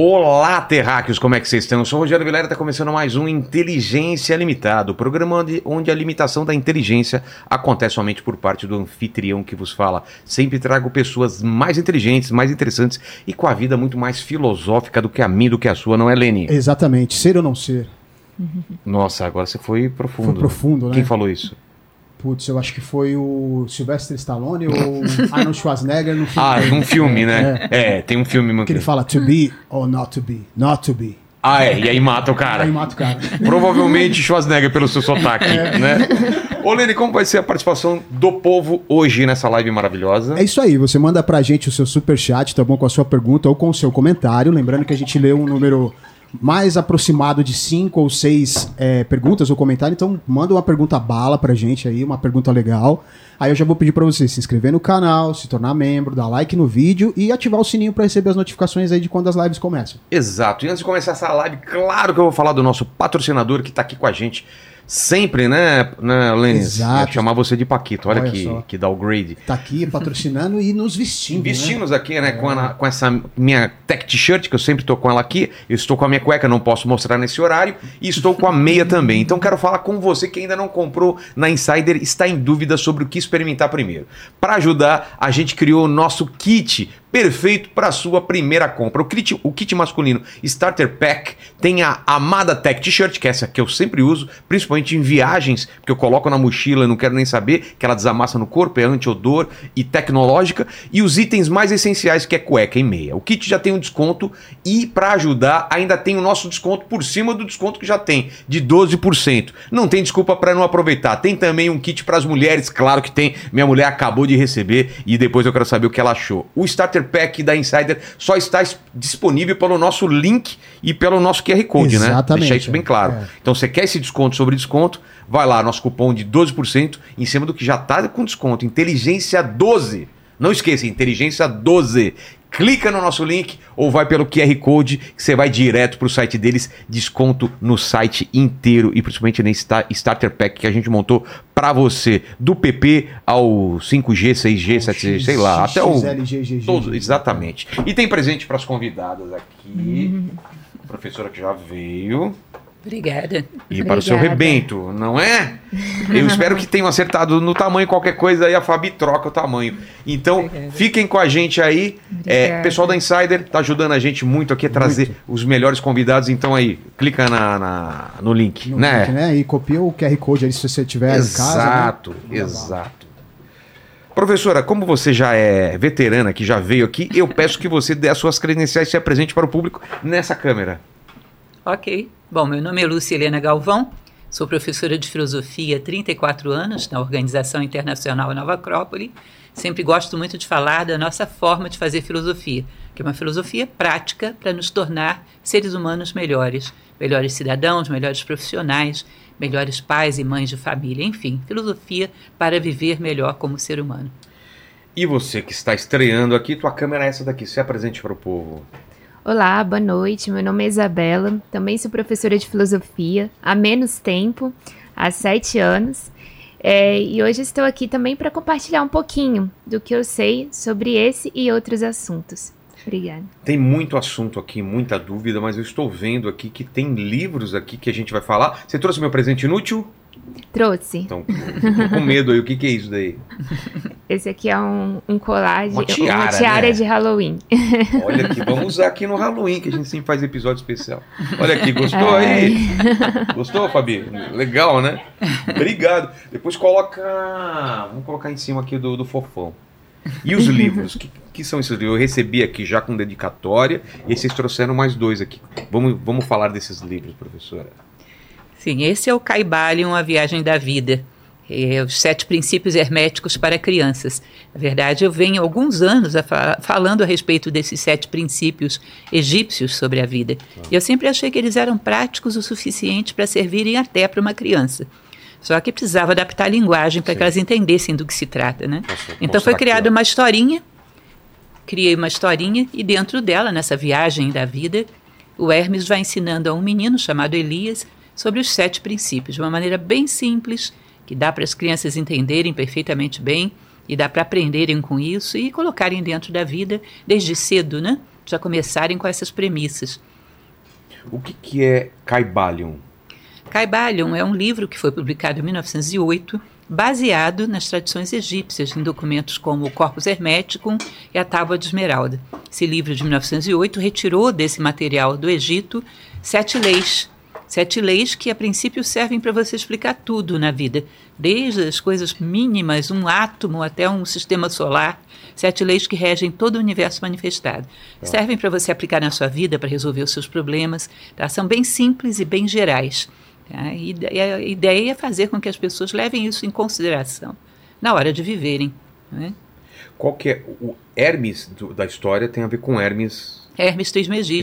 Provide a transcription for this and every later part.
Olá, terráqueos, como é que vocês estão? Eu sou o Rogério Vilela e está começando mais um Inteligência Limitada, o programa onde, onde a limitação da inteligência acontece somente por parte do anfitrião que vos fala. Sempre trago pessoas mais inteligentes, mais interessantes e com a vida muito mais filosófica do que a minha, do que a sua, não é, Leni? Exatamente, ser ou não ser. Nossa, agora você foi profundo. Foi profundo, né? Quem falou isso? Putz, eu acho que foi o Sylvester Stallone ou Arnold Schwarzenegger no filme. Ah, num filme, né? É, tem um filme... mano, Que ele fala to be or not to be, not to be. Ah, é, e aí mata o cara. Aí mata o cara. Provavelmente Schwarzenegger pelo seu sotaque, né? Ô, Lene, como vai ser a participação do povo hoje nessa live maravilhosa? É isso aí, você manda pra gente o seu super chat, tá bom? Com a sua pergunta ou com o seu comentário. Lembrando que a gente lê um número mais aproximado de cinco ou seis é, perguntas ou comentário. Então, manda uma pergunta bala pra gente aí, uma pergunta legal. Aí eu já vou pedir pra você se inscrever no canal, se tornar membro, dar like no vídeo e ativar o sininho pra receber as notificações aí de quando as lives começam. Exato. E antes de começar essa live, claro que eu vou falar do nosso patrocinador que tá aqui com a gente sempre, né, né Lênis? Exato. Chamar você de Paquito, olha, Olha que, só. que downgrade. Tá aqui patrocinando e nos vestindo. né? Vestimos aqui, né, com, a- com essa minha tech t-shirt, que eu sempre tô com ela aqui. Eu estou com a minha cueca, não posso mostrar nesse horário. E estou com a meia também. Então quero falar com você que ainda não comprou na Insider, está em dúvida sobre o que experimentar primeiro. Para ajudar, a gente criou o nosso kit perfeito para sua primeira compra. O kit, o kit masculino Starter Pack tem a amada Tech T-shirt, que é essa que eu sempre uso, principalmente em viagens, porque eu coloco na mochila e não quero nem saber, que ela desamassa no corpo, é anti-odor e tecnológica, e os itens mais essenciais, que é cueca e meia. O kit já tem um desconto e para ajudar, ainda tem o nosso desconto por cima do desconto que já tem, de 12%. Não tem desculpa para não aproveitar. Tem também um kit para as mulheres, claro que tem. Minha mulher acabou de receber e depois eu quero saber o que ela achou. O Starter Pack da Insider só está es- disponível pelo nosso link e pelo nosso QR Code, né? Exatamente, Deixar isso bem claro. é. Então você quer esse desconto sobre desconto, vai lá, nosso cupom de 12% em cima do que já está com desconto. Inteligência 12. Não esqueça, inteligência 12. Clica no nosso link ou vai pelo QR Code que você vai direto para o site deles. Desconto no site inteiro e principalmente nesse sta- Starter Pack que a gente montou para você. Do PP ao 5G, 6G, 7G, sei lá. Até o. XLGGG. Todo, exatamente. E tem presente para as convidadas aqui. Professora que já veio. Obrigada. E para o seu Obrigada. rebento, não é? Eu espero que tenham acertado no tamanho, qualquer coisa aí a Fabi troca o tamanho. Então, Obrigada. fiquem com a gente aí. É, Obrigada. pessoal da Insider tá ajudando a gente muito aqui a trazer os melhores convidados. Então aí, clica na, na- no link, No né? link, né? E copia o QR Code aí se você tiver em casa. Exato, né? exato. Professora, como você já é veterana, que já veio aqui, eu peço que você dê as suas credenciais e se apresente para o público nessa câmera. Ok. Bom, meu nome é Lúcia Helena Galvão, sou professora de filosofia há 34 anos na Organização Internacional Nova Acrópole. Sempre gosto muito de falar da nossa forma de fazer filosofia, que é uma filosofia prática para nos tornar seres humanos melhores, melhores cidadãos, melhores profissionais, melhores pais e mães de família, enfim, filosofia para viver melhor como ser humano. E você que está estreando aqui, tua câmera é essa daqui, se apresente para o povo. Olá, boa noite. Meu nome é Isabela. Também sou professora de filosofia há menos tempo, há sete anos. É, e hoje estou aqui também para compartilhar um pouquinho do que eu sei sobre esse e outros assuntos. Obrigada. Tem muito assunto aqui, muita dúvida, mas eu estou vendo aqui que tem livros aqui que a gente vai falar. Você trouxe meu presente inútil? Trouxe. Então, tô com medo aí. O que, que é isso daí? Esse aqui é um, um colar de Uma tiara, tiara né? de Halloween. Olha aqui, vamos usar aqui no Halloween, que a gente sempre faz episódio especial. Olha aqui, gostou aí? Gostou, Fabi? Legal, né? Obrigado. Depois coloca. Vamos colocar em cima aqui do, do fofão. E os livros? Que, que são esses livros? Eu recebi aqui já com dedicatória e vocês trouxeram mais dois aqui. Vamos, vamos falar desses livros, professora. Sim, esse é o Caibalion, A Viagem da Vida. É, os sete princípios herméticos para crianças. Na verdade, eu venho alguns anos a fa- falando a respeito desses sete princípios egípcios sobre a vida. E eu sempre achei que eles eram práticos o suficiente para servirem até para uma criança. Só que precisava adaptar a linguagem para que elas entendessem do que se trata, né? Posso Então foi criada uma historinha, criei uma historinha e dentro dela, nessa viagem da vida, o Hermes vai ensinando a um menino chamado Elias sobre os sete princípios, de uma maneira bem simples, que dá para as crianças entenderem perfeitamente bem e dá para aprenderem com isso e colocarem dentro da vida desde cedo, né? já começarem com essas premissas. O que, que é Caibalion? Caibalion é um livro que foi publicado em 1908, baseado nas tradições egípcias, em documentos como o Corpus Hermeticum e a Tábua de Esmeralda. Esse livro de 1908 retirou desse material do Egito sete leis Sete leis que a princípio servem para você explicar tudo na vida, desde as coisas mínimas, um átomo até um sistema solar. Sete leis que regem todo o universo manifestado. É. Servem para você aplicar na sua vida para resolver os seus problemas. Tá? São bem simples e bem gerais. Tá? E a ideia é fazer com que as pessoas levem isso em consideração na hora de viverem. Né? Qual que é o Hermes do, da história tem a ver com Hermes Hermes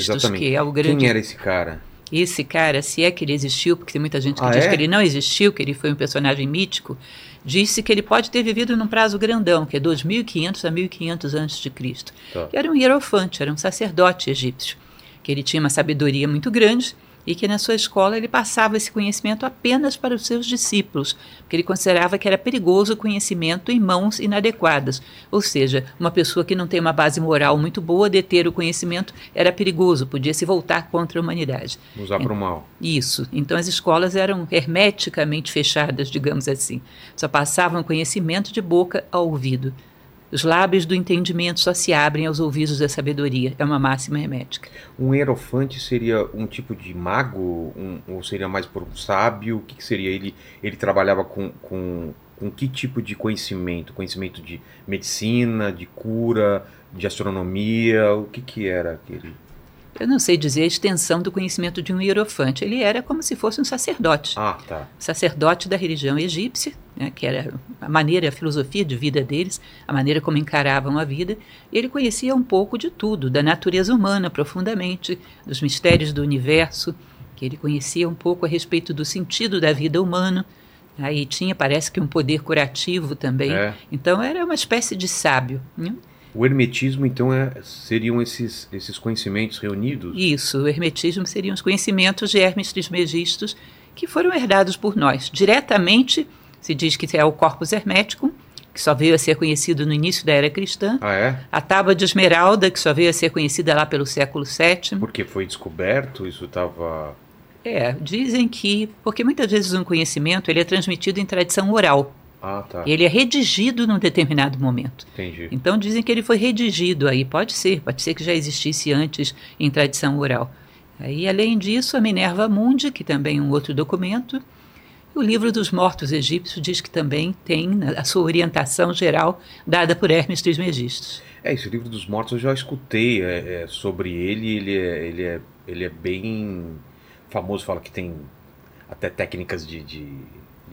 Exatamente. que é o grande. Quem era esse cara? Esse cara, se é que ele existiu, porque tem muita gente que ah, diz é? que ele não existiu, que ele foi um personagem mítico, disse que ele pode ter vivido num prazo grandão, que é 2500 a 1500 antes de Cristo. Tá. Que era um hierofante, era um sacerdote egípcio, que ele tinha uma sabedoria muito grande e que na sua escola ele passava esse conhecimento apenas para os seus discípulos, porque ele considerava que era perigoso o conhecimento em mãos inadequadas. Ou seja, uma pessoa que não tem uma base moral muito boa, deter o conhecimento era perigoso, podia se voltar contra a humanidade. Usar para o mal. Isso. Então as escolas eram hermeticamente fechadas, digamos assim. Só passavam conhecimento de boca ao ouvido. Os lábios do entendimento só se abrem aos ouvidos da sabedoria. É uma máxima hermética. Um hierofante seria um tipo de mago? Um, ou seria mais por um sábio? O que, que seria? Ele, ele trabalhava com, com, com que tipo de conhecimento? Conhecimento de medicina, de cura, de astronomia? O que, que era aquele? Eu não sei dizer a extensão do conhecimento de um hierofante. Ele era como se fosse um sacerdote. Ah, tá. Sacerdote da religião egípcia, né, que era a maneira, a filosofia de vida deles, a maneira como encaravam a vida. Ele conhecia um pouco de tudo, da natureza humana profundamente, dos mistérios do universo, que ele conhecia um pouco a respeito do sentido da vida humana. Aí tinha, parece que, um poder curativo também. É. Então era uma espécie de sábio. Né? O hermetismo, então, é, seriam esses, esses conhecimentos reunidos? Isso, o hermetismo seriam os conhecimentos de Hermes Trismegistus que foram herdados por nós. Diretamente, se diz que é o corpus hermético, que só veio a ser conhecido no início da era cristã. Ah, é? A tábua de esmeralda, que só veio a ser conhecida lá pelo século VII. Porque foi descoberto, isso estava... É, dizem que... Porque muitas vezes um conhecimento ele é transmitido em tradição oral. Ah, tá. Ele é redigido num determinado momento. Entendi. Então dizem que ele foi redigido aí. Pode ser, pode ser que já existisse antes em tradição oral. Aí, além disso, a Minerva Mundi, que também é um outro documento. O livro dos mortos egípcios diz que também tem a sua orientação geral dada por Hermes Trismegistus. É, esse livro dos mortos eu já escutei é, é, sobre ele. Ele é, ele, é, ele é bem famoso, fala que tem até técnicas de, de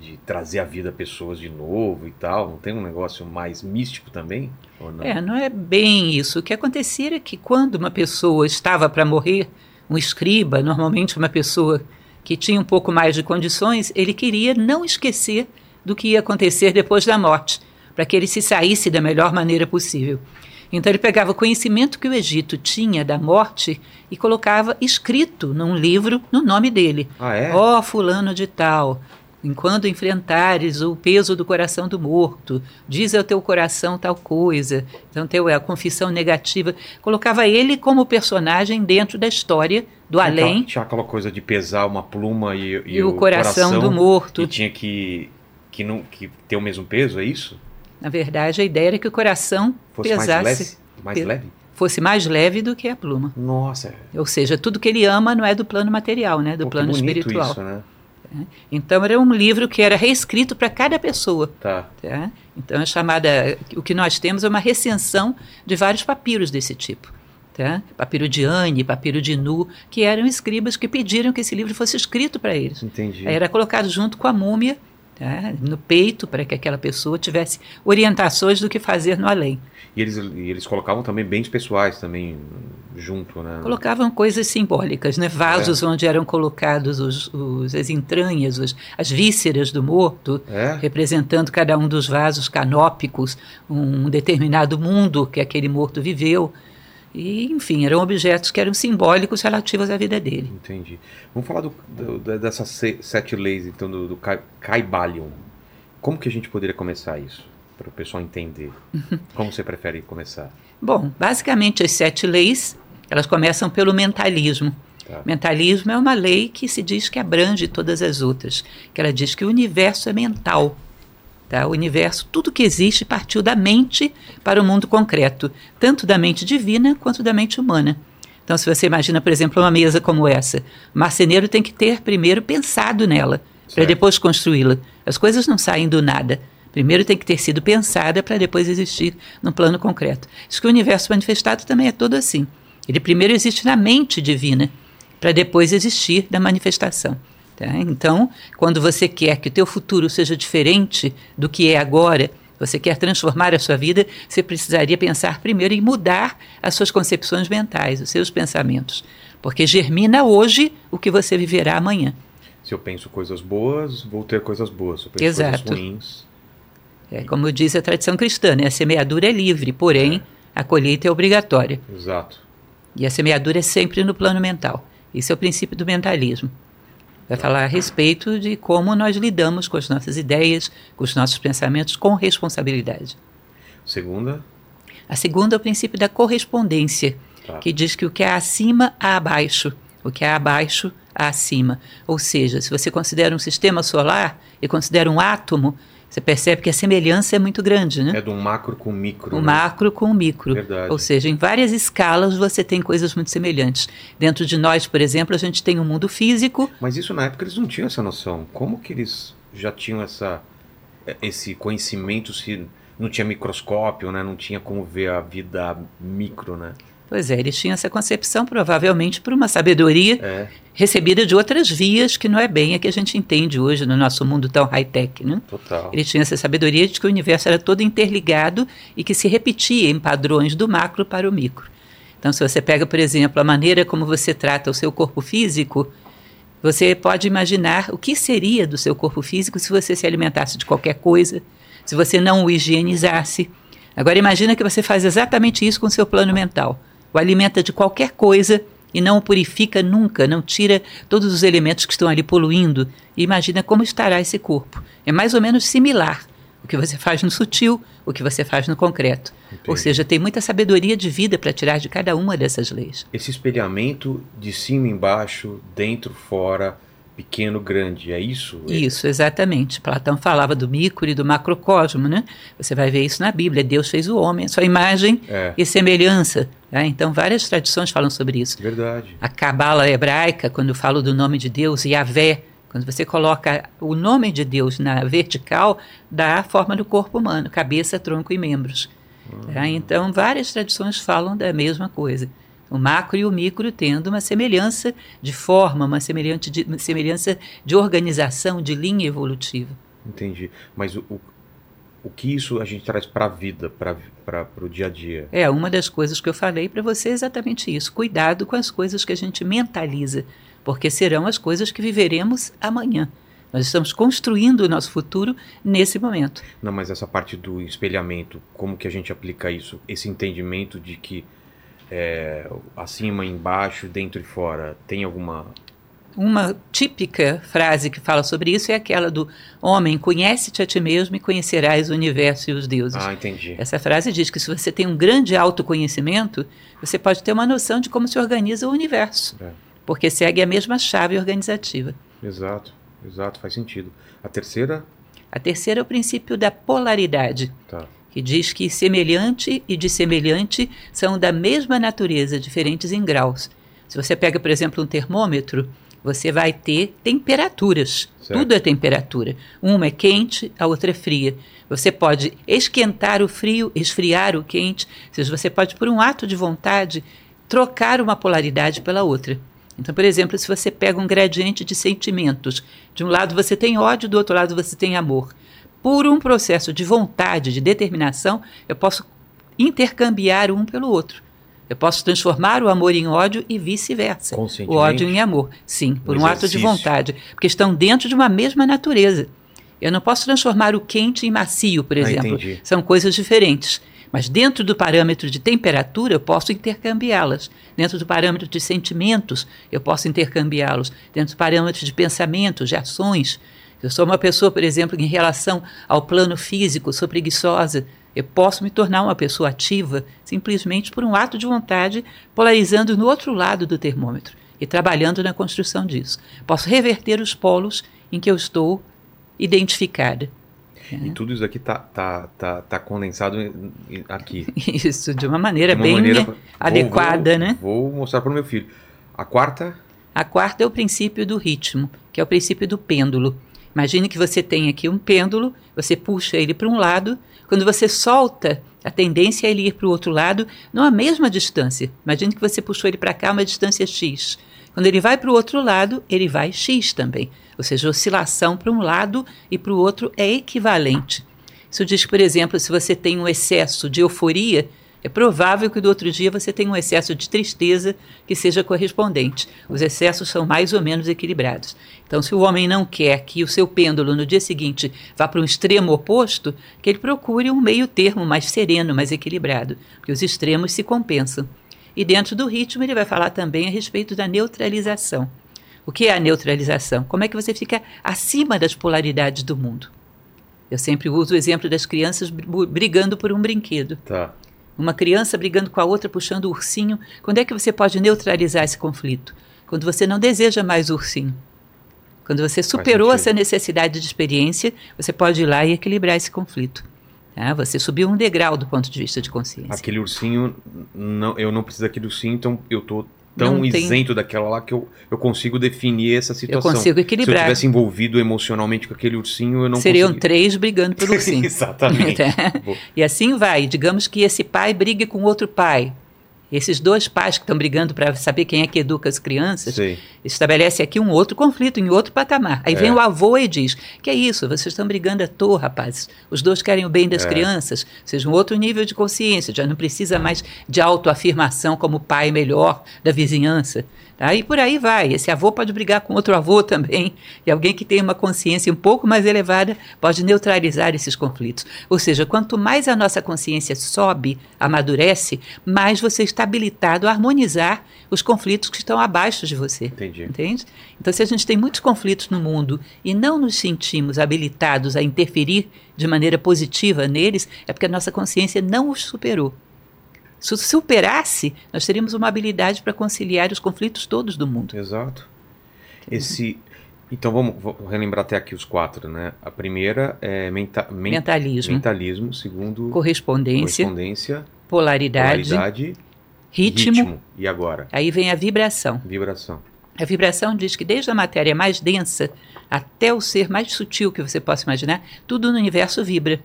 de trazer à vida pessoas de novo e tal? Não tem um negócio mais místico também? Não? É, não é bem isso. O que acontecia era que quando uma pessoa estava para morrer, um escriba, normalmente uma pessoa que tinha um pouco mais de condições, ele queria não esquecer do que ia acontecer depois da morte, para que ele se saísse da melhor maneira possível. Então ele pegava o conhecimento que o Egito tinha da morte e colocava escrito num livro no nome dele. Ah, é? Ó, oh, fulano de tal, Enquanto enfrentares o peso do coração do morto, diz ao teu coração tal coisa. Então, teu, a confissão negativa. Colocava ele como personagem dentro da história do então, além. Tinha aquela coisa de pesar uma pluma e, e, e o, o coração, coração, do morto. E tinha que, que, não, que ter o mesmo peso, é isso? Na verdade, a ideia era que o coração Fosse pesasse. Mais leve? Mais pe leve? Fosse mais leve do que a pluma. Nossa. Ou seja, tudo que ele ama não é do plano material, né? Do Pô, plano espiritual. Isso, né? Né? Então era um livro que era reescrito para cada pessoa. Tá. tá. Então é chamada, o que nós temos é uma recensão de vários papiros desse tipo. Tá? Papiro de Anne, papiro de Nu, que eram escribas que pediram que esse livro fosse escrito para eles. Entendi. Aí era colocado junto com a múmia tá? no peito para que aquela pessoa tivesse orientações do que fazer no além. E eles, e eles colocavam também bens pessoais também junto, né? Colocavam coisas simbólicas, né? Vasos é. onde eram colocados os, os, as entranhas, os, as vísceras do morto, é. representando cada um dos vasos canópicos, um determinado mundo que aquele morto viveu. E, enfim, eram objetos que eram simbólicos relativos à vida dele. Entendi. Vamos falar do, do, dessas sete leis, então, do, do Caibalion. Como que a gente poderia começar isso? para o pessoal entender. Como você prefere começar? Bom, basicamente as sete leis, Elas começam pelo mentalismo. Tá. Mentalismo é uma lei que se diz que abrange todas as outras, que ela diz que o universo é mental. Tá? O universo, tudo que existe partiu da mente para o mundo concreto, tanto da mente divina quanto da mente humana. Então, se você imagina, por exemplo, uma mesa como essa, o marceneiro tem que ter primeiro pensado nela, para depois construí-la. As coisas não saem do nada. Primeiro tem que ter sido pensada para depois existir no plano concreto. Diz que o universo manifestado também é todo assim. Ele primeiro existe na mente divina, para depois existir na manifestação. Tá? Então, quando você quer que o teu futuro seja diferente do que é agora, você quer transformar a sua vida, você precisaria pensar primeiro em mudar as suas concepções mentais, os seus pensamentos. Porque germina hoje o que você viverá amanhã. Se eu penso coisas boas, vou ter coisas boas. Se eu penso Exato. coisas ruins. É, como diz a tradição cristã, né? a semeadura é livre, porém a colheita é obrigatória. Exato. E a semeadura é sempre no plano mental. Esse é o princípio do mentalismo. Vai falar a respeito de como nós lidamos com as nossas ideias, com os nossos pensamentos com responsabilidade. Segunda, A segunda é o princípio da correspondência, Tá. que diz que o que é acima há abaixo, o que é abaixo há acima. Ou seja, se você considera um sistema solar e considera um átomo, você percebe que a semelhança é muito grande, né? é do macro com micro. O né? macro com o micro. Verdade. Ou seja, em várias escalas você tem coisas muito semelhantes. Dentro de nós, por exemplo, a gente tem um mundo físico. Mas isso na época eles não tinham essa noção. Como que eles já tinham essa, esse conhecimento se não tinha microscópio, né? Não tinha como ver a vida micro, né? Pois é, eles tinham essa concepção provavelmente por uma sabedoria É, recebida de outras vias que não é bem a que a gente entende hoje no nosso mundo tão high-tech, né? total. Ele tinha essa sabedoria de que o universo era todo interligado e que se repetia em padrões do macro para o micro. Então, se você pega, por exemplo, a maneira como você trata o seu corpo físico, você pode imaginar o que seria do seu corpo físico se você se alimentasse de qualquer coisa, se você não o higienizasse. Agora, imagina que você faz exatamente isso com o seu plano mental. O alimenta de qualquer coisa e não o purifica nunca, não tira todos os elementos que estão ali poluindo. E imagina como estará esse corpo. É mais ou menos similar o que você faz no sutil, o que você faz no concreto. Ou Entendi. seja, tem muita sabedoria de vida para tirar de cada uma dessas leis. Esse espelhamento de cima embaixo, dentro, fora, pequeno, grande, é isso? Isso, exatamente. Platão falava do micro e do macrocosmo, né? Você vai ver isso na Bíblia. Deus fez o homem, sua imagem É, e semelhança. tá? Então, várias tradições falam sobre isso. verdade. A cabala hebraica, quando fala do nome de Deus, Yahvé, quando você coloca o nome de Deus na vertical, dá a forma do corpo humano, cabeça, tronco e membros. tá? Então, várias tradições falam da mesma coisa. O macro e o micro tendo uma semelhança de forma, uma semelhante de- uma semelhança de organização, de linha evolutiva. Entendi. Mas o, o, o que isso a gente traz para a vida, para o dia a dia? É uma das coisas que eu falei para você é exatamente isso. Cuidado com as coisas que a gente mentaliza, porque serão as coisas que viveremos amanhã. Nós estamos construindo o nosso futuro nesse momento. Não, mas essa parte do espelhamento, como que a gente aplica isso? Esse entendimento de que é, acima, embaixo, dentro e fora, tem alguma. Uma típica frase que fala sobre isso é aquela do homem, conhece-te a ti mesmo e conhecerás o universo e os deuses. Ah, entendi. Essa frase diz que se você tem um grande autoconhecimento, você pode ter uma noção de como se organiza o universo, É. porque segue a mesma chave organizativa. Exato, exato, faz sentido. A terceira, A terceira é o princípio da polaridade. tá. Que diz que semelhante e dissemelhante são da mesma natureza, diferentes em graus. Se você pega, por exemplo, um termômetro, você vai ter temperaturas. Certo. Tudo é temperatura. Uma é quente, a outra é fria. Você pode esquentar o frio, esfriar o quente. Ou seja, você pode, por um ato de vontade, trocar uma polaridade pela outra. Então, por exemplo, se você pega um gradiente de sentimentos, de um lado você tem ódio, do outro lado você tem amor. Por um processo de vontade, de determinação, eu posso intercambiar um pelo outro. Eu posso transformar o amor em ódio e vice-versa. O ódio em amor. Sim, por Um um ato de vontade. Porque estão dentro de uma mesma natureza. Eu não posso transformar o quente em macio, por Ah, exemplo. entendi. São coisas diferentes. Mas dentro do parâmetro de temperatura, eu posso intercambiá-las. Dentro do parâmetro de sentimentos, eu posso intercambiá-los. Dentro do parâmetro de pensamentos, de ações. Eu sou uma pessoa, por exemplo, em relação ao plano físico, sou preguiçosa. Eu posso me tornar uma pessoa ativa simplesmente por um ato de vontade, polarizando no outro lado do termômetro e trabalhando na construção disso. Posso reverter os polos em que eu estou identificada. E tudo isso aqui tá, tá, tá, tá condensado aqui. Isso, de uma maneira de uma bem maneira, adequada, vou, né? Vou mostrar para o meu filho. A quarta? A quarta é o princípio do ritmo, que é o princípio do pêndulo. Imagine que você tem aqui um pêndulo, você puxa ele para um lado, quando você solta, a tendência é ele ir para o outro lado, não a mesma distância. Imagine que você puxou ele para cá, uma distância x. Quando ele vai para o outro lado, ele vai x também. Ou seja, a oscilação para um lado e para o outro é equivalente. Isso diz, por exemplo, se você tem um excesso de euforia, é provável que do outro dia você tenha um excesso de tristeza que seja correspondente. Os excessos são mais ou menos equilibrados. Então, se o homem não quer que o seu pêndulo no dia seguinte vá para um extremo oposto, que ele procure um meio termo mais sereno, mais equilibrado, porque os extremos se compensam. E dentro do ritmo, ele vai falar também a respeito da neutralização. O que é a neutralização? Como é que você fica acima das polaridades do mundo? Eu sempre uso o exemplo das crianças brigando por um brinquedo. Tá. Uma criança brigando com a outra, puxando o ursinho. Quando é que você pode neutralizar esse conflito? Quando você não deseja mais o ursinho. Quando você superou essa necessidade de experiência, você pode ir lá e equilibrar esse conflito. Tá? Você subiu um degrau do ponto de vista de consciência. Aquele ursinho, não, eu não preciso daquele ursinho, então eu estou tão não isento tem... daquela lá que eu, eu consigo definir essa situação. Eu consigo equilibrar. Se eu tivesse envolvido emocionalmente com aquele ursinho, eu não Seriam três brigando pelo ursinho. Exatamente. e assim vai. Digamos que esse pai brigue com outro pai. Esses dois pais que estão brigando para saber quem é que educa as crianças, Sim. estabelece aqui um outro conflito, em outro patamar. Aí é. vem o avô e diz: Que é isso? Vocês estão brigando à toa, rapazes. Os dois querem o bem das é. crianças, seja um outro nível de consciência, já não precisa mais de autoafirmação como pai melhor da vizinhança. E por aí vai. Esse avô pode brigar com outro avô também. E alguém que tem uma consciência um pouco mais elevada pode neutralizar esses conflitos. Ou seja, quanto mais a nossa consciência sobe, amadurece, mais você está habilitado a harmonizar os conflitos que estão abaixo de você. Entendi. Entende? Então, se a gente tem muitos conflitos no mundo e não nos sentimos habilitados a interferir de maneira positiva neles, é porque a nossa consciência não os superou. Se superasse, nós teríamos uma habilidade para conciliar os conflitos todos do mundo. Exato. Esse, então vamos relembrar até aqui os quatro, né? A primeira é menta, men, mentalismo. Mentalismo. Segundo correspondência. Correspondência. Polaridade. Polaridade ritmo, ritmo. E agora? Aí vem a vibração. Vibração. A vibração diz que desde a matéria mais densa até o ser mais sutil que você possa imaginar, tudo no universo vibra.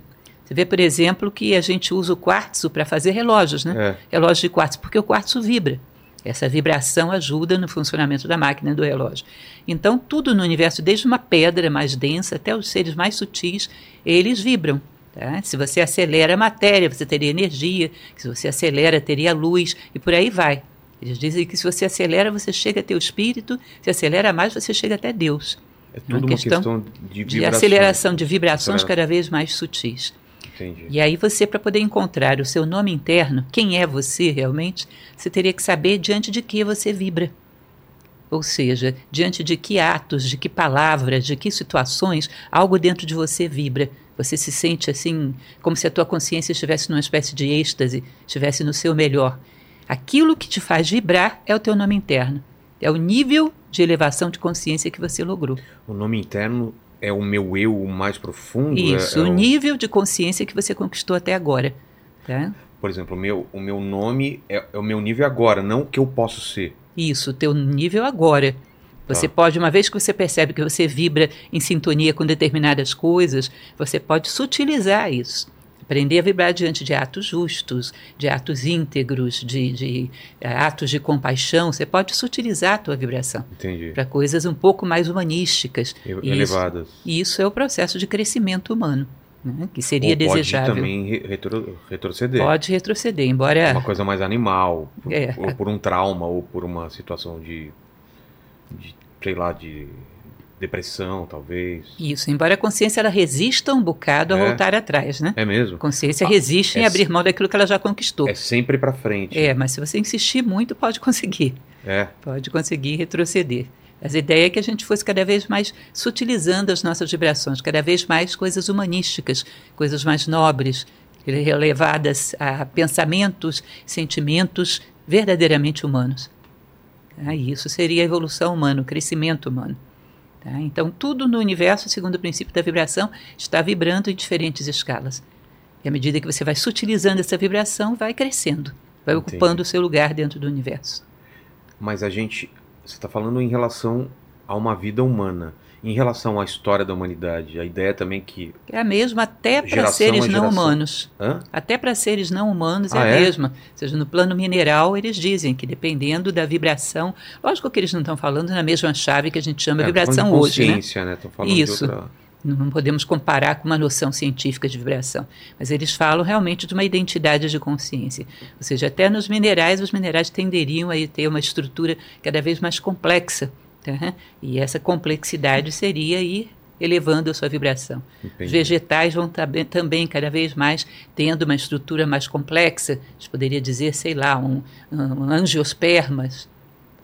Você vê, por exemplo, que a gente usa o quartzo para fazer relógios, né? É. Relógios de quartzo, porque o quartzo vibra. Essa vibração ajuda no funcionamento da máquina do relógio. Então, tudo no universo, desde uma pedra mais densa até os seres mais sutis, eles vibram. Tá? Se você acelera a matéria, você teria energia. Se você acelera, teria luz e por aí vai. Eles dizem que se você acelera, você chega até o espírito. Se acelera mais, você chega até Deus. É tudo uma questão, questão de, de aceleração de vibrações cada vez mais sutis. Entendi. E aí você, para poder encontrar o seu nome interno, quem é você realmente, você teria que saber diante de que você vibra. Ou seja, diante de que atos, de que palavras, de que situações algo dentro de você vibra. Você se sente assim, como se a tua consciência estivesse numa espécie de êxtase, estivesse no seu melhor. Aquilo que te faz vibrar é o teu nome interno. É o nível de elevação de consciência que você logrou. O nome interno é o meu eu mais profundo? Isso, é, é o o nível de consciência que você conquistou até agora. Tá? Por exemplo, o meu, o meu nome é, é o meu nível agora, não o que eu posso ser. Isso, o teu nível agora. Você tá. pode, uma vez que você percebe que você vibra em sintonia com determinadas coisas, você pode sutilizar isso. Aprender a vibrar diante de atos justos, de atos íntegros, de, de uh, atos de compaixão. Você pode sutilizar a tua vibração para coisas um pouco mais humanísticas. Elevadas. E isso, isso é o processo de crescimento humano. Né, que seria Ou pode desejável. também retro, retroceder. Pode retroceder, embora. Uma coisa mais animal, é, ou por um trauma, ou por uma situação de, de sei lá, de depressão, talvez. Isso, embora a consciência ela resista um bocado a é. voltar atrás, né? É mesmo. A consciência ah, resiste é em abrir mão daquilo que ela já conquistou. É sempre para frente. É, mas se você insistir muito, pode conseguir. É. Pode conseguir retroceder. Mas a ideia é que a gente fosse cada vez mais sutilizando as nossas vibrações, cada vez mais coisas humanísticas, coisas mais nobres, elevadas a pensamentos, sentimentos verdadeiramente humanos. E isso seria a evolução humana, o crescimento humano. Tá? Então, tudo no universo, segundo o princípio da vibração, está vibrando em diferentes escalas. E à medida que você vai sutilizando essa vibração, vai crescendo, vai Entendi. ocupando o seu lugar dentro do universo. Mas a gente. Você está falando em relação a uma vida humana. Em relação à história da humanidade, a ideia também que. É a mesma até para Geração seres não humanos. Hã? Até para seres não humanos é Ah, a é? mesma. Ou seja, no plano mineral, eles dizem que dependendo da vibração. Lógico que eles não estão falando na mesma chave que a gente chama É, vibração hoje, né? consciência, né? Tô falando Isso. outra. Não não podemos comparar com uma noção científica de vibração. Mas eles falam realmente de uma identidade de consciência. Ou seja, até nos minerais, os minerais tenderiam a ter uma estrutura cada vez mais complexa. Tá? E essa complexidade seria ir elevando a sua vibração. Os Entendi. vegetais vão também cada vez mais tendo uma estrutura mais complexa. A gente poderia dizer, sei lá, um, um angiospermas,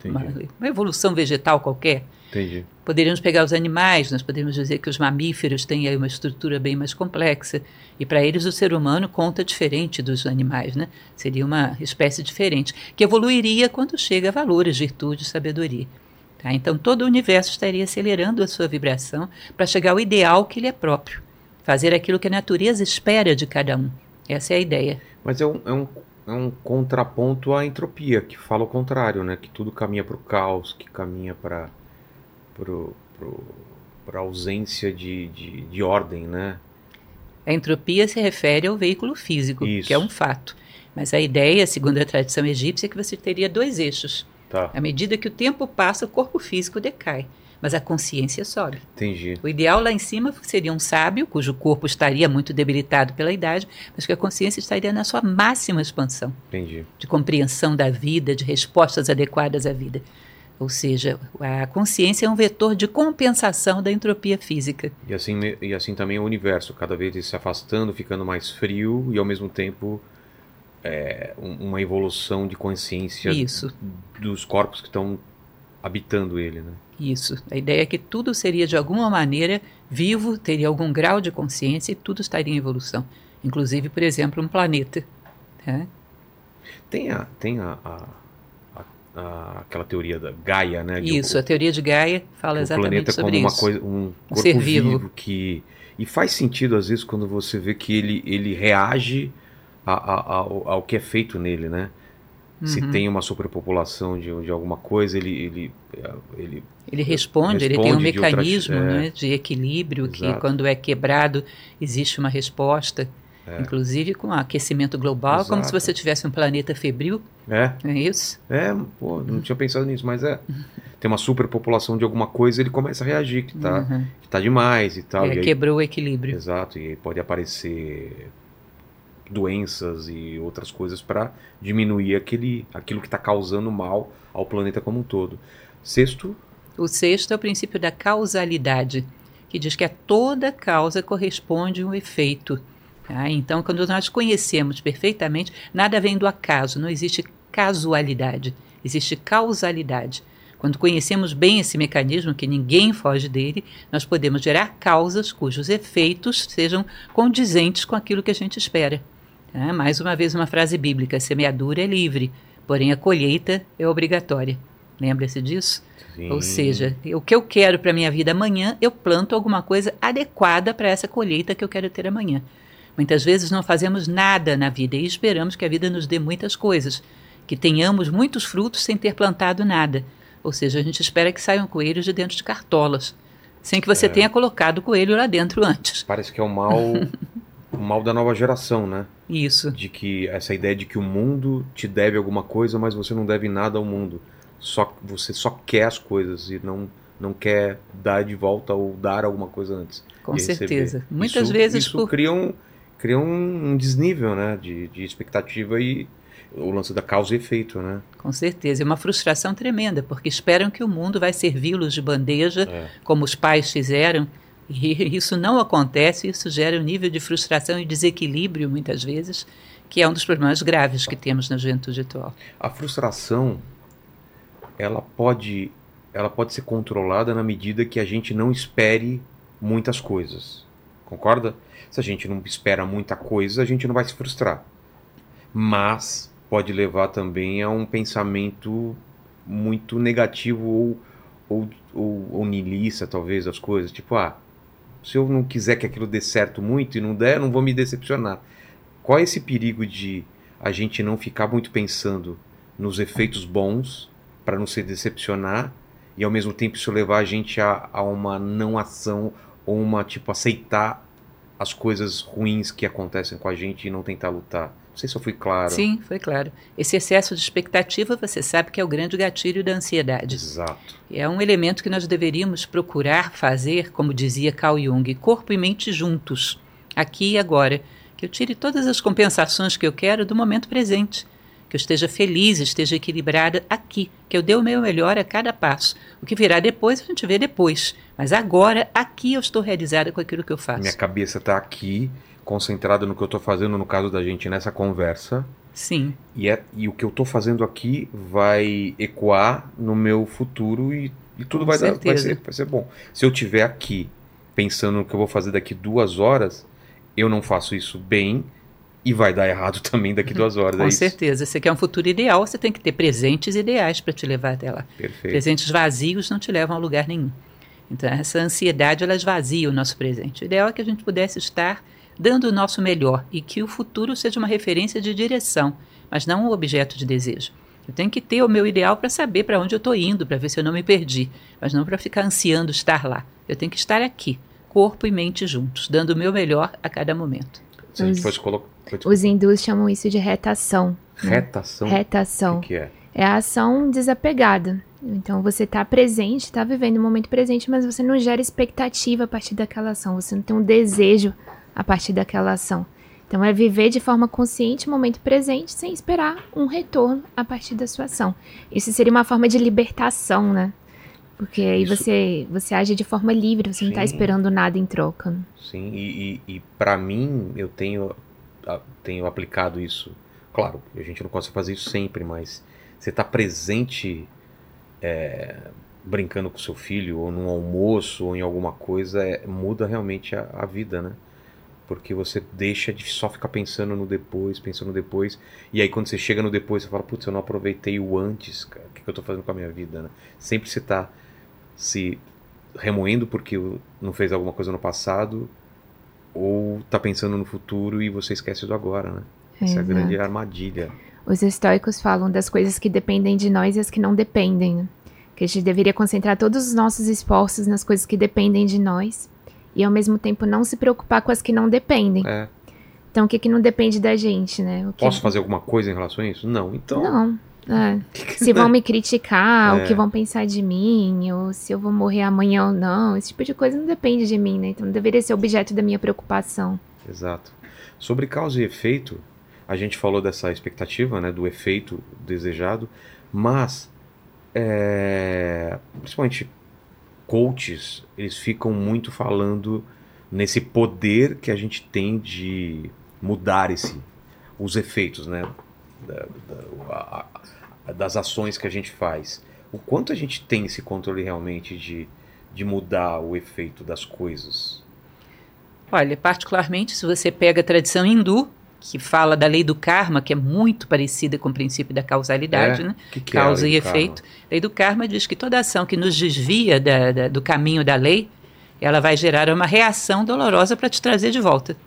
uma, uma evolução vegetal qualquer. Entendi. Poderíamos pegar os animais, nós poderíamos dizer que os mamíferos têm aí uma estrutura bem mais complexa. E para eles o ser humano conta diferente dos animais, né? Seria uma espécie diferente, que evoluiria quando chega a valores, virtude, sabedoria. Tá? Então todo o universo estaria acelerando a sua vibração para chegar ao ideal que lhe é próprio. Fazer aquilo que a natureza espera de cada um. Essa é a ideia. Mas é um, é um, é um contraponto à entropia, que fala o contrário, né? Que tudo caminha para o caos, que caminha para a ausência de, de, de ordem, né? A entropia se refere ao veículo físico, Isso. que é um fato. Mas a ideia, segundo a tradição egípcia, é que você teria dois eixos. Tá, À medida que o tempo passa, o corpo físico decai, mas a consciência sobe. entendi. O ideal lá em cima seria um sábio, cujo corpo estaria muito debilitado pela idade, mas que a consciência estaria na sua máxima expansão, Entendi. de compreensão da vida, de respostas adequadas à vida. Ou seja, a consciência é um vetor de compensação da entropia física. E assim, e assim também o universo, cada vez se afastando, ficando mais frio e ao mesmo tempo é, um- uma evolução de consciência Isso. dos corpos que estão habitando ele, né? Isso. A ideia é que tudo seria de alguma maneira vivo, teria algum grau de consciência e tudo estaria em evolução. Inclusive, por exemplo, um planeta. tá? Tem a, tem a, a- a- aquela teoria da Gaia, né? Isso, o- a teoria de Gaia fala o exatamente planeta sobre como uma isso. coisa, um corpo ser vivo. vivo. que e faz sentido às vezes quando você vê que ele, ele reage a- a- ao, ao que é feito nele, né? Se Uhum. tem uma superpopulação de, de alguma coisa, ele, ele, ele Ele responde, ele tem um Responde de outras- mecanismo é. né, de equilíbrio que, Exato. quando é quebrado, existe uma resposta. Inclusive com o aquecimento global, como se Exato. você tivesse um planeta febril, é, não é isso? é, pô, não tinha pensado nisso, mas é. Tem uma superpopulação de alguma coisa, ele começa a reagir que tá, Uhum. que tá demais e tal. É, e aí- quebrou o equilíbrio. Exato, e aí pode aparecer doenças e outras coisas para diminuir aquele, aquilo que está causando mal ao planeta como um todo. Sexto, O sexto é o princípio da causalidade, que diz que a toda causa corresponde um efeito. tá? Então, quando nós conhecemos perfeitamente, nada vem do acaso, não existe casualidade, existe causalidade. Quando conhecemos bem esse mecanismo, que ninguém foge dele, nós podemos gerar causas cujos efeitos sejam condizentes com aquilo que a gente espera. Tá? Mais uma vez, uma frase bíblica: a semeadura é livre, porém a colheita é obrigatória. Lembra-se disso? sim, Ou seja, o que eu quero para minha vida amanhã, eu planto alguma coisa adequada para essa colheita que eu quero ter amanhã. Muitas vezes não fazemos nada na vida e esperamos que a vida nos dê muitas coisas, que tenhamos muitos frutos sem ter plantado nada. Ou seja, a gente espera que saiam coelhos de dentro de cartolas, sem que você É. tenha colocado o coelho lá dentro antes. parece que é o mal, o mal da nova geração, né? Isso. De que essa ideia de que o mundo te deve alguma coisa, mas você não deve nada ao mundo. Só você só quer as coisas e não não quer dar de volta ou dar alguma coisa antes. Com de receber. certeza. Muitas Isso- vezes isso por cria um cria um desnível, né, de, de expectativa e o lance da causa e efeito, né? Com certeza, é uma frustração tremenda, porque esperam que o mundo vai servi-los de bandeja, É. como os pais fizeram, e isso não acontece, isso gera um nível de frustração e desequilíbrio, muitas vezes, que é um dos problemas graves que temos na juventude atual. A frustração ela pode ela pode ser controlada na medida que a gente não espere muitas coisas. Concorda? Se a gente não espera muita coisa, a gente não vai se frustrar. Mas pode levar também a um pensamento muito negativo ou, ou, ou, ou talvez, as coisas. Tipo, ah, se eu não quiser que aquilo dê certo muito e não der, não vou me decepcionar. Qual é esse perigo de a gente não ficar muito pensando nos efeitos bons para não se decepcionar e ao mesmo tempo isso levar a gente a, a uma não ação ou uma tipo aceitar as coisas ruins que acontecem com a gente e não tentar lutar. Não sei se eu fui claro. Sim, foi claro. Esse excesso de expectativa, você sabe que é o grande gatilho da ansiedade. Exato. É um elemento que nós deveríamos procurar fazer, como dizia Carl Jung, corpo e mente juntos, aqui e agora. Que eu tire todas as compensações que eu quero do momento presente. Que eu esteja feliz, esteja equilibrada aqui. Que eu dê o meu melhor a cada passo. O que virá depois, a gente vê depois. Mas agora, aqui eu estou realizada com aquilo que eu faço. Minha cabeça está aqui concentrado no que eu estou fazendo, no caso da gente, nessa conversa. Sim. E, é, e o que eu estou fazendo aqui vai ecoar no meu futuro e, e tudo vai, dar, vai, ser, vai ser bom. Se eu estiver aqui pensando no que eu vou fazer daqui duas horas, eu não faço isso bem e vai dar errado também daqui duas horas. Com é certeza. Você quer um futuro ideal, você tem que ter presentes ideais para te levar até lá. Perfeito. Presentes vazios não te levam a lugar nenhum. Então, essa ansiedade, ela esvazia o nosso presente. O ideal é que a gente pudesse estar dando o nosso melhor e que o futuro seja uma referência de direção, mas não um objeto de desejo. Eu tenho que ter o meu ideal para saber para onde eu estou indo, para ver se eu não me perdi, mas não para ficar ansiando estar lá. Eu tenho que estar aqui, corpo e mente juntos, dando o meu melhor a cada momento. Se a gente fosse colocar. Os hindus chamam isso de retação. Né? Retação? Retação. O que, que é? É a ação desapegada. Então você está presente, está vivendo o momento presente, mas você não gera expectativa a partir daquela ação, você não tem um desejo a partir daquela ação. Então é viver de forma consciente o momento presente sem esperar um retorno a partir da sua ação. Isso seria uma forma de libertação, né? Porque aí você, você age de forma livre, você não está esperando nada em troca. Né? Sim, e, e, e para mim eu tenho, tenho aplicado isso. Claro, a gente não consegue fazer isso sempre, mas você está presente é, brincando com seu filho, ou num almoço, ou em alguma coisa, é, muda realmente a, a vida, né? Porque você deixa de só ficar pensando no depois, pensando no depois, e aí quando você chega no depois, você fala, putz, eu não aproveitei o antes, cara, o que, eu tô fazendo com a minha vida, né? Sempre você tá se remoendo porque não fez alguma coisa no passado, ou tá pensando no futuro e você esquece do agora, né? Essa é a grande armadilha. Os estoicos falam das coisas que dependem de nós e as que não dependem, né? Que a gente deveria concentrar todos os nossos esforços nas coisas que dependem de nós e ao mesmo tempo não se preocupar com as que não dependem. É. Então, o que, que não depende da gente, né? Que... Posso fazer alguma coisa em relação a isso? Não, então. Não. É. se vão me criticar, é. o que vão pensar de mim, ou se eu vou morrer amanhã ou não, esse tipo de coisa não depende de mim, né? Então não deveria ser objeto da minha preocupação. Exato. Sobre causa e efeito, a gente falou dessa expectativa, né, do efeito desejado, mas é, principalmente coaches, eles ficam muito falando nesse poder que a gente tem de mudar esse, os efeitos, né? Da, da, a, das ações que a gente faz. O quanto a gente tem esse controle realmente de, de mudar o efeito das coisas? Olha, particularmente se você pega a tradição hindu, que fala da lei do karma, que é muito parecida com o princípio da causalidade, é? né? Que que Causa é e efeito. A lei do karma diz que toda ação que nos desvia da, da, do caminho da lei, ela vai gerar uma reação dolorosa para te trazer de volta.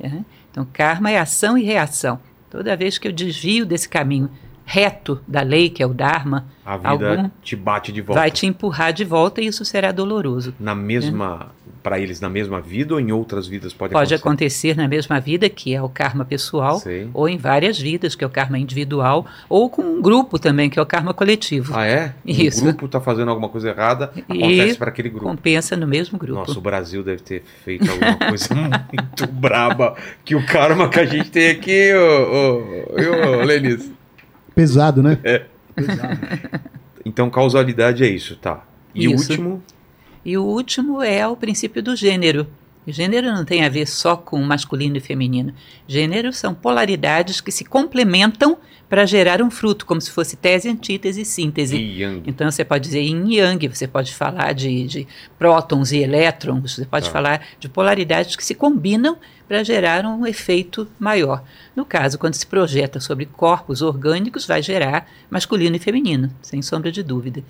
É? Então, karma é ação e reação. Toda vez que eu desvio desse caminho reto da lei, que é o Dharma, a vida algum, te bate de volta. Vai te empurrar de volta e isso será doloroso. Na mesma, é. para eles, na mesma vida ou em outras vidas pode, pode acontecer? Pode acontecer na mesma vida, que é o karma pessoal, Sei. ou em várias vidas, que é o karma individual, ou com um grupo também, que é o karma coletivo. Ah, é? Isso. Um grupo está fazendo alguma coisa errada, acontece para aquele grupo. compensa no mesmo grupo. Nossa, o Brasil deve ter feito alguma coisa muito braba que o karma que a gente tem aqui, ô, ô, ô Lenis. Pesado, né? É. Pesado. Então, causalidade é isso, tá. E Isso. o último? E o último é o princípio do gênero. Gênero não tem a ver só com masculino e feminino. Gênero são polaridades que se complementam para gerar um fruto, como se fosse tese, antítese e síntese. E. Então você pode dizer yin yang, você pode falar de, de prótons e elétrons, você pode Tá. falar de polaridades que se combinam para gerar um efeito maior. No caso, quando se projeta sobre corpos orgânicos, vai gerar masculino e feminino, sem sombra de dúvida.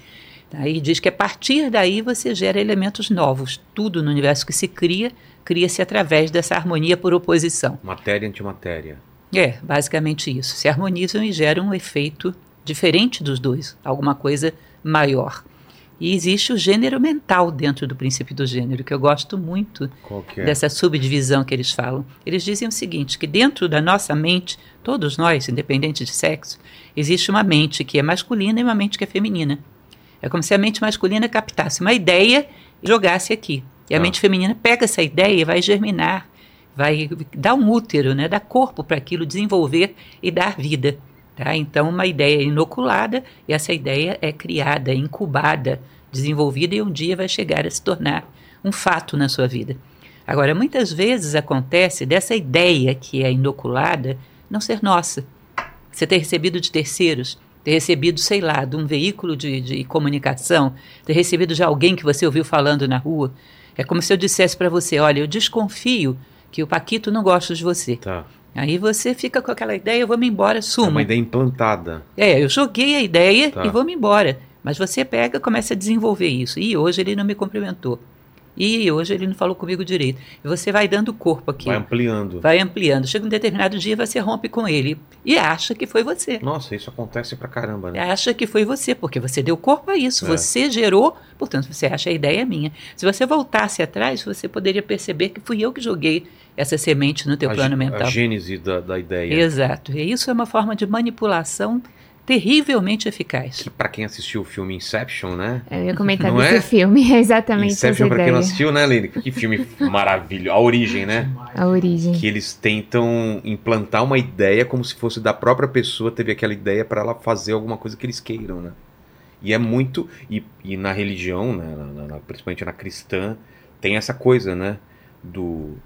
Aí diz que a partir daí você gera elementos novos. Tudo no universo que se cria, cria-se através dessa harmonia por oposição. Matéria e antimatéria. É, basicamente isso. Se harmonizam e geram um efeito diferente dos dois, alguma coisa maior. E existe o gênero mental dentro do princípio do gênero, que eu gosto muito é? dessa subdivisão que eles falam. Eles dizem o seguinte, que dentro da nossa mente, todos nós, independente de sexo, existe uma mente que é masculina e uma mente que é feminina. É como se a mente masculina captasse uma ideia e jogasse aqui. E a Tá. mente feminina pega essa ideia e vai germinar, vai dar um útero, né, dar corpo para aquilo, desenvolver e dar vida. Tá? Então, uma ideia é inoculada e essa ideia é criada, incubada, desenvolvida e um dia vai chegar a se tornar um fato na sua vida. Agora, muitas vezes acontece dessa ideia que é inoculada não ser nossa. Você ter recebido de terceiros, ter recebido, sei lá, de um veículo de, de comunicação, ter recebido de alguém que você ouviu falando na rua. É como se eu dissesse para você: olha, eu desconfio que o Paquito não gosta de você. Tá. Aí você fica com aquela ideia, eu vou me embora, É suma. uma ideia implantada. É, eu joguei a ideia Tá. e vou me embora. Mas você pega começa a desenvolver isso. E hoje ele não me cumprimentou. E hoje ele não falou comigo direito. E você vai dando corpo aqui. Vai ampliando. Vai ampliando. Chega um determinado dia, você rompe com ele. E acha que foi você. Nossa, isso acontece pra caramba, né? Acha que foi você, porque você deu corpo a isso. É. Você gerou, portanto, você acha a ideia é minha. Se você voltasse atrás, você poderia perceber que fui eu que joguei essa semente no teu a, plano mental. a gênese da, da ideia. Exato. E isso é uma forma de manipulação terrivelmente eficaz. Que pra quem assistiu o filme Inception, né? Eu ia comentar Não desse é? filme, é exatamente Inception, pra quem não assistiu, né, Lene? Que filme maravilhoso. A origem, né? A origem. Que eles tentam implantar uma ideia como se fosse da própria pessoa, teve aquela ideia para ela fazer alguma coisa que eles queiram, né? E é muito. E, e na religião, né, na- na- na- principalmente na cristã, tem essa coisa, né? Do,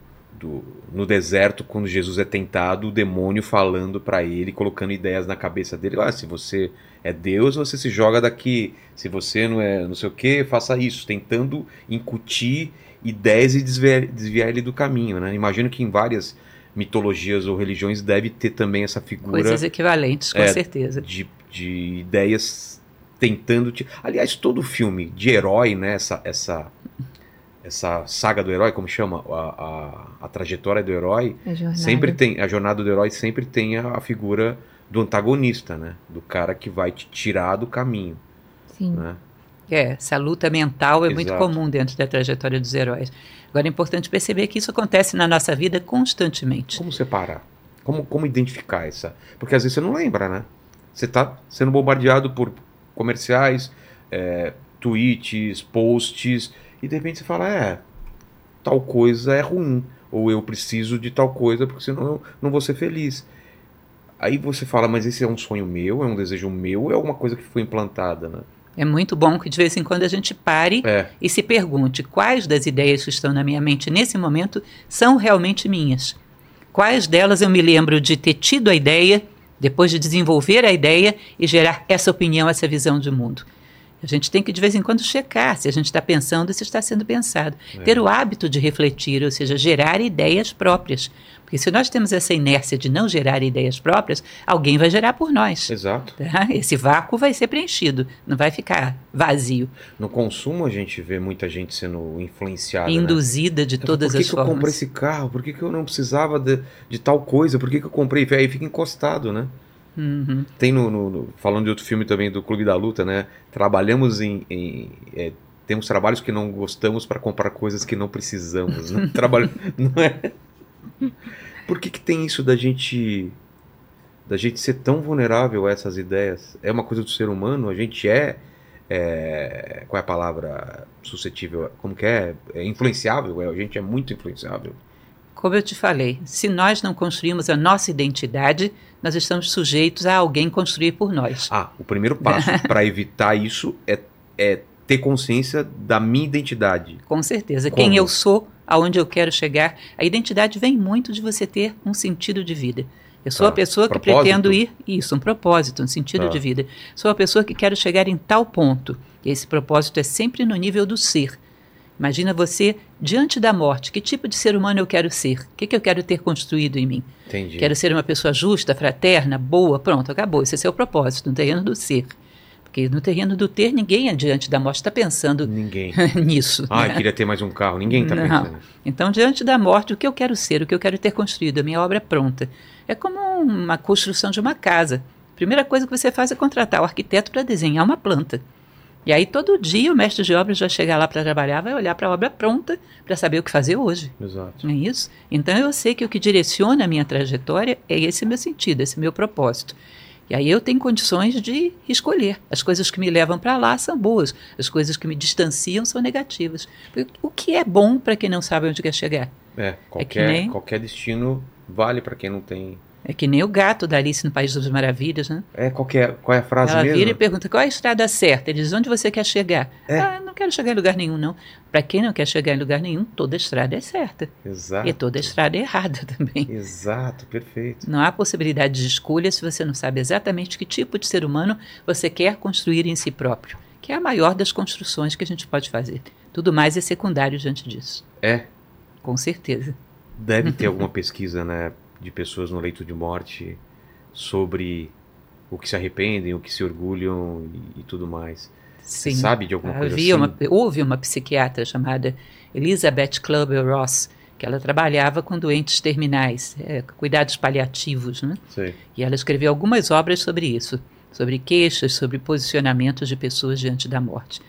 do, no deserto, quando Jesus é tentado, o demônio falando para ele, colocando ideias na cabeça dele. Ah, se você é Deus, você se joga daqui. Se você não é não sei o que, faça isso. Tentando incutir ideias e desviar, desviar ele do caminho, né? Imagino que em várias mitologias ou religiões deve ter também essa figura Coisas equivalentes, com É. certeza. de, de ideias tentando te... Aliás, todo filme de herói, né? Essa, essa, essa saga do herói, como chama? A, a, a trajetória do herói, A jornada. sempre tem. A jornada do herói sempre tem a, a figura do antagonista, né? Do cara que vai te tirar do caminho, Sim. né? É, essa luta mental é muito Exato. comum dentro da trajetória dos heróis. Agora é importante perceber que isso acontece na nossa vida constantemente. Como separar? Como, como identificar essa? Porque às vezes você não lembra, né? Você tá sendo bombardeado por comerciais, é, tweets, posts, e de repente você fala, é, tal coisa é ruim, ou eu preciso de tal coisa porque senão eu não vou ser feliz. Aí você fala, mas esse é um sonho meu, é um desejo meu, é alguma coisa que foi implantada, né? É muito bom que de vez em quando a gente pare É, e se pergunte quais das ideias que estão na minha mente nesse momento são realmente minhas. Quais delas eu me lembro de ter tido a ideia, depois de desenvolver a ideia e gerar essa opinião, essa visão de mundo. A gente tem que de vez em quando checar se a gente está pensando e se está sendo pensado. Ter o hábito de refletir, ou seja, gerar ideias próprias. Porque se nós temos essa inércia de não gerar ideias próprias, alguém vai gerar por nós. exato. tá? Esse vácuo vai ser preenchido, não vai ficar vazio, No consumo a gente vê muita gente sendo influenciada, né? induzida de Eu falo, todas Por que as que eu comprei formas. esse carro? Por que, que eu não precisava de, de tal coisa? Por que, que eu comprei? Aí fica encostado, né? Uhum. Tem no, no- no- Falando de outro filme também do Clube da Luta, né? Trabalhamos em. em- é, temos trabalhos que não gostamos para comprar coisas que não precisamos. Né? Trabalho. Não é? Por que, que tem isso da gente. Da gente ser tão vulnerável a essas ideias? É uma coisa do ser humano? A gente é. é, qual é a palavra suscetível? Como que é? É influenciável? É, a gente é muito influenciável. Como eu te falei, se nós não construímos a nossa identidade, nós estamos sujeitos a alguém construir por nós. Ah, o primeiro passo para evitar isso é, é ter consciência da minha identidade. Com certeza. Como? Quem eu sou aonde eu quero chegar. A identidade vem muito de você ter um sentido de vida. Eu sou Tá. a pessoa que Propósito? pretendo ir, isso, um propósito, um sentido Tá. de vida. Sou a pessoa que quero chegar em tal ponto. E esse propósito é sempre no nível do ser. Imagina você diante da morte. Que tipo de ser humano eu quero ser? O que, que eu quero ter construído em mim? Entendi. Quero ser uma pessoa justa, fraterna, boa. Pronto, acabou. Esse é seu propósito, no terreno do ser. Porque no terreno do ter, ninguém diante da morte está pensando Ninguém. nisso. Ah, eu né? queria ter mais um carro. Ninguém tá Não. pensando nisso. Então, diante da morte, o que eu quero ser, o que eu quero ter construído, a minha obra é pronta. É como uma construção de uma casa. A primeira coisa que você faz é contratar o arquiteto para desenhar uma planta. E aí, todo dia, o mestre de obras vai chegar lá para trabalhar, vai olhar para a obra pronta para saber o que fazer hoje. Exato. Não é isso? Então, eu sei que o que direciona a minha trajetória é esse meu sentido, esse meu propósito. E aí eu tenho condições de escolher. As coisas que me levam para lá são boas, as coisas que me distanciam são negativas. O que é bom para quem não sabe onde quer chegar? É, qualquer, nem- qualquer destino vale pra quem não tem. É que nem o gato da Alice no País das Maravilhas, né? É, qualquer, qual é a frase Ela mesmo? vira e pergunta qual é a estrada certa. Ele diz onde você quer chegar. É. Ah, não quero chegar em lugar nenhum, não. Para quem não quer chegar em lugar nenhum, toda estrada é certa. Exato. E toda estrada é errada também. Exato, perfeito. Não há possibilidade de escolha se você não sabe exatamente que tipo de ser humano você quer construir em si próprio, que é a maior das construções que a gente pode fazer. Tudo mais é secundário diante disso, É, com certeza. deve ter alguma pesquisa, né, de pessoas no leito de morte sobre o que se arrependem, o que se orgulham e, e tudo mais. Você Sim. sabe de alguma coisa Havia assim? uma, houve uma psiquiatra chamada Elizabeth Clubber Ross, que ela trabalhava com doentes terminais, é, cuidados paliativos, né? Sei. E ela escreveu algumas obras sobre isso, sobre queixas, sobre posicionamentos de pessoas diante da morte.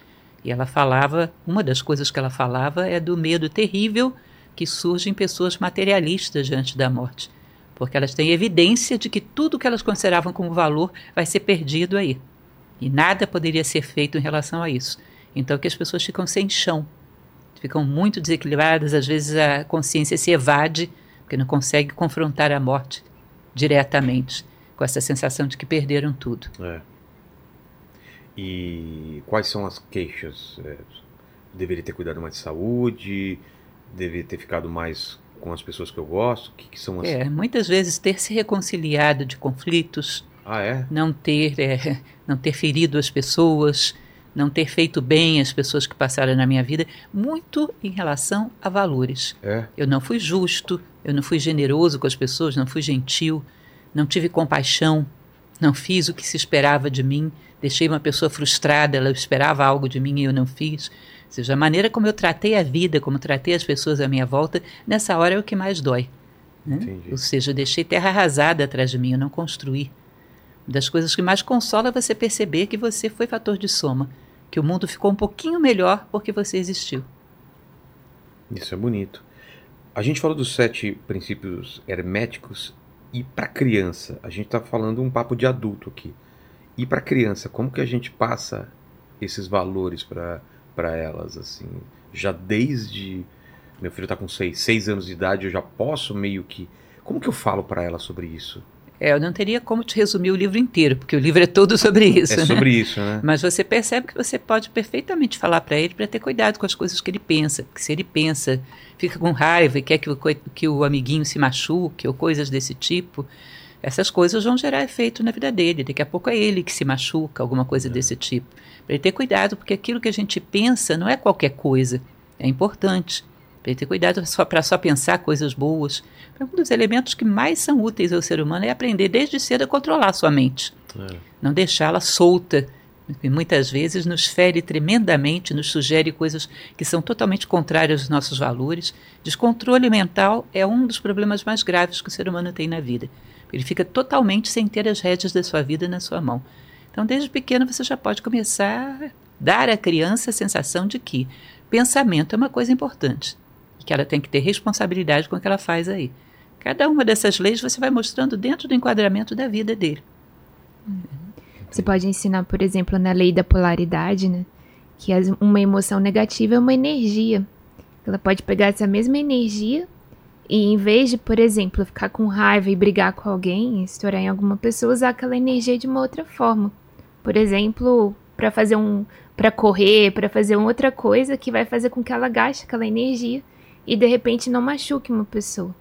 E ela falava, uma das coisas que ela falava é do medo terrível que surge em pessoas materialistas diante da morte, porque elas têm evidência de que tudo que elas consideravam como valor vai ser perdido aí. E nada poderia ser feito em relação a isso. Então que as pessoas ficam sem chão, ficam muito desequilibradas, às vezes a consciência se evade, porque não consegue confrontar a morte diretamente, com essa sensação de que perderam tudo. É. E quais são as queixas? É, deveria ter cuidado mais de saúde? Deveria ter ficado mais com as pessoas que eu gosto? O que, que são as. É, muitas vezes ter se reconciliado de conflitos, Ah, é? não ter, é, não ter ferido as pessoas, não ter feito bem as pessoas que passaram na minha vida, muito em relação a valores. É. Eu não fui justo, eu não fui generoso com as pessoas, não fui gentil, não tive compaixão, não fiz o que se esperava de mim, deixei uma pessoa frustrada, ela esperava algo de mim e eu não fiz. Ou seja, a maneira como eu tratei a vida, como tratei as pessoas à minha volta, nessa hora é o que mais dói. né? Ou seja, eu deixei terra arrasada atrás de mim, eu não construí. Uma das coisas que mais consola é você perceber que você foi fator de soma, que o mundo ficou um pouquinho melhor porque você existiu. Isso é bonito. A gente falou dos sete princípios herméticos e para criança, a gente tá falando um papo de adulto aqui. E para criança, como que a gente passa esses valores para para elas assim? Já desde meu filho tá com seis, seis anos de idade, eu já posso meio que como que eu falo para ela sobre isso? É, eu não teria como te resumir o livro inteiro, porque o livro é todo sobre isso. é né? sobre isso, né? Mas você percebe que você pode perfeitamente falar para ele para ter cuidado com as coisas que ele pensa. Porque se ele pensa, fica com raiva e quer que o, que o amiguinho se machuque ou coisas desse tipo, essas coisas vão gerar efeito na vida dele. Daqui a pouco é ele que se machuca, alguma coisa desse tipo. Para ele ter cuidado, porque aquilo que a gente pensa não é qualquer coisa, é importante. Para ele ter cuidado só para só pensar coisas boas. Um dos elementos que mais são úteis ao ser humano é aprender desde cedo a controlar a sua mente É. não deixá-la solta, que muitas vezes nos fere tremendamente, nos sugere coisas que são totalmente contrárias aos nossos valores. Descontrole mental é um dos problemas mais graves que o ser humano tem na vida. Ele fica totalmente sem ter as rédeas da sua vida na sua mão. Então, desde pequeno, você já pode começar a dar à criança a sensação de que pensamento é uma coisa importante e que ela tem que ter responsabilidade com o que ela faz aí. Cada uma dessas leis você vai mostrando dentro do enquadramento da vida dele. Você pode ensinar, por exemplo, na lei da polaridade, né? Que uma emoção negativa é uma energia. Ela pode pegar essa mesma energia e, em vez de, por exemplo, ficar com raiva e brigar com alguém, estourar em alguma pessoa, usar aquela energia de uma outra forma. Por exemplo, para fazer um. para correr, para fazer outra coisa que vai fazer com que ela gaste aquela energia e de repente não machuque uma pessoa.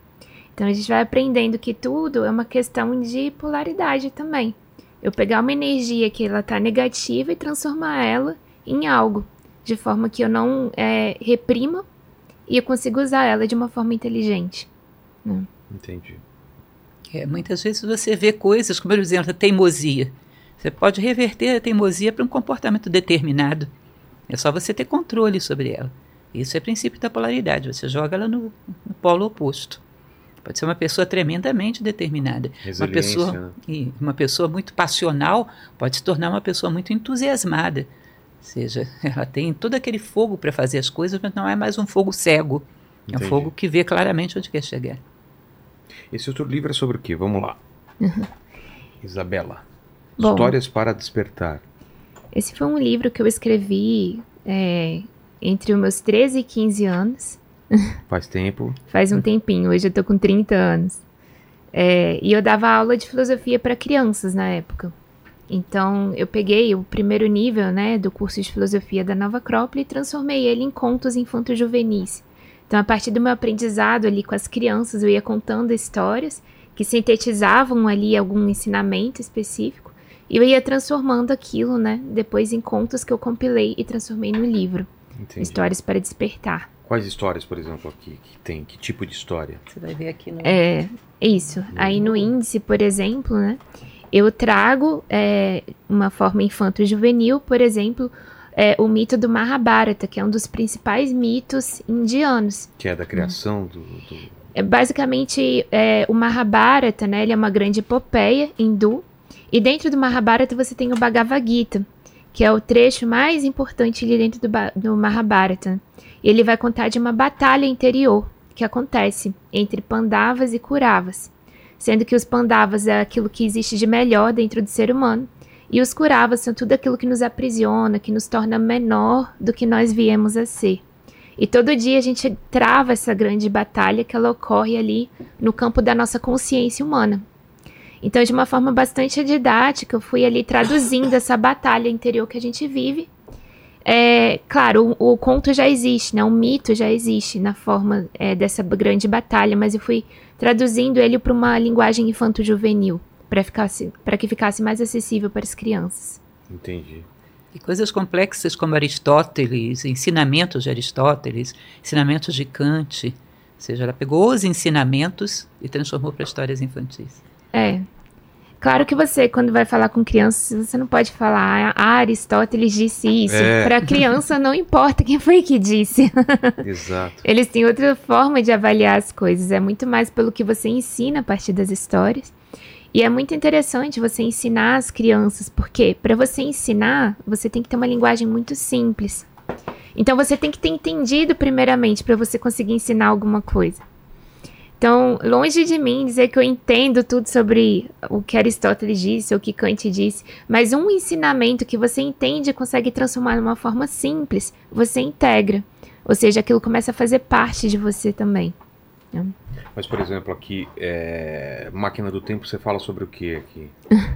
Então a gente vai aprendendo que tudo é uma questão de polaridade também. Eu pegar uma energia que ela tá negativa e transformar ela em algo, de forma que eu não é, reprima e eu consigo usar ela de uma forma inteligente. Né? Entendi. É, muitas vezes você vê coisas, como exemplo, a teimosia. Você pode reverter a teimosia para um comportamento determinado. É só você ter controle sobre ela. Isso é princípio da polaridade. Você joga ela no, no polo oposto. Pode ser uma pessoa tremendamente determinada. Uma pessoa, né? uma pessoa muito passional pode se tornar uma pessoa muito entusiasmada. Ou seja, ela tem todo aquele fogo para fazer as coisas, mas não é mais um fogo cego. É Entendi. um fogo que vê claramente onde quer chegar. Esse outro livro é sobre o quê? Vamos lá. Isabela. Bom. Histórias para despertar. Esse foi um livro que eu escrevi é, entre os meus 13 e 15 anos. Faz tempo. Faz um tempinho, hoje eu tô com 30 anos. É, e eu dava aula de filosofia para crianças na época. Então eu peguei o primeiro nível né, do curso de filosofia da Nova Acrópole e transformei ele em contos infanto-juvenis. Então, a partir do meu aprendizado ali com as crianças, eu ia contando histórias que sintetizavam ali algum ensinamento específico e eu ia transformando aquilo, né, depois em contos que eu compilei e transformei no livro. Entendi. Histórias para despertar. Quais histórias, por exemplo, aqui que tem? Que tipo de história? Você vai ver aqui no. É, isso. Aí no índice, por exemplo, né, eu trago é, uma forma infanto-juvenil, por exemplo, é, o mito do Mahabharata, que é um dos principais mitos indianos. Que é da criação do, do- É, basicamente, é, o Mahabharata, né, ele é uma grande epopeia hindu, e dentro do Mahabharata você tem o Bhagavad Gita, que é o trecho mais importante ali dentro do, do Mahabharata. E ele vai contar de uma batalha interior que acontece entre Pandavas e Kuravas, sendo que os Pandavas é aquilo que existe de melhor dentro do ser humano, e os Kuravas são tudo aquilo que nos aprisiona, que nos torna menor do que nós viemos a ser. E todo dia a gente trava essa grande batalha que ela ocorre ali no campo da nossa consciência humana. Então, de uma forma bastante didática, eu fui ali traduzindo essa batalha interior que a gente vive. É, claro, o, o conto já existe, né? O mito já existe na forma é, dessa grande batalha, mas eu fui traduzindo ele para uma linguagem infanto-juvenil, para que ficasse mais acessível para as crianças. Entendi. E coisas complexas como Aristóteles, ensinamentos de Aristóteles, ensinamentos de Kant. Ou seja, ela pegou os ensinamentos e transformou para histórias infantis. É. Claro que você, quando vai falar com crianças, você não pode falar, ah, Aristóteles disse isso. É. Para criança, não importa quem foi que disse. Exato. Eles têm outra forma de avaliar as coisas. É muito mais pelo que você ensina a partir das histórias. E é muito interessante você ensinar as crianças, porque para você ensinar, você tem que ter uma linguagem muito simples. Então você tem que ter entendido primeiramente para você conseguir ensinar alguma coisa. Então, longe de mim dizer que eu entendo tudo sobre o que Aristóteles disse ou o que Kant disse, mas um ensinamento que você entende e consegue transformar numa forma simples, você integra. Ou seja, aquilo começa a fazer parte de você também. Mas, por exemplo, aqui, é... Máquina do Tempo, você fala sobre o que aqui?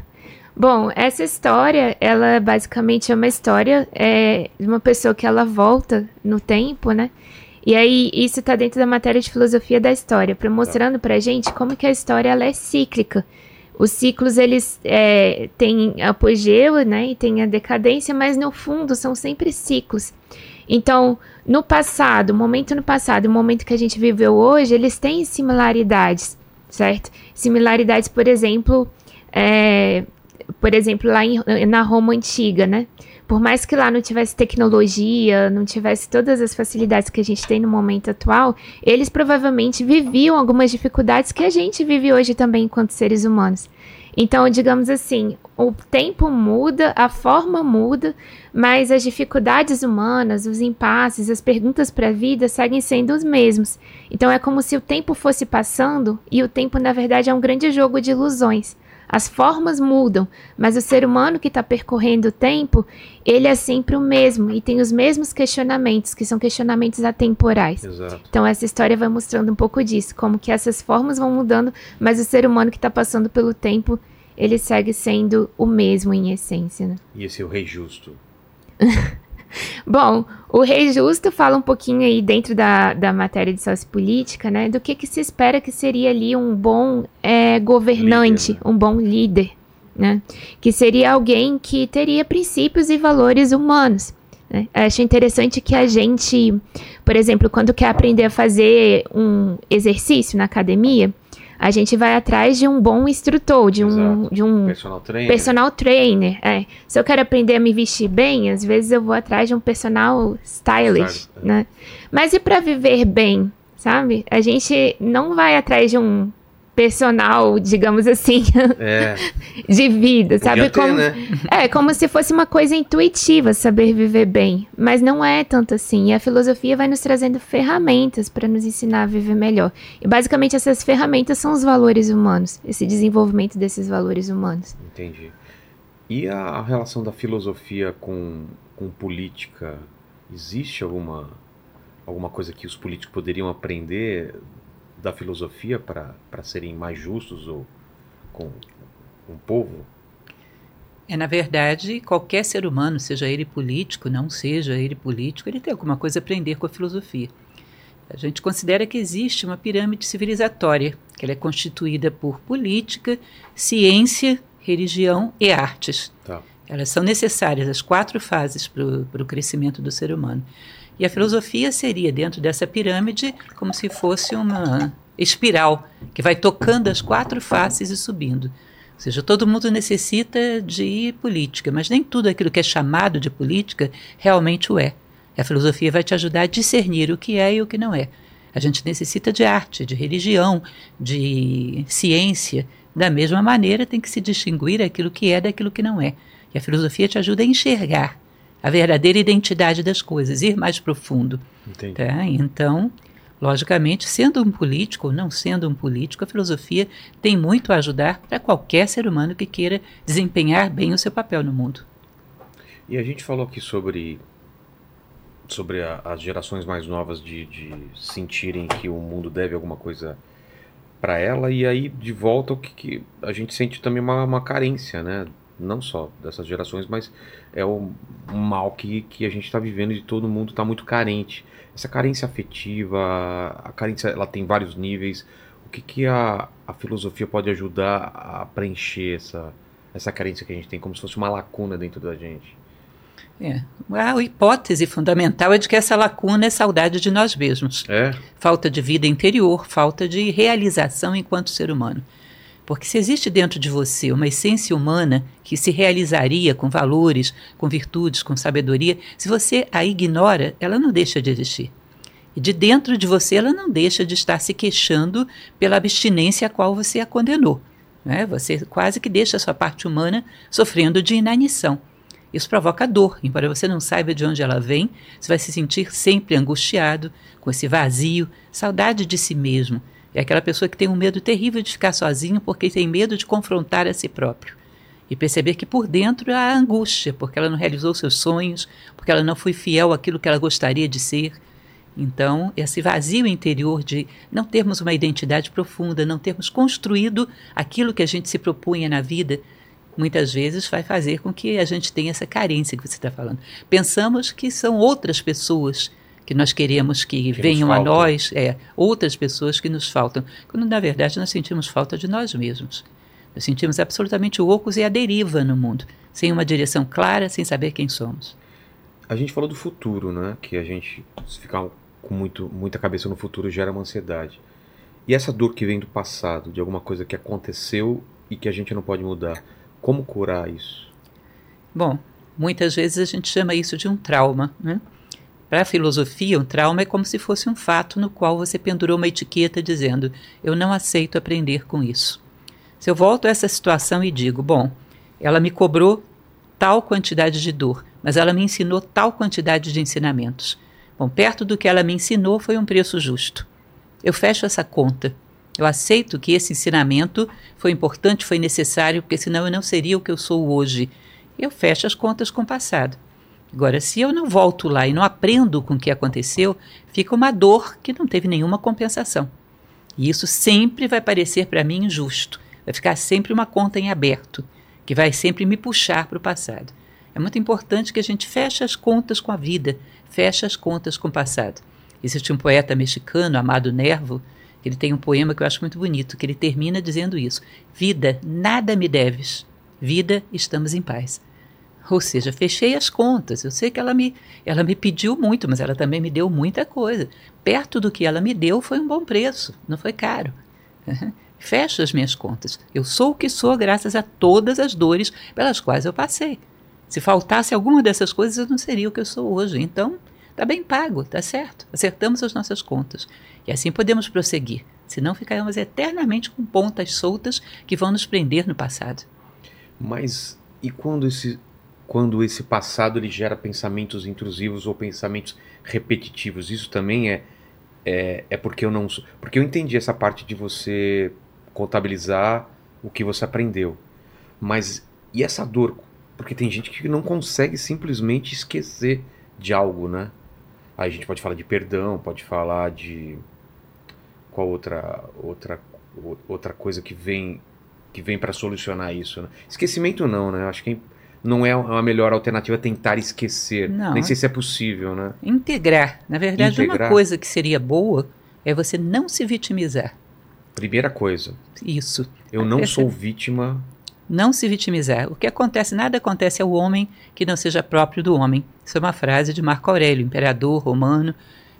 Bom, essa história, ela basicamente é uma história é, de uma pessoa que ela volta no tempo, né? E aí, isso tá dentro da matéria de filosofia da história, para mostrando pra gente como que a história ela é cíclica. Os ciclos, eles é, têm apogeu, né? E tem a decadência, mas no fundo são sempre ciclos. Então, no passado, o momento no passado o momento que a gente viveu hoje, eles têm similaridades, certo? Similaridades, por exemplo, é, por exemplo, lá em, na Roma antiga, né? Por mais que lá não tivesse tecnologia, não tivesse todas as facilidades que a gente tem no momento atual, eles provavelmente viviam algumas dificuldades que a gente vive hoje também enquanto seres humanos. Então, digamos assim, o tempo muda, a forma muda, mas as dificuldades humanas, os impasses, as perguntas para a vida seguem sendo os mesmos. Então, é como se o tempo fosse passando e o tempo, na verdade, é um grande jogo de ilusões. As formas mudam, mas o ser humano que está percorrendo o tempo, ele é sempre o mesmo e tem os mesmos questionamentos, que são questionamentos atemporais. Exato. Então essa história vai mostrando um pouco disso, como que essas formas vão mudando, mas o ser humano que está passando pelo tempo, ele segue sendo o mesmo em essência. Né? E esse é o Rei Justo. Bom, o Rei Justo fala um pouquinho aí dentro da, da matéria de sociopolítica, né? Do que, que se espera que seria ali um bom é, governante, líder, né? um bom líder, né? Que seria alguém que teria princípios e valores humanos. Né? Acho interessante que a gente, por exemplo, quando quer aprender a fazer um exercício na academia, a gente vai atrás de um bom instrutor, de um, de um personal trainer. Personal trainer é. Se eu quero aprender a me vestir bem, às vezes eu vou atrás de um personal stylish, é. né? Mas e para viver bem, sabe? A gente não vai atrás de um personal, digamos assim, é. de vida, sabe? Ter, como, né? É, como se fosse uma coisa intuitiva saber viver bem, mas não é tanto assim. E a filosofia vai nos trazendo ferramentas para nos ensinar a viver melhor. E basicamente essas ferramentas são os valores humanos, esse desenvolvimento desses valores humanos. Entendi. E a relação da filosofia com, com política? Existe alguma alguma coisa que os políticos poderiam aprender da filosofia para serem mais justos ou com, o povo? É, na verdade, qualquer ser humano, seja ele político, não seja ele político, ele tem alguma coisa a aprender com a filosofia. A gente considera que existe uma pirâmide civilizatória, que ela é constituída por política, ciência, religião e artes. Tá. Elas são necessárias, as quatro fases para o crescimento do ser humano. E a filosofia seria, dentro dessa pirâmide, como se fosse uma espiral que vai tocando as quatro faces e subindo. Ou seja, todo mundo necessita de política, mas nem tudo aquilo que é chamado de política realmente o é. A filosofia vai te ajudar a discernir o que é e o que não é. A gente necessita de arte, de religião, de ciência. Da mesma maneira, tem que se distinguir aquilo que é daquilo que não é. E a filosofia te ajuda a enxergar a verdadeira identidade das coisas, ir mais profundo. Tá? Então, logicamente, sendo um político ou não sendo um político, a filosofia tem muito a ajudar para qualquer ser humano que queira desempenhar bem o seu papel no mundo. E a gente falou aqui sobre sobre a, as gerações mais novas de, de, sentirem que o mundo deve alguma coisa para ela e aí de volta o que, que, a gente sente também uma, uma carência, né? Não só dessas gerações, mas é o, um mal que, que a gente está vivendo de todo mundo está muito carente. Essa carência afetiva, a carência ela tem vários níveis. O que, que a, a filosofia pode ajudar a preencher essa, essa carência que a gente tem, como se fosse uma lacuna dentro da gente? É. A hipótese fundamental é de que essa lacuna é saudade de nós mesmos. É. Falta de vida interior, falta de realização enquanto ser humano. Porque se existe dentro de você uma essência humana que se realizaria com valores, com virtudes, com sabedoria, se você a ignora, ela não deixa de existir. E de dentro de você, ela não deixa de estar se queixando pela abstinência a qual você a condenou. Né? Você quase que deixa a sua parte humana sofrendo de inanição. Isso provoca dor, embora você não saiba de onde ela vem, você vai se sentir sempre angustiado, com esse vazio, saudade de si mesmo, é aquela pessoa que tem um medo terrível de ficar sozinho porque tem medo de confrontar a si próprio. E perceber que por dentro há angústia, porque ela não realizou seus sonhos, porque ela não foi fiel àquilo que ela gostaria de ser. Então, esse vazio interior de não termos uma identidade profunda, não termos construído aquilo que a gente se propunha na vida, muitas vezes vai fazer com que a gente tenha essa carência que você está falando. Pensamos que são outras pessoas que nós queremos que, que venham a nós, é, outras pessoas que nos faltam, quando na verdade nós sentimos falta de nós mesmos. Nós sentimos absolutamente ocos e a deriva no mundo, sem uma direção clara, sem saber quem somos. A gente falou do futuro, né? Que a gente se ficar com muito, muita cabeça no futuro gera uma ansiedade. E essa dor que vem do passado, de alguma coisa que aconteceu e que a gente não pode mudar, como curar isso? Bom, muitas vezes a gente chama isso de um trauma, né? Para a filosofia, um trauma é como se fosse um fato no qual você pendurou uma etiqueta dizendo: Eu não aceito aprender com isso. Se eu volto a essa situação e digo: Bom, ela me cobrou tal quantidade de dor, mas ela me ensinou tal quantidade de ensinamentos. Bom, perto do que ela me ensinou foi um preço justo. Eu fecho essa conta. Eu aceito que esse ensinamento foi importante, foi necessário, porque senão eu não seria o que eu sou hoje. Eu fecho as contas com o passado. Agora, se eu não volto lá e não aprendo com o que aconteceu, fica uma dor que não teve nenhuma compensação. E isso sempre vai parecer para mim injusto. Vai ficar sempre uma conta em aberto, que vai sempre me puxar para o passado. É muito importante que a gente feche as contas com a vida, feche as contas com o passado. Existe um poeta mexicano, Amado Nervo, ele tem um poema que eu acho muito bonito, que ele termina dizendo isso: Vida, nada me deves. Vida, estamos em paz. Ou seja, fechei as contas. Eu sei que ela me, ela me pediu muito, mas ela também me deu muita coisa. Perto do que ela me deu foi um bom preço, não foi caro. Fecho as minhas contas. Eu sou o que sou graças a todas as dores pelas quais eu passei. Se faltasse alguma dessas coisas, eu não seria o que eu sou hoje. Então, está bem pago, está certo. Acertamos as nossas contas. E assim podemos prosseguir. Senão ficaremos eternamente com pontas soltas que vão nos prender no passado. Mas e quando esse, quando esse passado ele gera pensamentos intrusivos ou pensamentos repetitivos? Isso também é, é, é porque eu não. Porque eu entendi essa parte de você contabilizar o que você aprendeu. Mas e essa dor? Porque tem gente que não consegue simplesmente esquecer de algo, né? Aí a gente pode falar de perdão, pode falar de qual outra outra outra coisa que vem que vem para solucionar isso, né? Esquecimento não, né? Acho que não é a melhor alternativa tentar esquecer. Não, Nem sei se é possível, né? Integrar. Na verdade, Integrar. uma coisa que seria boa é você não se vitimizar. Primeira coisa, Isso. eu não Essa- sou vítima. Não se vitimizar. O que acontece, nada acontece ao homem que não seja próprio do homem. Isso é uma frase de Marco Aurélio, imperador romano,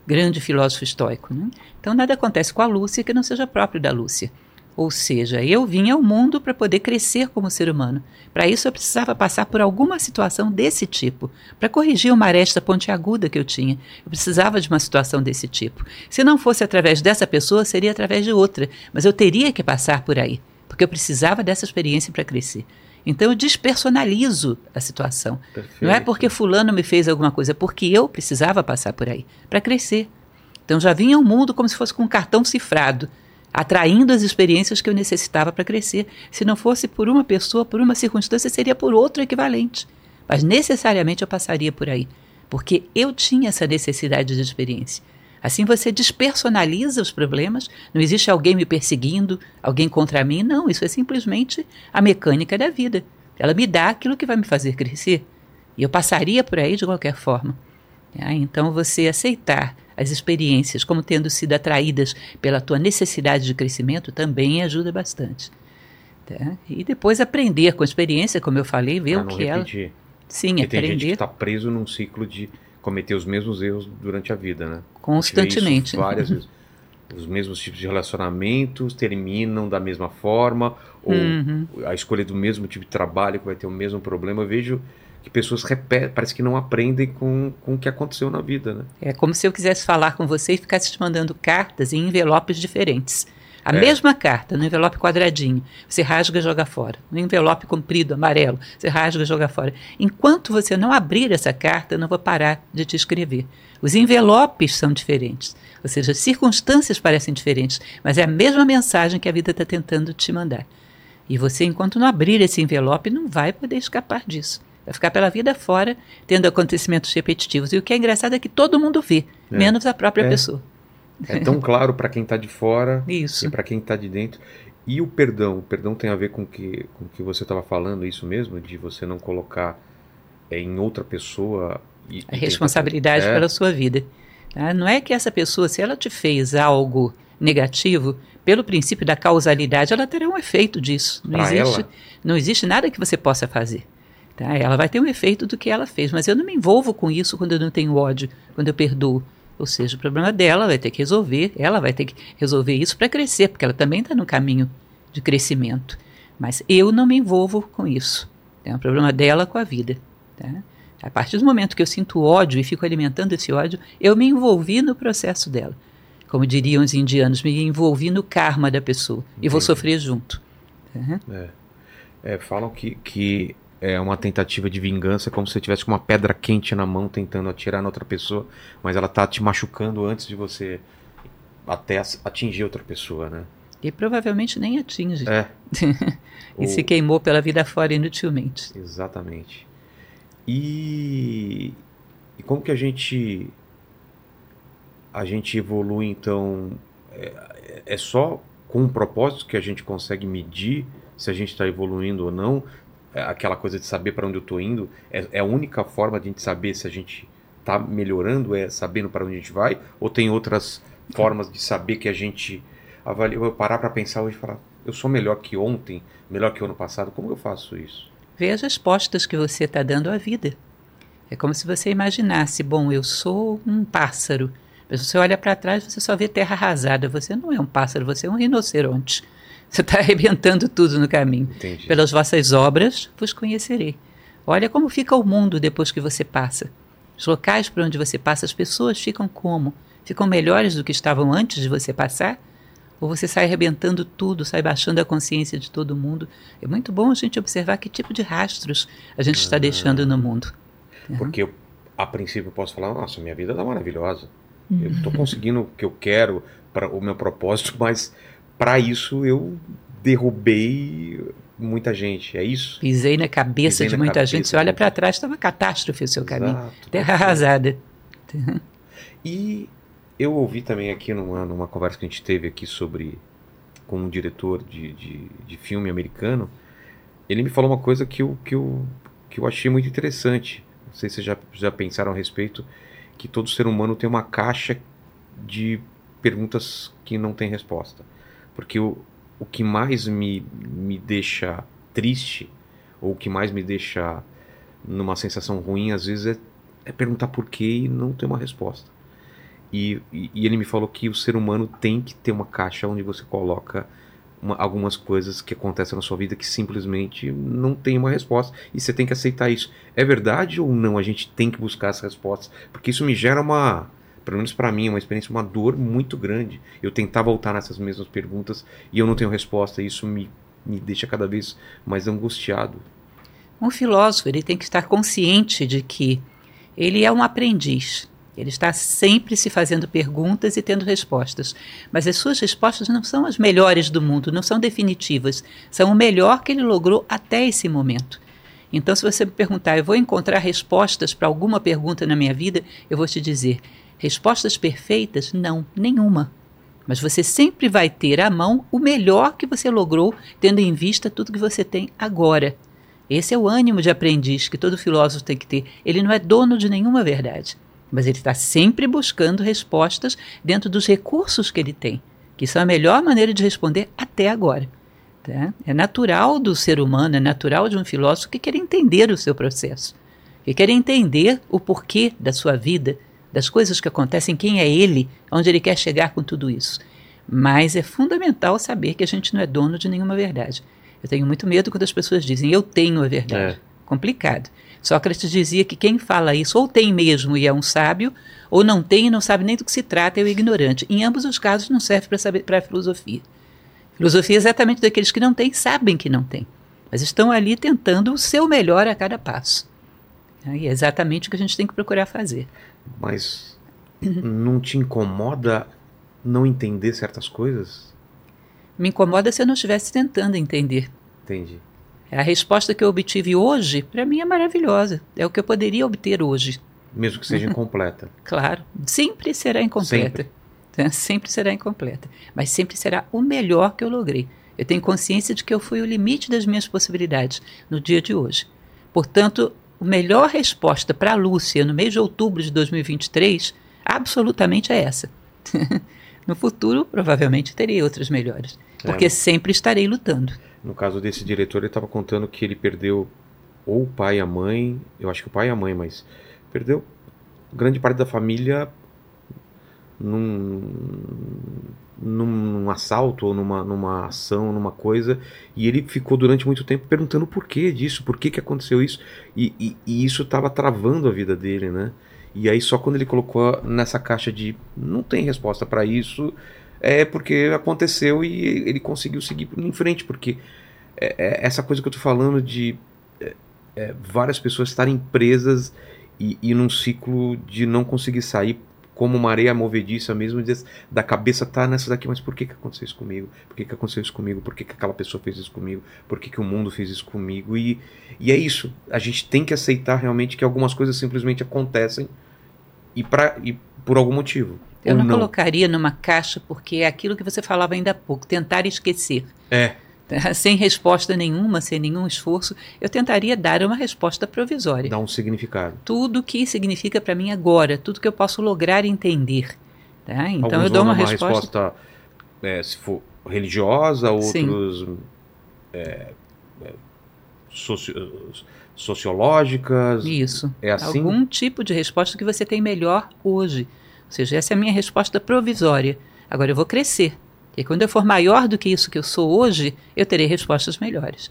grande filósofo estoico. né? Então, nada acontece com a Lúcia que não seja próprio da Lúcia. Ou seja, eu vim ao mundo para poder crescer como ser humano. Para isso, eu precisava passar por alguma situação desse tipo, para corrigir uma aresta pontiaguda que eu tinha. Eu precisava de uma situação desse tipo. Se não fosse através dessa pessoa, seria através de outra, mas eu teria que passar por aí, porque eu precisava dessa experiência para crescer. Então eu despersonalizo a situação. Perfeito. Não é porque fulano me fez alguma coisa, é porque eu precisava passar por aí para crescer. Então já vinha ao mundo como se fosse com um cartão cifrado, atraindo as experiências que eu necessitava para crescer. Se não fosse por uma pessoa, por uma circunstância, seria por outro equivalente. Mas necessariamente eu passaria por aí, porque eu tinha essa necessidade de experiência. Assim você despersonaliza os problemas, não existe alguém me perseguindo, alguém contra mim, não, isso é simplesmente a mecânica da vida. Ela me dá aquilo que vai me fazer crescer. E eu passaria por aí de qualquer forma. tá? Então você aceitar as experiências como tendo sido atraídas pela tua necessidade de crescimento também ajuda bastante. tá? E depois aprender com a experiência, como eu falei, ver Pra o que ela. repetir. Sim, Porque tem gente que aprender está preso num ciclo de cometer os mesmos erros durante a vida, né? constantemente. Várias vezes. Os mesmos tipos de relacionamentos terminam da mesma forma, ou Uhum. a escolha do mesmo tipo de trabalho que vai ter o mesmo problema. Eu vejo que pessoas repetem, parece que não aprendem com, com o que aconteceu na vida, né? É como se eu quisesse falar com você e ficasse te mandando cartas em envelopes diferentes. A É. mesma carta, no envelope quadradinho, você rasga e joga fora. No envelope comprido, amarelo, você rasga e joga fora. Enquanto você não abrir essa carta, eu não vou parar de te escrever. Os envelopes são diferentes, ou seja, as circunstâncias parecem diferentes, mas é a mesma mensagem que a vida está tentando te mandar. E você, enquanto não abrir esse envelope, não vai poder escapar disso. Vai ficar pela vida fora, tendo acontecimentos repetitivos. E o que é engraçado é que todo mundo vê, É. menos a própria É. pessoa. É tão claro para quem está de fora Isso. e para quem está de dentro. E o perdão? O perdão tem a ver com que, com o que você estava falando, isso mesmo? De você não colocar é, em outra pessoa. E, A responsabilidade tentar- é, pela sua vida. tá? Não é que essa pessoa, se ela te fez algo negativo, pelo princípio da causalidade, ela terá um efeito disso. Não Pra existe, ela? não existe nada que você possa fazer. Tá? Ela vai ter um efeito do que ela fez, mas eu não me envolvo com isso quando eu não tenho ódio, quando eu perdoo. Ou seja, o problema dela vai ter que resolver, ela vai ter que resolver isso para crescer, porque ela também está no caminho de crescimento. Mas eu não me envolvo com isso. É um problema dela com a vida. Tá? A partir do momento que eu sinto ódio e fico alimentando esse ódio, eu me envolvi no processo dela. Como diriam os indianos, me envolvi no karma da pessoa e vou sofrer junto. Tá? É, falam que, que é uma tentativa de vingança, como se você tivesse com uma pedra quente na mão tentando atirar na outra pessoa, mas ela tá te machucando antes de você até atingir outra pessoa, né? E provavelmente nem atinge. É. e se queimou pela vida fora inutilmente. Exatamente. E, e como que a gente a gente evolui então? É, é só com um propósito que a gente consegue medir se a gente está evoluindo ou não? É, aquela coisa de saber para onde eu tô indo, é, é, a única forma de a gente saber se a gente tá melhorando, é sabendo para onde a gente vai, ou tem outras formas de saber que a gente avalia, eu parar para pensar hoje e falar, eu sou melhor que ontem, melhor que ano passado, como eu faço isso? Ver as respostas que você está dando à vida. É como se você imaginasse, bom, eu sou um pássaro. Mas você olha para trás, você só vê terra arrasada. Você não é um pássaro, você é um rinoceronte. Você está arrebentando tudo no caminho. Entendi. Pelas vossas obras vos conhecerei. Olha como fica o mundo depois que você passa. Os locais por onde você passa, as pessoas ficam como? Ficam melhores do que estavam antes de você passar? Ou você sai arrebentando tudo, sai baixando a consciência de todo mundo? É muito bom a gente observar que tipo de rastros a gente está deixando no mundo. Porque eu, a princípio, posso falar: nossa, minha vida está maravilhosa. Eu estou conseguindo o que eu quero para o meu propósito, mas para isso eu derrubei muita gente, é isso? Pisei na cabeça Pisei de na muita cabeça gente. Você olha para trás, estava catástrofe o seu Exato, caminho. Terra arrasada. E eu ouvi também aqui numa, numa conversa que a gente teve aqui sobre com um diretor de, de, de filme americano, ele me falou uma coisa que eu, que eu, que eu achei muito interessante. Não sei se vocês já, já pensaram a respeito, que todo ser humano tem uma caixa de perguntas que não tem resposta. Porque o, o que mais me, me deixa triste, ou o que mais me deixa numa sensação ruim, às vezes, é, é perguntar por quê e não ter uma resposta. E, e, e, ele me falou que o ser humano tem que ter uma caixa onde você coloca uma, algumas coisas que acontecem na sua vida que simplesmente não tem uma resposta e você tem que aceitar isso. É verdade ou não? A gente tem que buscar as respostas, porque isso me gera uma, pelo menos para mim, uma experiência, uma dor muito grande. Eu tentar voltar nessas mesmas perguntas e eu não tenho resposta. Isso me, me deixa cada vez mais angustiado. Um filósofo ele tem que estar consciente de que ele é um aprendiz. Ele está sempre se fazendo perguntas e tendo respostas. Mas as suas respostas não são as melhores do mundo, não são definitivas. São o melhor que ele logrou até esse momento. Então, se você me perguntar, eu vou encontrar respostas para alguma pergunta na minha vida, eu vou te dizer: respostas perfeitas? Não, nenhuma. Mas você sempre vai ter à mão o melhor que você logrou, tendo em vista tudo que você tem agora. Esse é o ânimo de aprendiz que todo filósofo tem que ter. Ele não é dono de nenhuma verdade. Mas ele está sempre buscando respostas dentro dos recursos que ele tem, que são a melhor maneira de responder até agora. Tá? É natural do ser humano, é natural de um filósofo que quer entender o seu processo, que quer entender o porquê da sua vida, das coisas que acontecem, quem é ele, onde ele quer chegar com tudo isso. Mas é fundamental saber que a gente não é dono de nenhuma verdade. Eu tenho muito medo quando as pessoas dizem eu tenho a verdade. É. Complicado. Sócrates dizia que quem fala isso ou tem mesmo e é um sábio, ou não tem e não sabe nem do que se trata e é o ignorante. Em ambos os casos não serve para saber para a filosofia. Filosofia é exatamente daqueles que não têm, sabem que não têm, mas estão ali tentando o seu melhor a cada passo. E é exatamente o que a gente tem que procurar fazer. Mas não te incomoda não entender certas coisas? Me incomoda se eu não estivesse tentando entender. Entendi. A resposta que eu obtive hoje, para mim, é maravilhosa. É o que eu poderia obter hoje. Mesmo que seja incompleta. claro. Sempre será incompleta. Sempre. Sempre será incompleta. Mas sempre será o melhor que eu logrei. Eu tenho consciência de que eu fui o limite das minhas possibilidades no dia de hoje. Portanto, a melhor resposta para a Lúcia no mês de outubro de 2023 absolutamente é essa. no futuro, provavelmente terei outras melhores. Porque é. sempre estarei lutando. No caso desse diretor, ele estava contando que ele perdeu ou o pai e a mãe, eu acho que o pai e a mãe, mas perdeu grande parte da família num, num assalto ou numa, numa ação, numa coisa, e ele ficou durante muito tempo perguntando o porquê disso, por que, que aconteceu isso, e, e, e isso estava travando a vida dele, né? E aí só quando ele colocou nessa caixa de não tem resposta para isso, é porque aconteceu e ele conseguiu seguir em frente, porque é, é essa coisa que eu tô falando de é, é, várias pessoas estarem presas e, e num ciclo de não conseguir sair como uma areia movediça mesmo, da cabeça tá nessa daqui, mas por que que aconteceu isso comigo? Por que que aconteceu isso comigo? Por que que aquela pessoa fez isso comigo? Por que que o mundo fez isso comigo? E, e é isso, a gente tem que aceitar realmente que algumas coisas simplesmente acontecem e, pra, e por algum motivo. Eu não, não, colocaria numa caixa porque é aquilo que você falava ainda há pouco, tentar esquecer. É. sem resposta nenhuma, sem nenhum esforço, eu tentaria dar uma resposta provisória. Dá um significado. Tudo que significa para mim agora, tudo que eu posso lograr entender. Tá? Então Alguns eu dou uma, uma resposta. resposta é, se for religiosa, outros é, é, socio, sociológicas. Isso. É assim? Algum tipo de resposta que você tem melhor hoje. Ou seja, essa é a minha resposta provisória. Agora eu vou crescer. E quando eu for maior do que isso que eu sou hoje, eu terei respostas melhores.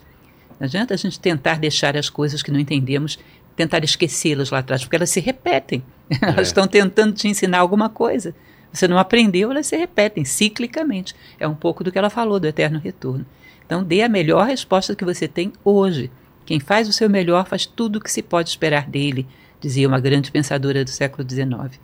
Não adianta a gente tentar deixar as coisas que não entendemos, tentar esquecê-las lá atrás, porque elas se repetem. É. elas estão tentando te ensinar alguma coisa. Você não aprendeu, elas se repetem ciclicamente. É um pouco do que ela falou do eterno retorno. Então, dê a melhor resposta que você tem hoje. Quem faz o seu melhor faz tudo o que se pode esperar dele, dizia uma grande pensadora do século XIX.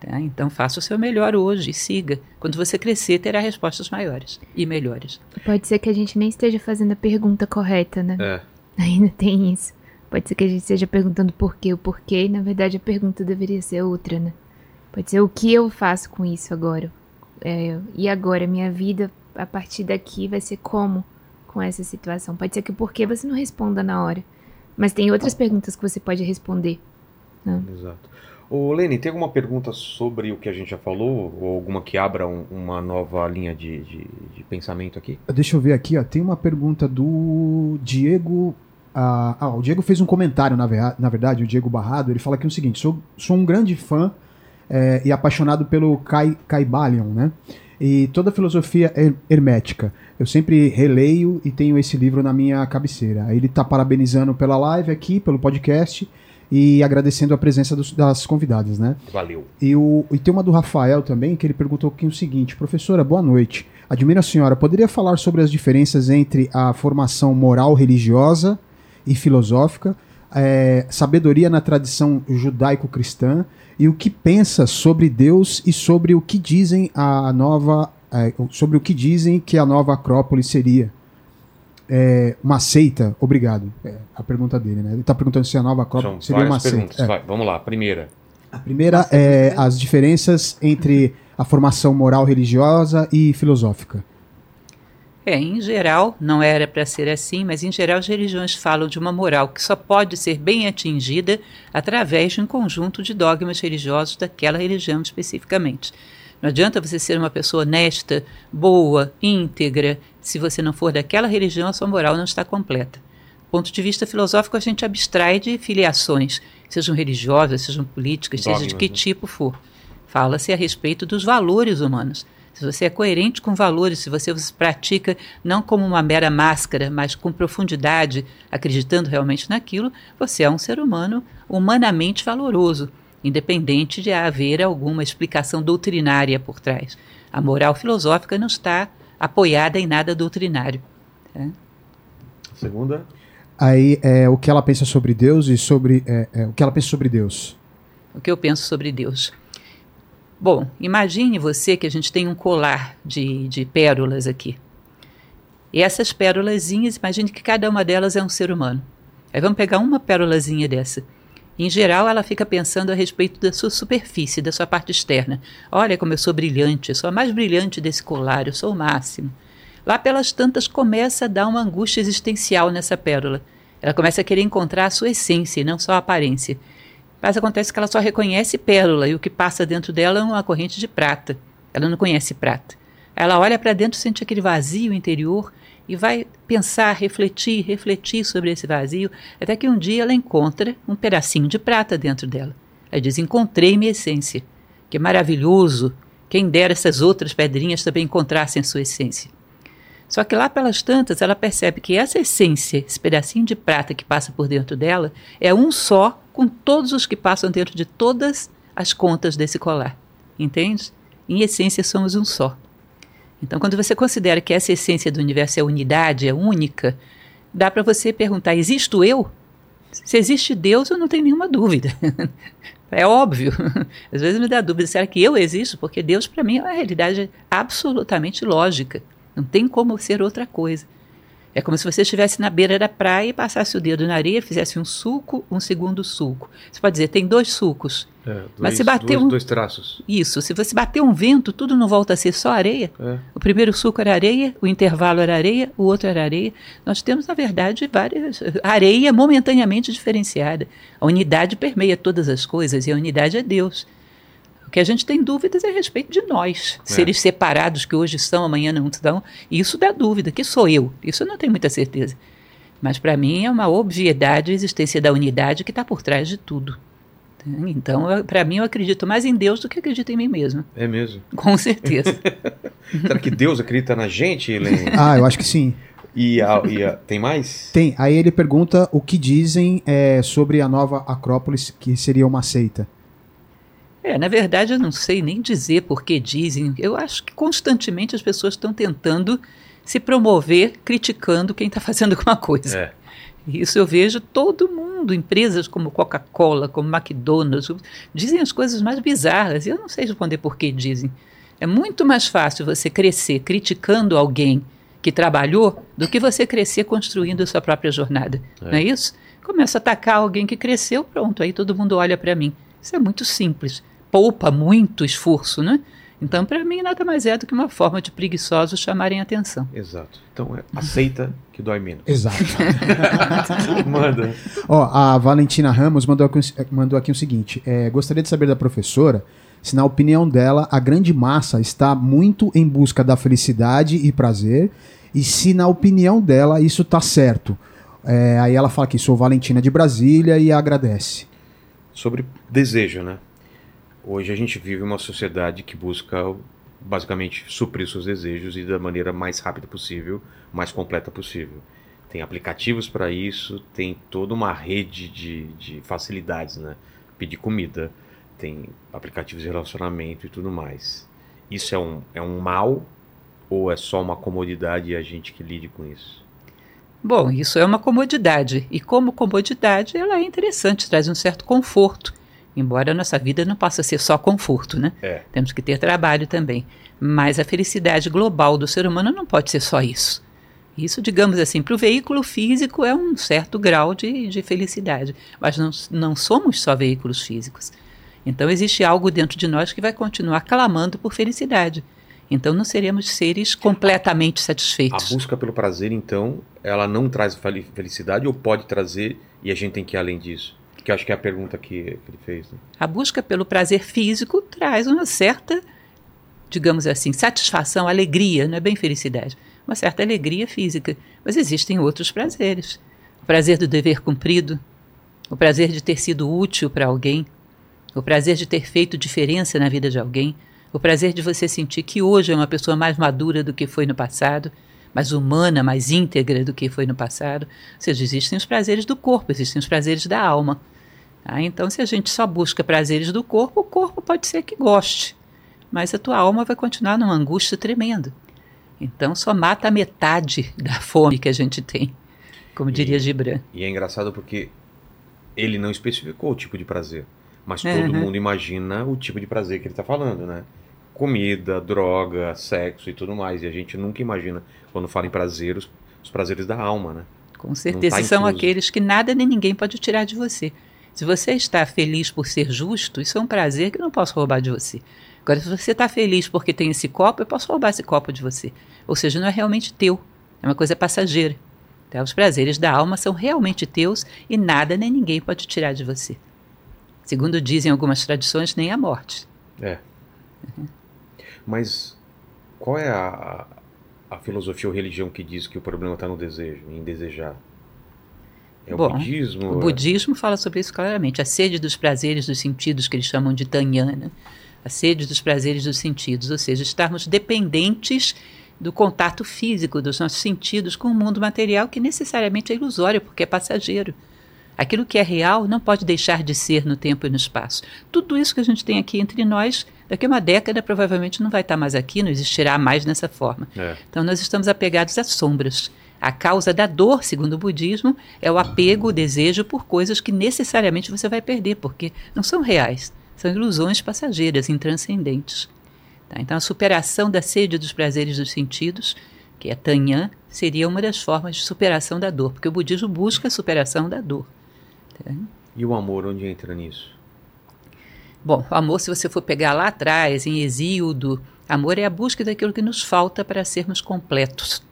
Tá? Então faça o seu melhor hoje e siga. Quando você crescer, terá respostas maiores e melhores. Pode ser que a gente nem esteja fazendo a pergunta correta, né? É. Ainda tem isso. Pode ser que a gente esteja perguntando por quê, o porquê, e na verdade a pergunta deveria ser outra, né? Pode ser o que eu faço com isso agora. É, e agora, minha vida a partir daqui vai ser como com essa situação. Pode ser que o porquê você não responda na hora. Mas tem outras perguntas que você pode responder. Né? Exato. Ô, Lene, tem alguma pergunta sobre o que a gente já falou? Ou alguma que abra um, uma nova linha de, de, de, pensamento aqui? Deixa eu ver aqui, ó. Tem uma pergunta do Diego. Ah, ah, o Diego fez um comentário, na, na verdade, o Diego Barrado. Ele fala aqui o seguinte: sou, sou um grande fã é, e apaixonado pelo Kai, Kaibalion, né? E toda a filosofia her hermética. Eu sempre releio e tenho esse livro na minha cabeceira. Ele está parabenizando pela live aqui, pelo podcast e agradecendo a presença dos, das convidadas, né? Valeu. E, o, e tem uma do Rafael também, que ele perguntou aqui o seguinte: Professora, boa noite. Admiro a senhora, poderia falar sobre as diferenças entre a formação moral religiosa e filosófica, é, sabedoria na tradição judaico-cristã e o que pensa sobre Deus e sobre o que dizem a nova é, sobre o que dizem que a nova Acrópole seria? É, uma seita? Obrigado. É a pergunta dele, né? Ele está perguntando se a nova Copa São seria uma perguntas. seita. É. Vai, vamos lá, primeira. A primeira é as diferenças entre a formação moral religiosa e filosófica. É, em geral, não era para ser assim, mas em geral as religiões falam de uma moral que só pode ser bem atingida através de um conjunto de dogmas religiosos daquela religião especificamente. Não adianta você ser uma pessoa honesta, boa, íntegra, se você não for daquela religião, a sua moral não está completa. Do ponto de vista filosófico, a gente abstrai de filiações, sejam religiosas, sejam políticas, Dogmas, seja de que né? tipo for. Fala-se a respeito dos valores humanos. Se você é coerente com valores, se você os pratica não como uma mera máscara, mas com profundidade, acreditando realmente naquilo, você é um ser humano humanamente valoroso independente de haver alguma explicação doutrinária por trás. A moral filosófica não está apoiada em nada doutrinário. Tá? Segunda. Aí é o que ela pensa sobre Deus e sobre é, é, o que ela pensa sobre Deus. O que eu penso sobre Deus. Bom, imagine você que a gente tem um colar de, de pérolas aqui. E essas pérolazinhas, imagine que cada uma delas é um ser humano. Aí vamos pegar uma pérolazinha dessa. Em geral, ela fica pensando a respeito da sua superfície, da sua parte externa. Olha como eu sou brilhante, eu sou a mais brilhante desse colar, eu sou o máximo. Lá pelas tantas começa a dar uma angústia existencial nessa pérola. Ela começa a querer encontrar a sua essência e não só a aparência. Mas acontece que ela só reconhece pérola e o que passa dentro dela é uma corrente de prata. Ela não conhece prata. Ela olha para dentro, sente aquele vazio interior e vai pensar, refletir, refletir sobre esse vazio, até que um dia ela encontra um pedacinho de prata dentro dela. Ela diz: Encontrei minha essência. Que maravilhoso! Quem dera essas outras pedrinhas também encontrassem sua essência. Só que lá pelas tantas ela percebe que essa essência, esse pedacinho de prata que passa por dentro dela, é um só com todos os que passam dentro de todas as contas desse colar. Entende? Em essência somos um só. Então, quando você considera que essa essência do universo é unidade, é única, dá para você perguntar: existo eu? Se existe Deus, eu não tenho nenhuma dúvida. é óbvio. Às vezes me dá dúvida: será que eu existo? Porque Deus, para mim, é uma realidade absolutamente lógica. Não tem como ser outra coisa. É como se você estivesse na beira da praia e passasse o dedo na areia, fizesse um suco, um segundo suco. Você pode dizer, tem dois sucos. É, dois, Mas se bater dois, um- dois traços. Isso, se você bater um vento, tudo não volta a ser só areia. É. O primeiro suco era areia, o intervalo era areia, o outro era areia. Nós temos, na verdade, várias. Areia momentaneamente diferenciada. A unidade permeia todas as coisas e a unidade é Deus. O que a gente tem dúvidas é a respeito de nós, É. seres separados que hoje são, amanhã não são. E isso dá dúvida. Que sou eu? Isso eu não tenho muita certeza. Mas para mim é uma obviedade a existência da unidade que está por trás de tudo. Então, para mim, eu acredito mais em Deus do que acredito em mim mesmo. É mesmo. Com certeza. Será que Deus acredita na gente, Helene? Ah, eu acho que sim. E, a- e a- tem mais? Tem. Aí ele pergunta o que dizem é, sobre a nova Acrópolis, que seria uma seita. É, na verdade, eu não sei nem dizer por que dizem. Eu acho que constantemente as pessoas estão tentando se promover criticando quem está fazendo alguma coisa. É. Isso eu vejo todo mundo, empresas como Coca-Cola, como McDonald's, dizem as coisas mais bizarras. E eu não sei responder por que dizem. É muito mais fácil você crescer criticando alguém que trabalhou do que você crescer construindo a sua própria jornada. Não é isso? Começa a atacar alguém que cresceu, pronto, aí todo mundo olha para mim. Isso é muito simples. Poupa muito esforço, né? Então, para mim, nada mais é do que uma forma de preguiçosos chamarem atenção. Exato. Então é aceita que dói menos. Exato. Manda. Ó, a Valentina Ramos mandou aqui, o- mandou aqui o seguinte: é, gostaria de saber da professora se, na opinião dela, a grande massa está muito em busca da felicidade e prazer, e se, na opinião dela, isso tá certo. É, aí ela fala que sou Valentina de Brasília e agradece. Sobre desejo, né? Hoje a gente vive uma sociedade que busca basicamente suprir seus desejos e da maneira mais rápida possível, mais completa possível. Tem aplicativos para isso, tem toda uma rede de, de facilidades, né? Pedir comida, tem aplicativos de relacionamento e tudo mais. Isso é um, é um mal ou é só uma comodidade e a gente que lide com isso? Bom, isso é uma comodidade. E como comodidade, ela é interessante, traz um certo conforto. Embora a nossa vida não possa ser só conforto, né? É. Temos que ter trabalho também. Mas a felicidade global do ser humano não pode ser só isso. Isso, digamos assim, para o veículo físico é um certo grau de, de felicidade. Mas não, não somos só veículos físicos. Então existe algo dentro de nós que vai continuar clamando por felicidade. Então não seremos seres completamente A satisfeitos. busca pelo prazer, então, ela não traz fel- felicidade ou pode trazer e a gente tem que ir além disso? Que acho que é a pergunta que ele fez. Né? A busca pelo prazer físico traz uma certa, digamos assim, satisfação, alegria, não é bem felicidade, uma certa alegria física. Mas existem outros prazeres. O prazer do dever cumprido, o prazer de ter sido útil para alguém, o prazer de ter feito diferença na vida de alguém, o prazer de você sentir que hoje é uma pessoa mais madura do que foi no passado, mais humana, mais íntegra do que foi no passado. Ou seja, existem os prazeres do corpo, existem os prazeres da alma. Tá? Então, se a gente só busca prazeres do corpo, o corpo pode ser que goste, mas a tua alma vai continuar numa angústia tremenda. Então, só mata a metade da fome que a gente tem, como diria Gibran. E é engraçado porque ele não especificou o tipo de prazer, mas Uhum. todo mundo imagina o tipo de prazer que ele está falando, né? Comida, droga, sexo e tudo mais. E a gente nunca imagina, quando fala em prazer, os, prazeres da alma, né? Com certeza, tá são aqueles que nada nem ninguém pode tirar de você. Se você está feliz por ser justo, isso é um prazer que eu não posso roubar de você. Agora, se você está feliz porque tem esse copo, eu posso roubar esse copo de você. Ou seja, não é realmente teu, é uma coisa passageira. Tá? Os prazeres da alma são realmente teus e nada nem ninguém pode tirar de você. Segundo dizem algumas tradições, nem a morte. É. Mas qual é a, a filosofia ou religião que diz que o problema está no desejo, em desejar? É o Bom, budismo? O budismo fala sobre isso claramente. A sede dos prazeres dos sentidos, que eles chamam de tanhana. A sede dos prazeres dos sentidos, ou seja, estarmos dependentes do contato físico dos nossos sentidos com o mundo material, que necessariamente é ilusório, porque é passageiro. Aquilo que é real não pode deixar de ser no tempo e no espaço. Tudo isso que a gente tem aqui entre nós, daqui a uma década provavelmente não vai estar mais aqui, não existirá mais nessa forma. É. Então nós estamos apegados às sombras. A causa da dor, segundo o budismo, é o apego, o desejo por coisas que necessariamente você vai perder, porque não são reais, são ilusões passageiras, intranscendentes. Tá? Então a superação da sede dos prazeres dos sentidos, que é Tanhã, seria uma das formas de superação da dor, porque o budismo busca a superação da dor. E o amor, onde entra nisso? Bom, o amor, se você for pegar lá atrás, em Exíodo, amor é a busca daquilo que nos falta para sermos completos.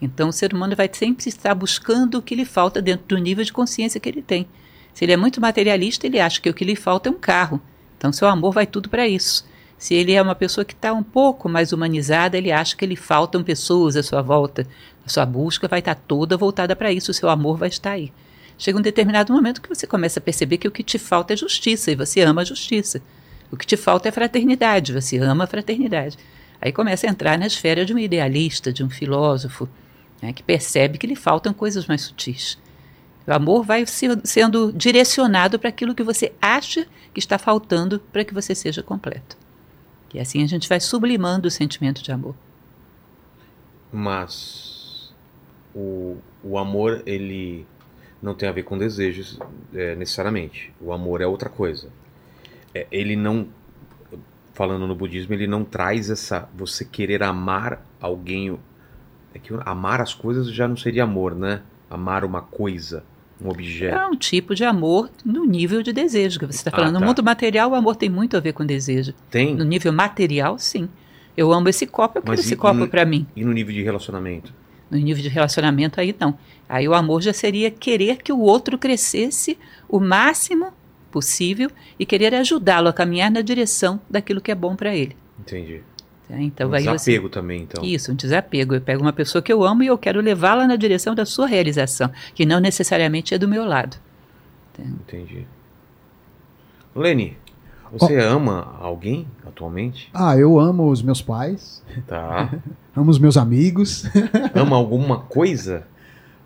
Então, o ser humano vai sempre estar buscando o que lhe falta dentro do nível de consciência que ele tem. Se ele é muito materialista, ele acha que o que lhe falta é um carro. Então, seu amor vai tudo para isso. Se ele é uma pessoa que está um pouco mais humanizada, ele acha que lhe faltam pessoas à sua volta. A sua busca vai estar toda voltada para isso, o seu amor vai estar aí. Chega um determinado momento que você começa a perceber que o que te falta é justiça e você ama a justiça. O que te falta é fraternidade, você ama a fraternidade. Aí começa a entrar na esfera de um idealista, de um filósofo, né, que percebe que lhe faltam coisas mais sutis. O amor vai sendo direcionado para aquilo que você acha que está faltando para que você seja completo. E assim a gente vai sublimando o sentimento de amor. Mas o, o amor, ele não tem a ver com desejos é, necessariamente. O amor é outra coisa. É, ele não, falando no budismo, ele não traz essa você querer amar alguém. É que amar as coisas já não seria amor, né? Amar uma coisa, um objeto. É um tipo de amor no nível de desejo que você está falando. Ah, tá. No mundo material, o amor tem muito a ver com desejo. Tem? No nível material, sim. Eu amo esse copo, eu quero esse copo para mim. E no nível de relacionamento? No nível de relacionamento, aí não. Aí o amor já seria querer que o outro crescesse o máximo possível e querer ajudá-lo a caminhar na direção daquilo que é bom para ele. Entendi. É, então, um desapego você... também, então. Isso, um desapego. Eu pego uma pessoa que eu amo e eu quero levá-la na direção da sua realização, que não necessariamente é do meu lado. Entendi. Lene, você oh. ama alguém atualmente? Ah, eu amo os meus pais. Tá. amo os meus amigos. ama alguma coisa?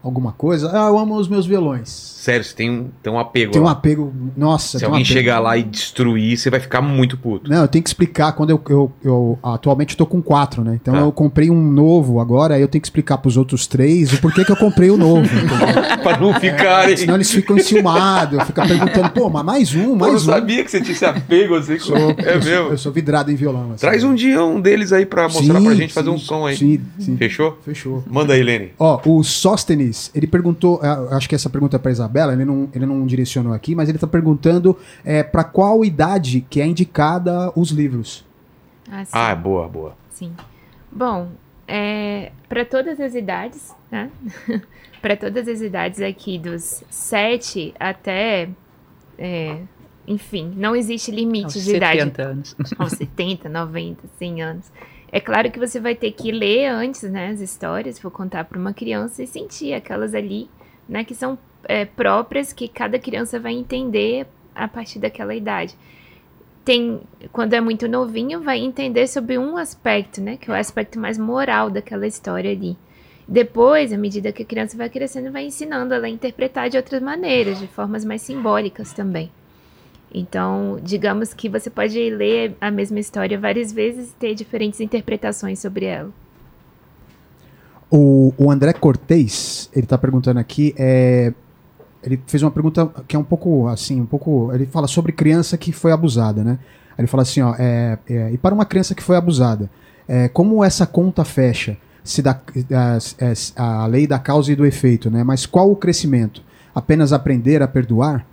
alguma coisa. Ah, eu amo os meus violões. Sério, você tem um, tem um apego. Tem um apego. Nossa, Se alguém um chegar lá e destruir, você vai ficar muito puto. Não, eu tenho que explicar. Quando eu. eu, eu atualmente estou com quatro, né? Então tá. eu comprei um novo agora, aí eu tenho que explicar para os outros três o porquê que eu comprei o novo. para não ficarem. Senão eles ficam enciumados. Ficam perguntando, pô, mas mais um, mais eu um. Eu sabia que você tinha esse apego assim. Sou, é eu, meu. Eu sou vidrado em violão. Assim. Traz um dia um deles aí para mostrar sim, pra gente sim, fazer um som aí. Sim, sim. Fechou? Fechou. Manda aí, Lene. Ó, o Sóstenes, ele perguntou, acho que essa pergunta é para Ele não, ele não direcionou aqui, mas ele está perguntando é, para qual idade que é indicada os livros. Ah, ah boa, boa. Sim. Bom, é, para todas as idades, né? para todas as idades aqui, dos 7 até. É, enfim, não existe limite de 70 idade. 70 anos. Aos 70, 90, 100 anos. É claro que você vai ter que ler antes, né, as histórias, vou contar para uma criança e sentir aquelas ali, né, que são é, próprias que cada criança vai entender a partir daquela idade. Tem, quando é muito novinho, vai entender sobre um aspecto, né? Que é o aspecto mais moral daquela história ali. Depois, à medida que a criança vai crescendo, vai ensinando ela a interpretar de outras maneiras, de formas mais simbólicas também. Então, digamos que você pode ler a mesma história várias vezes e ter diferentes interpretações sobre ela. O, o André Cortez, ele está perguntando aqui, é, ele fez uma pergunta que é um pouco assim, um pouco. Ele fala sobre criança que foi abusada, né? Ele fala assim, ó, é, é, e para uma criança que foi abusada, é, como essa conta fecha? Se dá, a, é, a lei da causa e do efeito, né? Mas qual o crescimento? Apenas aprender a perdoar?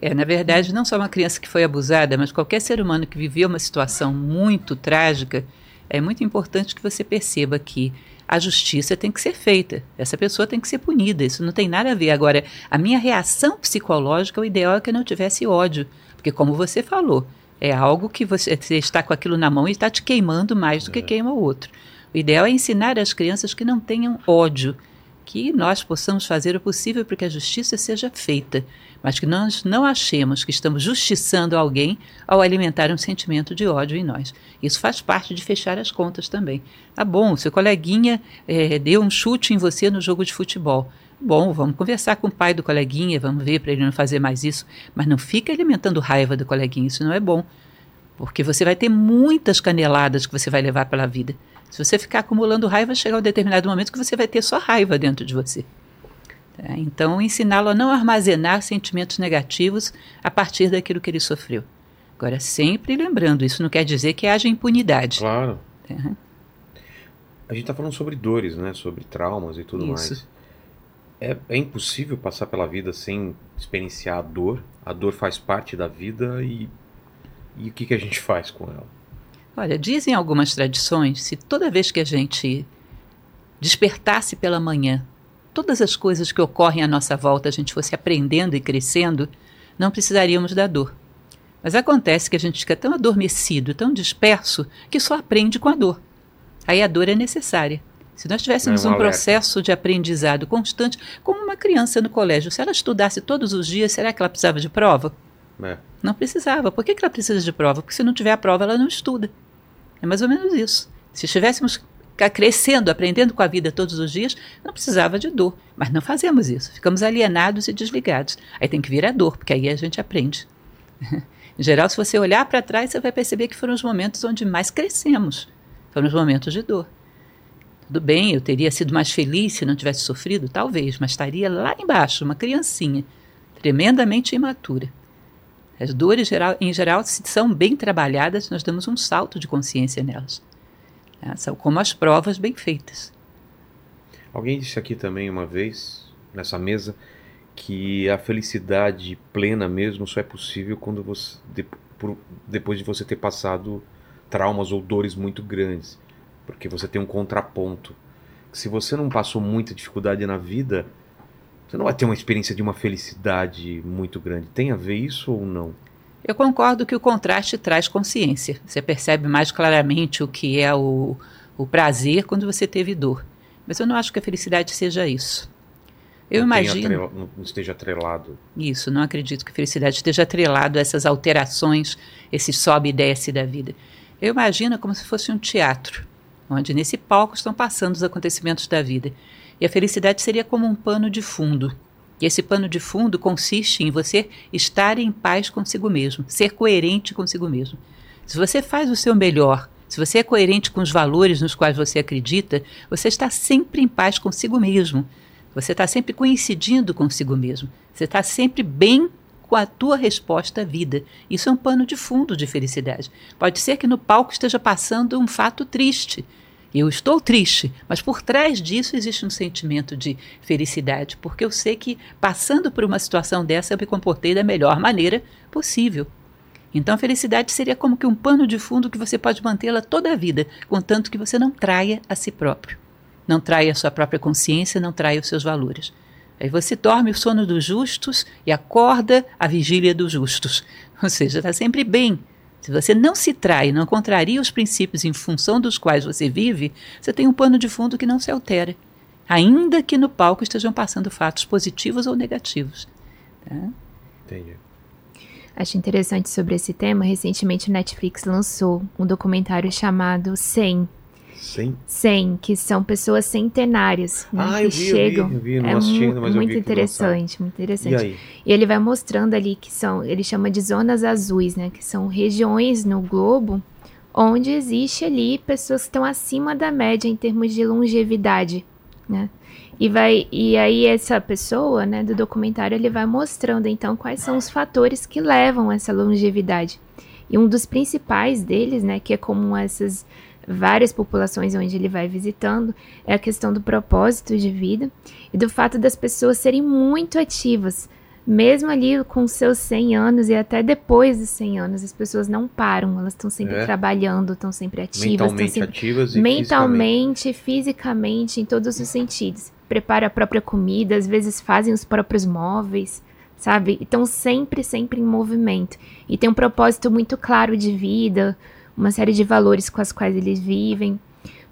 É, na verdade, não só uma criança que foi abusada, mas qualquer ser humano que viveu uma situação muito trágica, é muito importante que você perceba que a justiça tem que ser feita. Essa pessoa tem que ser punida. Isso não tem nada a ver. Agora, a minha reação psicológica, o ideal é que eu não tivesse ódio. Porque, como você falou, é algo que você, você está com aquilo na mão e está te queimando mais do que é. queima o outro. O ideal é ensinar as crianças que não tenham ódio, que nós possamos fazer o possível para que a justiça seja feita, mas que nós não achemos que estamos justiçando alguém ao alimentar um sentimento de ódio em nós. Isso faz parte de fechar as contas também. Tá bom, seu coleguinha é, deu um chute em você no jogo de futebol. Bom, vamos conversar com o pai do coleguinha, vamos ver para ele não fazer mais isso, mas não fica alimentando raiva do coleguinha, isso não é bom. Porque você vai ter muitas caneladas que você vai levar pela vida. Se você ficar acumulando raiva, chegar um determinado momento que você vai ter só raiva dentro de você. Tá? Então, ensiná-lo a não armazenar sentimentos negativos a partir daquilo que ele sofreu. Agora, sempre lembrando, isso não quer dizer que haja impunidade. Claro. Tá? A gente está falando sobre dores, né? Sobre traumas e tudo Isso. mais. É, é impossível passar pela vida sem experienciar a dor. A dor faz parte da vida e, e o que, que a gente faz com ela? Olha, dizem algumas tradições, se toda vez que a gente despertasse pela manhã, todas as coisas que ocorrem à nossa volta a gente fosse aprendendo e crescendo, não precisaríamos da dor. Mas acontece que a gente fica tão adormecido, tão disperso, que só aprende com a dor. Aí a dor é necessária. Se nós tivéssemos É um um, processo de aprendizado constante, como uma criança no colégio, se ela estudasse todos os dias, será que ela precisava de prova? É. Não precisava. Por que, que ela precisa de prova? Porque se não tiver a prova, ela não estuda. É mais ou menos isso. Se estivéssemos ca- crescendo, aprendendo com a vida todos os dias, não precisava de dor. Mas não fazemos isso. Ficamos alienados e desligados. Aí tem que vir a dor, porque aí a gente aprende. em geral, se você olhar para trás, você vai perceber que foram os momentos onde mais crescemos. Foram os momentos de dor. Tudo bem, eu teria sido mais feliz se não tivesse sofrido, talvez, mas estaria lá embaixo, uma criancinha, tremendamente imatura. As dores, em geral, se são bem trabalhadas, nós damos um salto de consciência nelas. Né? São como as provas bem feitas. Alguém disse aqui também uma vez, nessa mesa, que a felicidade plena mesmo só é possível quando você, de- por- depois de você ter passado traumas ou dores muito grandes. Porque você tem um contraponto. Se você não passou muita dificuldade na vida, você não vai ter uma experiência de uma felicidade muito grande. Tem a ver isso ou não? Eu concordo que o contraste traz consciência. Você percebe mais claramente o que é o, o prazer quando você teve dor. Mas eu não acho que a felicidade seja isso. Eu não imagino. atrela- não esteja atrelado. Isso, não acredito que felicidade esteja atrelado a essas alterações, esse sobe e desce da vida. Eu imagino como se fosse um teatro, onde nesse palco estão passando os acontecimentos da vida. E a felicidade seria como um pano de fundo. E esse pano de fundo consiste em você estar em paz consigo mesmo, ser coerente consigo mesmo. Se você faz o seu melhor, se você é coerente com os valores nos quais você acredita, você está sempre em paz consigo mesmo. Você está sempre coincidindo consigo mesmo. Você está sempre bem com a tua resposta à vida. Isso é um pano de fundo de felicidade. Pode ser que no palco esteja passando um fato triste. Eu estou triste, mas por trás disso existe um sentimento de felicidade, porque eu sei que passando por uma situação dessa eu me comportei da melhor maneira possível. Então a felicidade seria como que um pano de fundo que você pode mantê-la toda a vida, contanto que você não traia a si próprio. Não traia a sua própria consciência, não traia os seus valores. Aí você dorme o sono dos justos e acorda a vigília dos justos. Ou seja, está sempre bem. Se você não se trai, não contraria os princípios em função dos quais você vive, você tem um pano de fundo que não se altera. Ainda que no palco estejam passando fatos positivos ou negativos. Tá? Entendi. Acho interessante sobre esse tema. Recentemente, o Netflix lançou um documentário chamado 100. Sim. 100, que são pessoas centenárias né, Ah, que eu vi, eu vi, chegam. eu vi, não é assisti mu- ainda, mas eu muito vi que interessante, muito E interessante. aí? E ele vai mostrando ali que são, ele chama de zonas azuis, né? Que são regiões no globo onde existe ali pessoas que estão acima da média em termos de longevidade, né? E vai e aí essa pessoa, né, do documentário, ele vai mostrando então quais são os fatores que levam a essa longevidade. E um dos principais deles, né, que é comum a essas várias populações onde ele vai visitando, é a questão do propósito de vida e do fato das pessoas serem muito ativas. Mesmo ali com seus 100 anos e até depois dos 100 anos, as pessoas não param, elas estão sempre É. trabalhando, estão sempre ativas, Mentalmente sempre ativas e mentalmente, fisicamente, em todos os sentidos. Prepara a própria comida, às vezes fazem os próprios móveis, sabe? Estão sempre, sempre em movimento. E tem um propósito muito claro de vida, uma série de valores com as quais eles vivem.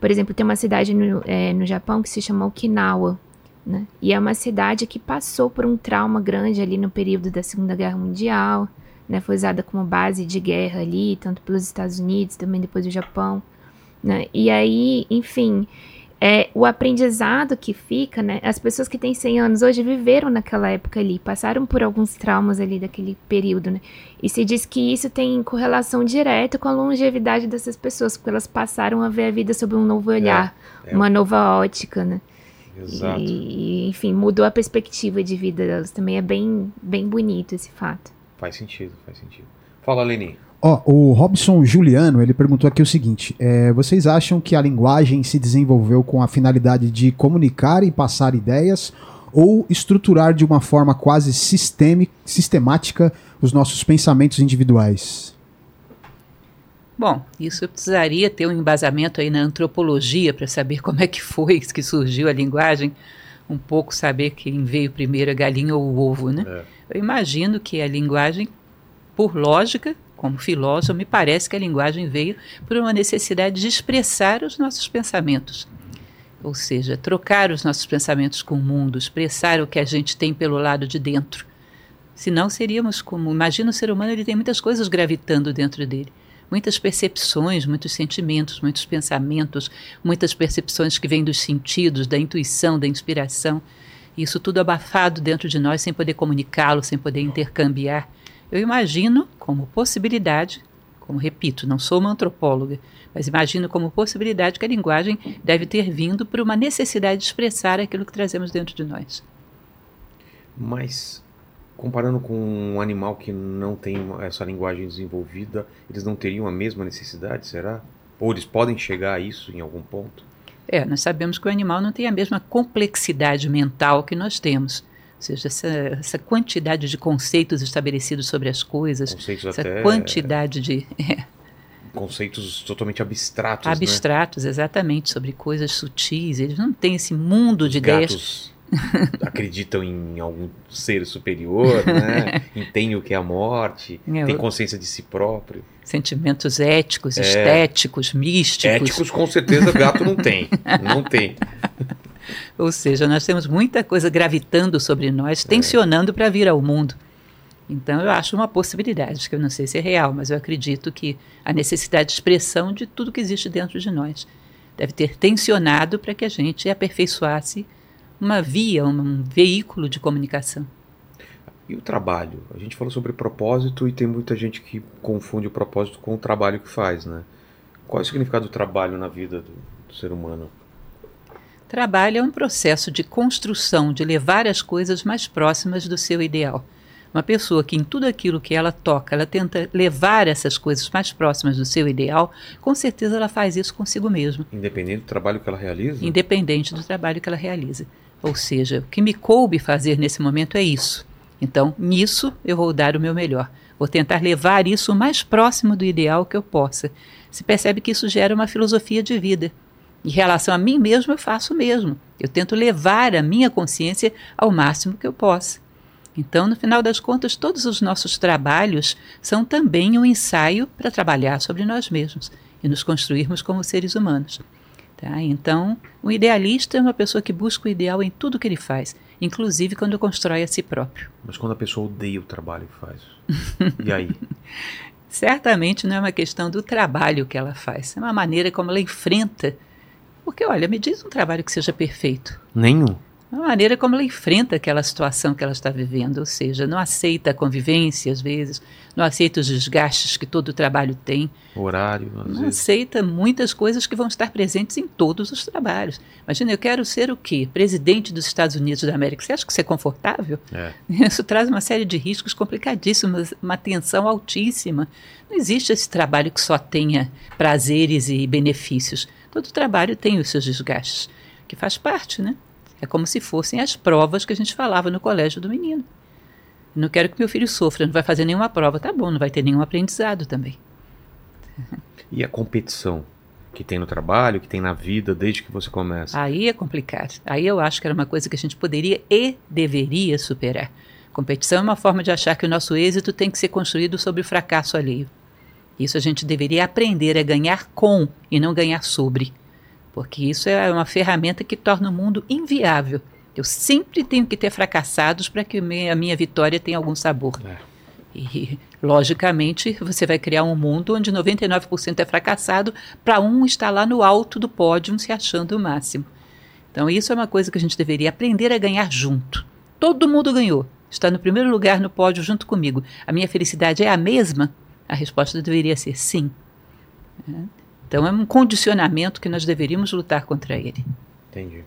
Por exemplo, tem uma cidade no, eh, no Japão que se chama Okinawa. Né? E é uma cidade que passou por um trauma grande ali no período da Segunda Guerra Mundial. Né? Foi usada como base de guerra ali, tanto pelos Estados Unidos, também depois do Japão. Né? E aí, enfim, é, o aprendizado que fica, né? As pessoas que têm 100 anos hoje viveram naquela época ali, passaram por alguns traumas ali daquele período, né? E se diz que isso tem correlação direta com a longevidade dessas pessoas, porque elas passaram a ver a vida sob um novo olhar, é. uma nova ótica, né? Exato. E, enfim, mudou a perspectiva de vida delas. Também é bem, bem bonito esse fato. Faz sentido, faz sentido. Fala, Leni. Ó, o Robson Juliano, ele perguntou aqui o seguinte: é, vocês acham que a linguagem se desenvolveu com a finalidade de comunicar e passar ideias ou estruturar de uma forma quase sistemi- sistemática os nossos pensamentos individuais? Bom, isso eu precisaria ter um embasamento aí na antropologia para saber como é que foi que surgiu a linguagem, um pouco saber quem veio primeiro, a galinha ou o ovo, né? É. Eu imagino que a linguagem, por lógica, como filósofo, me parece que a linguagem veio por uma necessidade de expressar os nossos pensamentos. Ou seja, trocar os nossos pensamentos com o mundo, expressar o que a gente tem pelo lado de dentro. Senão seríamos como. Imagina o ser humano, ele tem muitas coisas gravitando dentro dele. Muitas percepções, muitos sentimentos, muitos pensamentos, muitas percepções que vêm dos sentidos, da intuição, da inspiração. Isso tudo abafado dentro de nós, sem poder comunicá-lo, sem poder intercambiar. Eu imagino como possibilidade, como repito, não sou uma antropóloga, mas imagino como possibilidade que a linguagem deve ter vindo por uma necessidade de expressar aquilo que trazemos dentro de nós. Mas, comparando com um animal que não tem essa linguagem desenvolvida, eles não teriam a mesma necessidade, será? Ou eles podem chegar a isso em algum ponto? É, nós sabemos que o animal não tem a mesma complexidade mental que nós temos. Ou seja, essa, essa quantidade de conceitos estabelecidos sobre as coisas, Conceitos essa até. quantidade de é, Conceitos totalmente abstratos. né? abstratos, exatamente, sobre coisas sutis. Eles não têm esse mundo de Os ideias. gatos acreditam em algum ser superior, né? Entendem o que é a morte, É, têm consciência de si próprio. Sentimentos éticos, É. estéticos, místicos. Éticos, com certeza, gato não tem. Não tem. Ou seja, nós temos muita coisa gravitando sobre nós, É. tensionando para vir ao mundo. Então, eu acho uma possibilidade, que eu não sei se é real, mas eu acredito que a necessidade de expressão de tudo que existe dentro de nós deve ter tensionado para que a gente aperfeiçoasse uma via, um, um veículo de comunicação. E o trabalho? A gente falou sobre propósito e tem muita gente que confunde o propósito com o trabalho que faz, né? Qual é o significado do trabalho na vida do, do ser humano? Trabalho é um processo de construção, de levar as coisas mais próximas do seu ideal. Uma pessoa que em tudo aquilo que ela toca, ela tenta levar essas coisas mais próximas do seu ideal, com certeza ela faz isso consigo mesma, Independente do trabalho que ela realiza? independente do trabalho que ela realiza. Ou seja, o que me coube fazer nesse momento é isso. Então, nisso eu vou dar o meu melhor. Vou tentar levar isso o mais próximo do ideal que eu possa. Se percebe que isso gera uma filosofia de vida. Em relação a mim mesmo, eu faço o mesmo. Eu tento levar a minha consciência ao máximo que eu possa. Então, no final das contas, todos os nossos trabalhos são também um ensaio para trabalhar sobre nós mesmos e nos construirmos como seres humanos. Tá? Então, o idealista é uma pessoa que busca o ideal em tudo que ele faz, inclusive quando constrói a si próprio. Mas quando a pessoa odeia o trabalho que faz. E aí? Certamente não é uma questão do trabalho que ela faz, é uma maneira como ela enfrenta. Porque, olha, me diz um trabalho que seja perfeito. Nenhum. A maneira como ela enfrenta aquela situação que ela está vivendo, ou seja, não aceita a convivência às vezes, não aceita os desgastes que todo trabalho tem, Horário, às não vezes. aceita muitas coisas que vão estar presentes em todos os trabalhos. Imagina, eu quero ser o quê? Presidente dos Estados Unidos da América. Você acha que isso é confortável? É. Isso traz uma série de riscos complicadíssimos, uma tensão altíssima. Não existe esse trabalho que só tenha prazeres e benefícios. Todo trabalho tem os seus desgastes, que faz parte, né? É como se fossem as provas que a gente falava no colégio do menino. Não quero que meu filho sofra, não vai fazer nenhuma prova. Tá bom, não vai ter nenhum aprendizado também. E a competição que tem no trabalho, que tem na vida desde que você começa? Aí é complicado. Aí eu acho que era uma coisa que a gente poderia e deveria superar. Competição é uma forma de achar que o nosso êxito tem que ser construído sobre o fracasso alheio. Isso a gente deveria aprender a ganhar com e não ganhar sobre. Porque isso é uma ferramenta que torna o mundo inviável. Eu sempre tenho que ter fracassados para que a minha vitória tenha algum sabor. É. E, logicamente, você vai criar um mundo onde 99% é fracassado para um estar lá no alto do pódio se achando o máximo. Então, isso é uma coisa que a gente deveria aprender a ganhar junto. Todo mundo ganhou. Está no primeiro lugar no pódio junto comigo. A minha felicidade é a mesma? A resposta deveria ser sim. É. Então, é um condicionamento que nós deveríamos lutar contra ele. Entendi.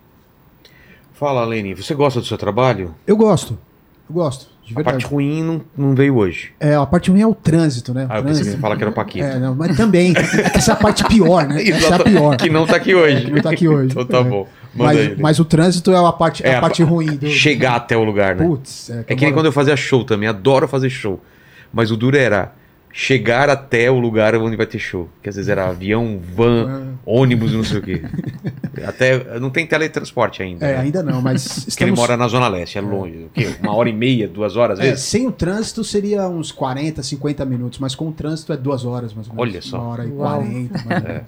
Fala, Lene, você gosta do seu trabalho? Eu gosto. Eu gosto, de A parte ruim não, não veio hoje. É, a parte ruim é o trânsito, né? O Ah, eu pensei que trânsito. você fala que era o Paquito. É, não, mas também. É que essa é a parte pior, né? Essa é a pior. Que não tá aqui hoje. Que não tá aqui hoje. então tá É. bom. Mas, aí. mas o trânsito é a parte, é É, a parte ruim do. Chegar até o lugar, né? Putz, é, É que nem quando eu fazia show também, adoro fazer show. Mas o duro era chegar até o lugar onde vai ter show. Que às vezes era avião, van, ônibus, não sei o quê. Até não tem teletransporte ainda. É, né? ainda não, mas Porque ele estamos. mora na Zona Leste, é longe. O quê? Uma hora e meia, duas horas, às É, vezes? sem o trânsito seria uns 40, 50 minutos, mas com o trânsito é duas horas mais ou menos. Olha só. Uma hora e Uau. 40. mais ou menos.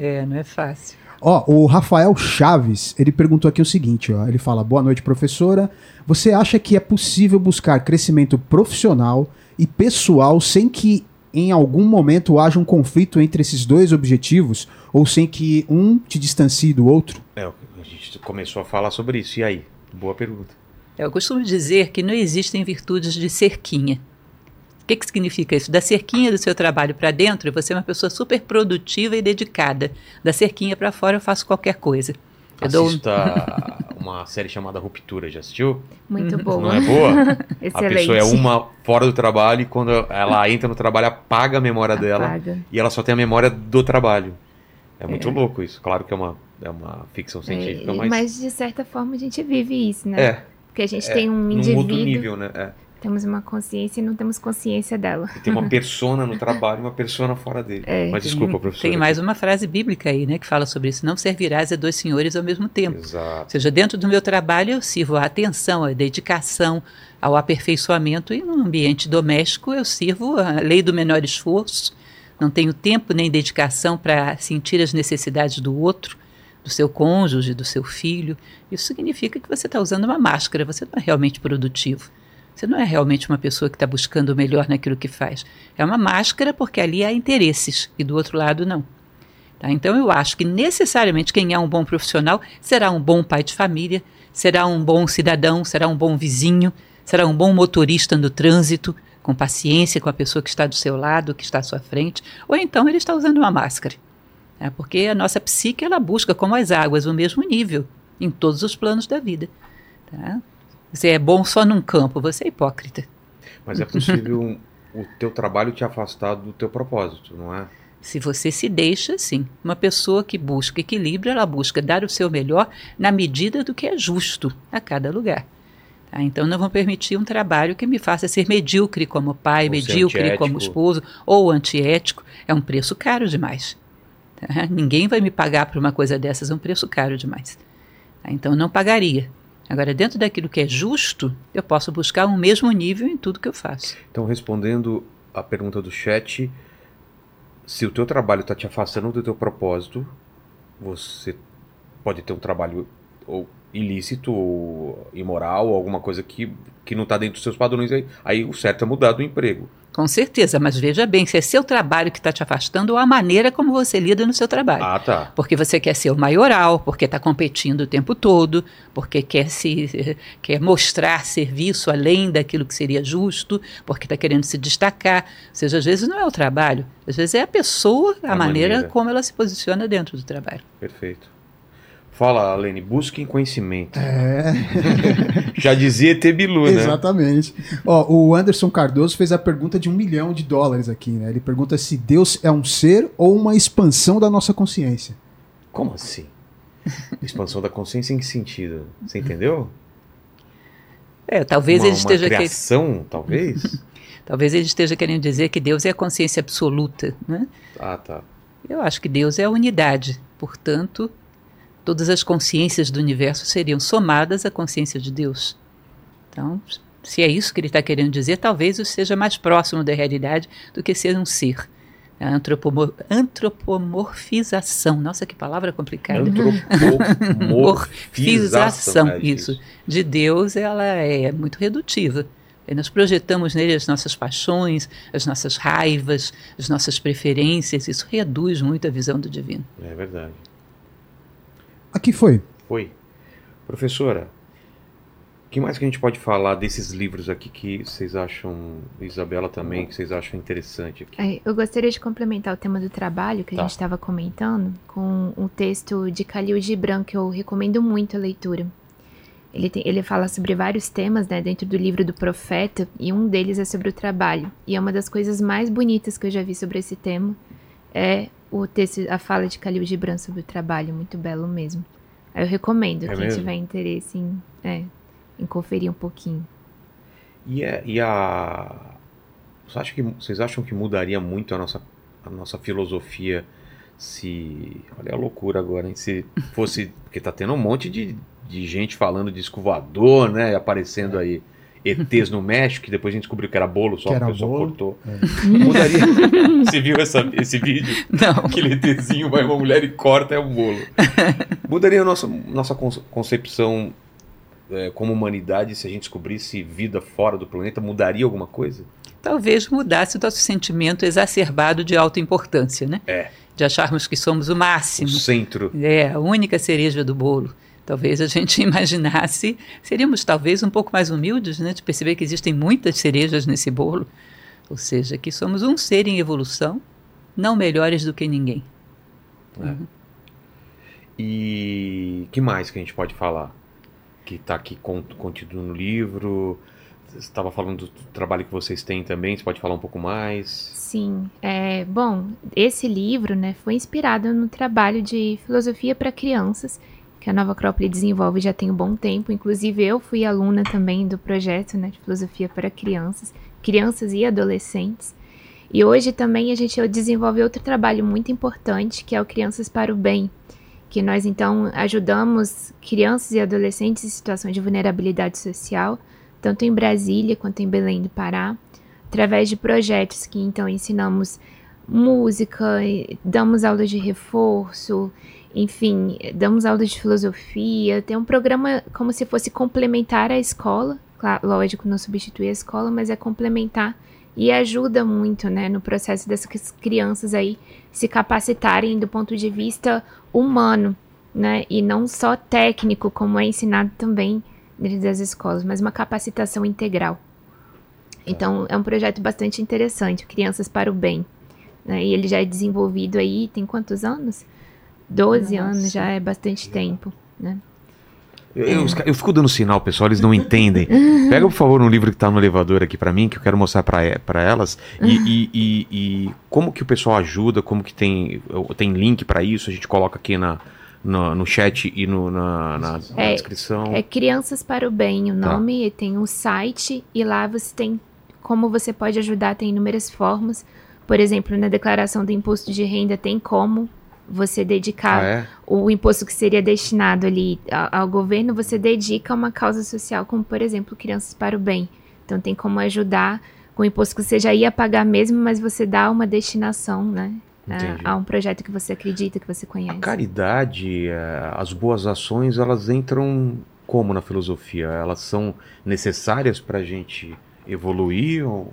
É, não é fácil. Ó, o Rafael Chaves, ele perguntou aqui o seguinte, ó. Ele fala: "Boa noite, professora. Você acha que é possível buscar crescimento profissional e pessoal sem que em algum momento haja um conflito entre esses dois objetivos ou sem que um te distancie do outro?" É, a gente começou a falar sobre isso. E aí? Boa pergunta. Eu costumo dizer que não existem virtudes de cerquinha. O que, que significa isso? Da cerquinha do seu trabalho para dentro, você é uma pessoa super produtiva e dedicada. Da cerquinha para fora, eu faço qualquer coisa. Eu dou- Assista uma série chamada Ruptura, já assistiu? Muito Não boa. é boa? A Excelente. pessoa é uma fora do trabalho e quando ela entra no trabalho, apaga a memória dela Apaga. e ela só tem a memória do trabalho. É muito louco isso. Claro que é uma, é uma ficção científica, É, mas, mas de certa forma a gente vive isso, né? é, Porque a gente é tem um num indivíduo, outro nível, né? É. temos uma consciência e não temos consciência dela. E tem uma persona no trabalho e uma persona fora dele. É. mas desculpa, professor. Tem mais uma frase bíblica aí, né, que fala sobre isso. Não servirás a dois senhores ao mesmo tempo. Ou Exato. seja, dentro do meu trabalho eu sirvo a atenção, a dedicação, ao aperfeiçoamento e no ambiente doméstico eu sirvo a lei do menor esforço. Não tenho tempo nem dedicação para sentir as necessidades do outro, do seu cônjuge, do seu filho. Isso significa que você está usando uma máscara, você não é realmente produtivo. Você não é realmente uma pessoa que está buscando o melhor naquilo que faz. É uma máscara porque ali há interesses e do outro lado não. Tá? Então eu acho que necessariamente quem é um bom profissional será um bom pai de família, será um bom cidadão, será um bom vizinho, será um bom motorista no trânsito, com paciência com a pessoa que está do seu lado, que está à sua frente, ou então ele está usando uma máscara. né? Porque a nossa psique ela busca, como as águas, o mesmo nível em todos os planos da vida. Tá? Você é bom só num campo, você é hipócrita. Mas é possível o teu trabalho te afastar do teu propósito, não é? Se você se deixa, sim. Uma pessoa que busca equilíbrio, ela busca dar o seu melhor na medida do que é justo a cada lugar. Tá? Então, não vou permitir um trabalho que me faça ser medíocre como pai, Ou medíocre como esposo ou antiético. É um preço caro demais. tá? Ninguém vai me pagar por uma coisa dessas, é um preço caro demais. Tá? Então, não pagaria. Agora, dentro daquilo que é justo, eu posso buscar um mesmo nível em tudo que eu faço. Então, respondendo a pergunta do chat, se o teu trabalho está te afastando do teu propósito, você pode ter um trabalho ou ilícito ou imoral ou alguma coisa que, que não está dentro dos seus padrões, aí, aí o certo é mudar do emprego. Com certeza, mas veja bem, se é seu trabalho que está te afastando ou a maneira como você lida no seu trabalho. Ah, tá. Porque você quer ser o maioral, porque está competindo o tempo todo, porque quer se quer mostrar serviço além daquilo que seria justo, porque está querendo se destacar. Ou seja, às vezes não é o trabalho, às vezes é a pessoa, a, A maneira, maneira. como ela se posiciona dentro do trabalho. Perfeito. Fala, Lene, busquem conhecimento. É, Já dizia Tebilu, né? exatamente. Ó, o Anderson Cardoso fez a pergunta de um milhão de dólares aqui, né? Ele pergunta se Deus é um ser ou uma expansão da nossa consciência. Como assim? Expansão da consciência em que sentido? Você entendeu? É, talvez uma, ele uma esteja que- criação, talvez? talvez ele esteja querendo dizer que Deus é a consciência absoluta, né? ah, tá. Eu acho que Deus é a unidade, portanto, todas as consciências do universo seriam somadas à consciência de Deus. Então, se é isso que ele está querendo dizer, talvez isso seja mais próximo da realidade do que ser um ser. A antropomor- antropomorfização, nossa, que palavra complicada. Antropomorfização. É isso, de Deus, ela é muito redutiva. E nós projetamos nele as nossas paixões, as nossas raivas, as nossas preferências. Isso reduz muito a visão do divino. É verdade. Aqui foi. Foi. Professora, o que mais que a gente pode falar desses livros aqui que vocês acham, Isabela também, que vocês acham interessante aqui? É, Eu gostaria de complementar o tema do trabalho que a Tá. gente estava comentando com um texto de Khalil Gibran que eu recomendo muito a leitura. Ele, tem, ele fala sobre vários temas né, dentro do livro do profeta, e um deles é sobre o trabalho. E é uma das coisas mais bonitas que eu já vi sobre esse tema, é o texto, a fala de Khalil Gibran sobre o trabalho, muito belo mesmo. Aí eu recomendo, É quem mesmo? tiver interesse em, é, em conferir um pouquinho. E, é- e a. Você acha que, vocês acham que mudaria muito a nossa, a nossa filosofia se. Olha a loucura agora, hein? Se fosse. Porque tá tendo um monte de, de gente falando de escovador, né? Aparecendo aí. ETs no México, que depois a gente descobriu que era bolo, só Que o pessoal bolo. cortou. Mudaria. Você viu essa- esse vídeo? Não. Aquele ETzinho vai uma mulher e corta é um bolo. Mudaria a nossa, nossa conce- concepção é, como humanidade se a gente descobrisse vida fora do planeta? Mudaria alguma coisa? Talvez mudasse o nosso sentimento exacerbado de autoimportância, né? É. De acharmos que somos o O máximo. centro. É, a única cereja do bolo. Talvez a gente imaginasse, seríamos talvez um pouco mais humildes, né? De perceber que existem muitas cerejas nesse bolo. Ou seja, que somos um ser em evolução, não melhores do que ninguém. E que mais que a gente pode falar? Que está aqui con- contido no livro. Você estava falando do trabalho que vocês têm também. Você pode falar um pouco mais? Sim, é, bom, esse livro né, foi inspirado no trabalho de filosofia para crianças que a Nova Acrópole desenvolve já tem um bom tempo. Inclusive, eu fui aluna também do projeto né, de filosofia para crianças, crianças e adolescentes. E hoje também a gente desenvolve outro trabalho muito importante, que é o Crianças para o Bem, que nós então ajudamos crianças e adolescentes em situação de vulnerabilidade social, tanto em Brasília quanto em Belém do Pará, através de projetos que então ensinamos música, damos aulas de reforço, enfim, damos aulas de filosofia. Tem um programa como se fosse complementar à escola, claro, lógico, não substitui a escola, mas é complementar e ajuda muito, né, no processo dessas crianças aí se capacitarem do ponto de vista humano, né, e não só técnico, como é ensinado também dentro das escolas, mas uma capacitação integral. Então, é um projeto bastante interessante, Crianças para o Bem. Né? E ele já é desenvolvido aí, tem quantos anos? 12 Nossa. anos, já é bastante tempo, né? Eu, eu- eu fico dando sinal, pessoal, eles não entendem. Pega, por favor, um livro que tá no elevador aqui pra mim, que eu quero mostrar pra pra elas. E, e- e- e como que o pessoal ajuda, como que tem, tem link pra isso, a gente coloca aqui na, no, no chat e no- na, na- na É, descrição. É Crianças para o Bem o Tá. nome, e tem um site e lá você tem como você pode ajudar, tem inúmeras formas. Por exemplo, na declaração do imposto de renda tem como você dedicar Ah, é? o imposto que seria destinado ali a- ao governo, você dedica a uma causa social, como por exemplo, Crianças para o Bem. Então tem como ajudar com o imposto que você já ia pagar mesmo, mas você dá uma destinação, né? A, a um projeto que você acredita, que você A conhece. caridade, eh, as boas ações, elas entram como na filosofia? Elas são necessárias pra gente evoluir? Ou...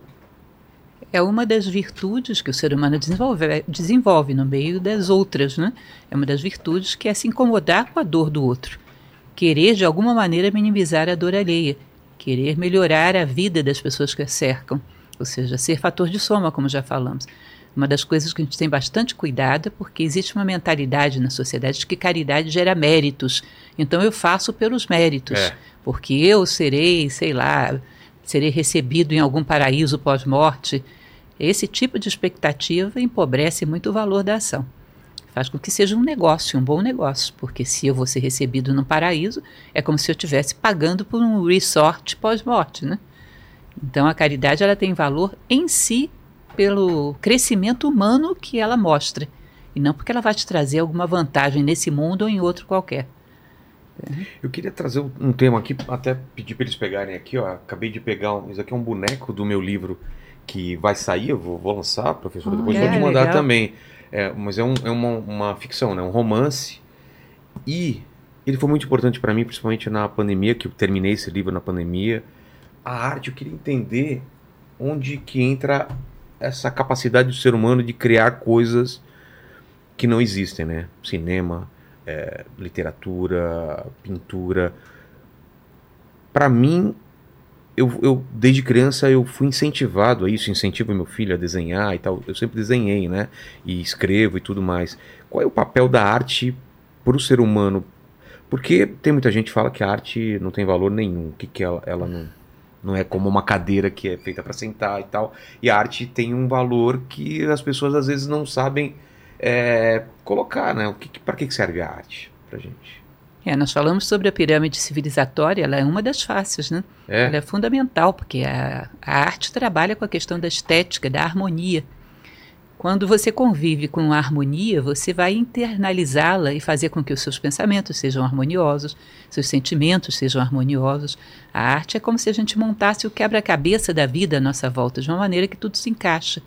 É uma das virtudes que o ser humano desenvolve, desenvolve no meio das outras, né? É uma das virtudes que é se incomodar com a dor do outro. Querer, de alguma maneira, minimizar a dor alheia. Querer melhorar a vida das pessoas que a cercam. Ou seja, ser fator de soma, como já falamos. Uma das coisas que a gente tem bastante cuidado é porque existe uma mentalidade na sociedade de que caridade gera méritos. Então eu faço pelos méritos. É. Porque eu serei, sei lá, serei recebido em algum paraíso pós-morte. Esse tipo de expectativa empobrece muito o valor da ação. Faz com que seja um negócio, um bom negócio, porque se eu vou ser recebido no paraíso, é como se eu estivesse pagando por um resort pós-morte, né? Então a caridade ela tem valor em si pelo crescimento humano que ela mostra, e não porque ela vai te trazer alguma vantagem nesse mundo ou em outro qualquer. Eu queria trazer um- tema aqui, até pedir para eles pegarem aqui, ó. Acabei de pegar, um, isso aqui é um boneco do meu livro que vai sair, eu vou, vou lançar, professor, depois vou te mandar legal. também. É, mas é, um- é uma, uma ficção, né? Um romance. E ele foi muito importante para mim, principalmente na pandemia, que eu terminei esse livro na pandemia. A arte, eu queria entender onde que entra essa capacidade do ser humano de criar coisas que não existem, né? Cinema, é, literatura, pintura. Para mim, eu, eu desde criança eu fui incentivado a isso, incentivo meu filho a desenhar e tal. Eu sempre desenhei, né? E escrevo e tudo mais. Qual é o papel da arte para o ser humano? Porque tem muita gente que fala que a arte não tem valor nenhum, que, que ela, ela não, não é como uma cadeira que é feita para sentar e tal. E a arte tem um valor que as pessoas às vezes não sabem é, colocar, né? O que, para que serve a arte pra gente? É, nós falamos sobre a pirâmide civilizatória, ela é uma das faces, né? É. Ela é fundamental, porque a, a arte trabalha com a questão da estética, da harmonia. Quando você convive com a harmonia, você vai internalizá-la e fazer com que os seus pensamentos sejam harmoniosos, seus sentimentos sejam harmoniosos. A arte é como se a gente montasse o quebra-cabeça da vida à nossa volta, de uma maneira que tudo se encaixa.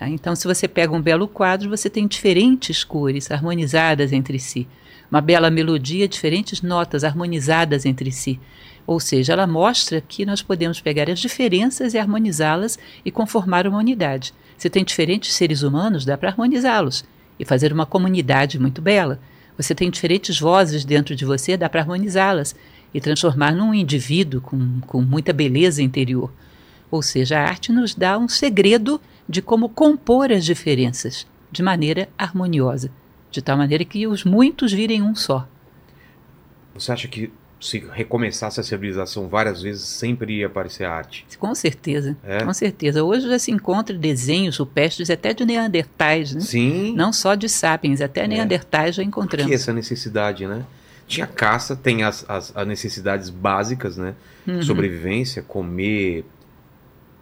Então, se você pega um belo quadro, você tem diferentes cores harmonizadas entre si. Uma bela melodia, diferentes notas harmonizadas entre si. Ou seja, ela mostra que nós podemos pegar as diferenças e harmonizá-las e conformar uma unidade. Se tem diferentes seres humanos, dá para harmonizá-los e fazer uma comunidade muito bela. Você tem diferentes vozes dentro de você, dá para harmonizá-las e transformar num indivíduo com, com muita beleza interior. Ou seja, a arte nos dá um segredo de como compor as diferenças de maneira harmoniosa, de tal maneira que os muitos virem um só. Você acha que se recomeçasse a civilização várias vezes, sempre ia aparecer arte? Com certeza, É? com certeza. Hoje já se encontra desenhos rupestres até de neandertais, né? Sim. Não só de sapiens, até neandertais já Por que encontramos. essa necessidade, né? Tinha caça, tem as, as, as necessidades básicas, né? Uhum. Sobrevivência, comer,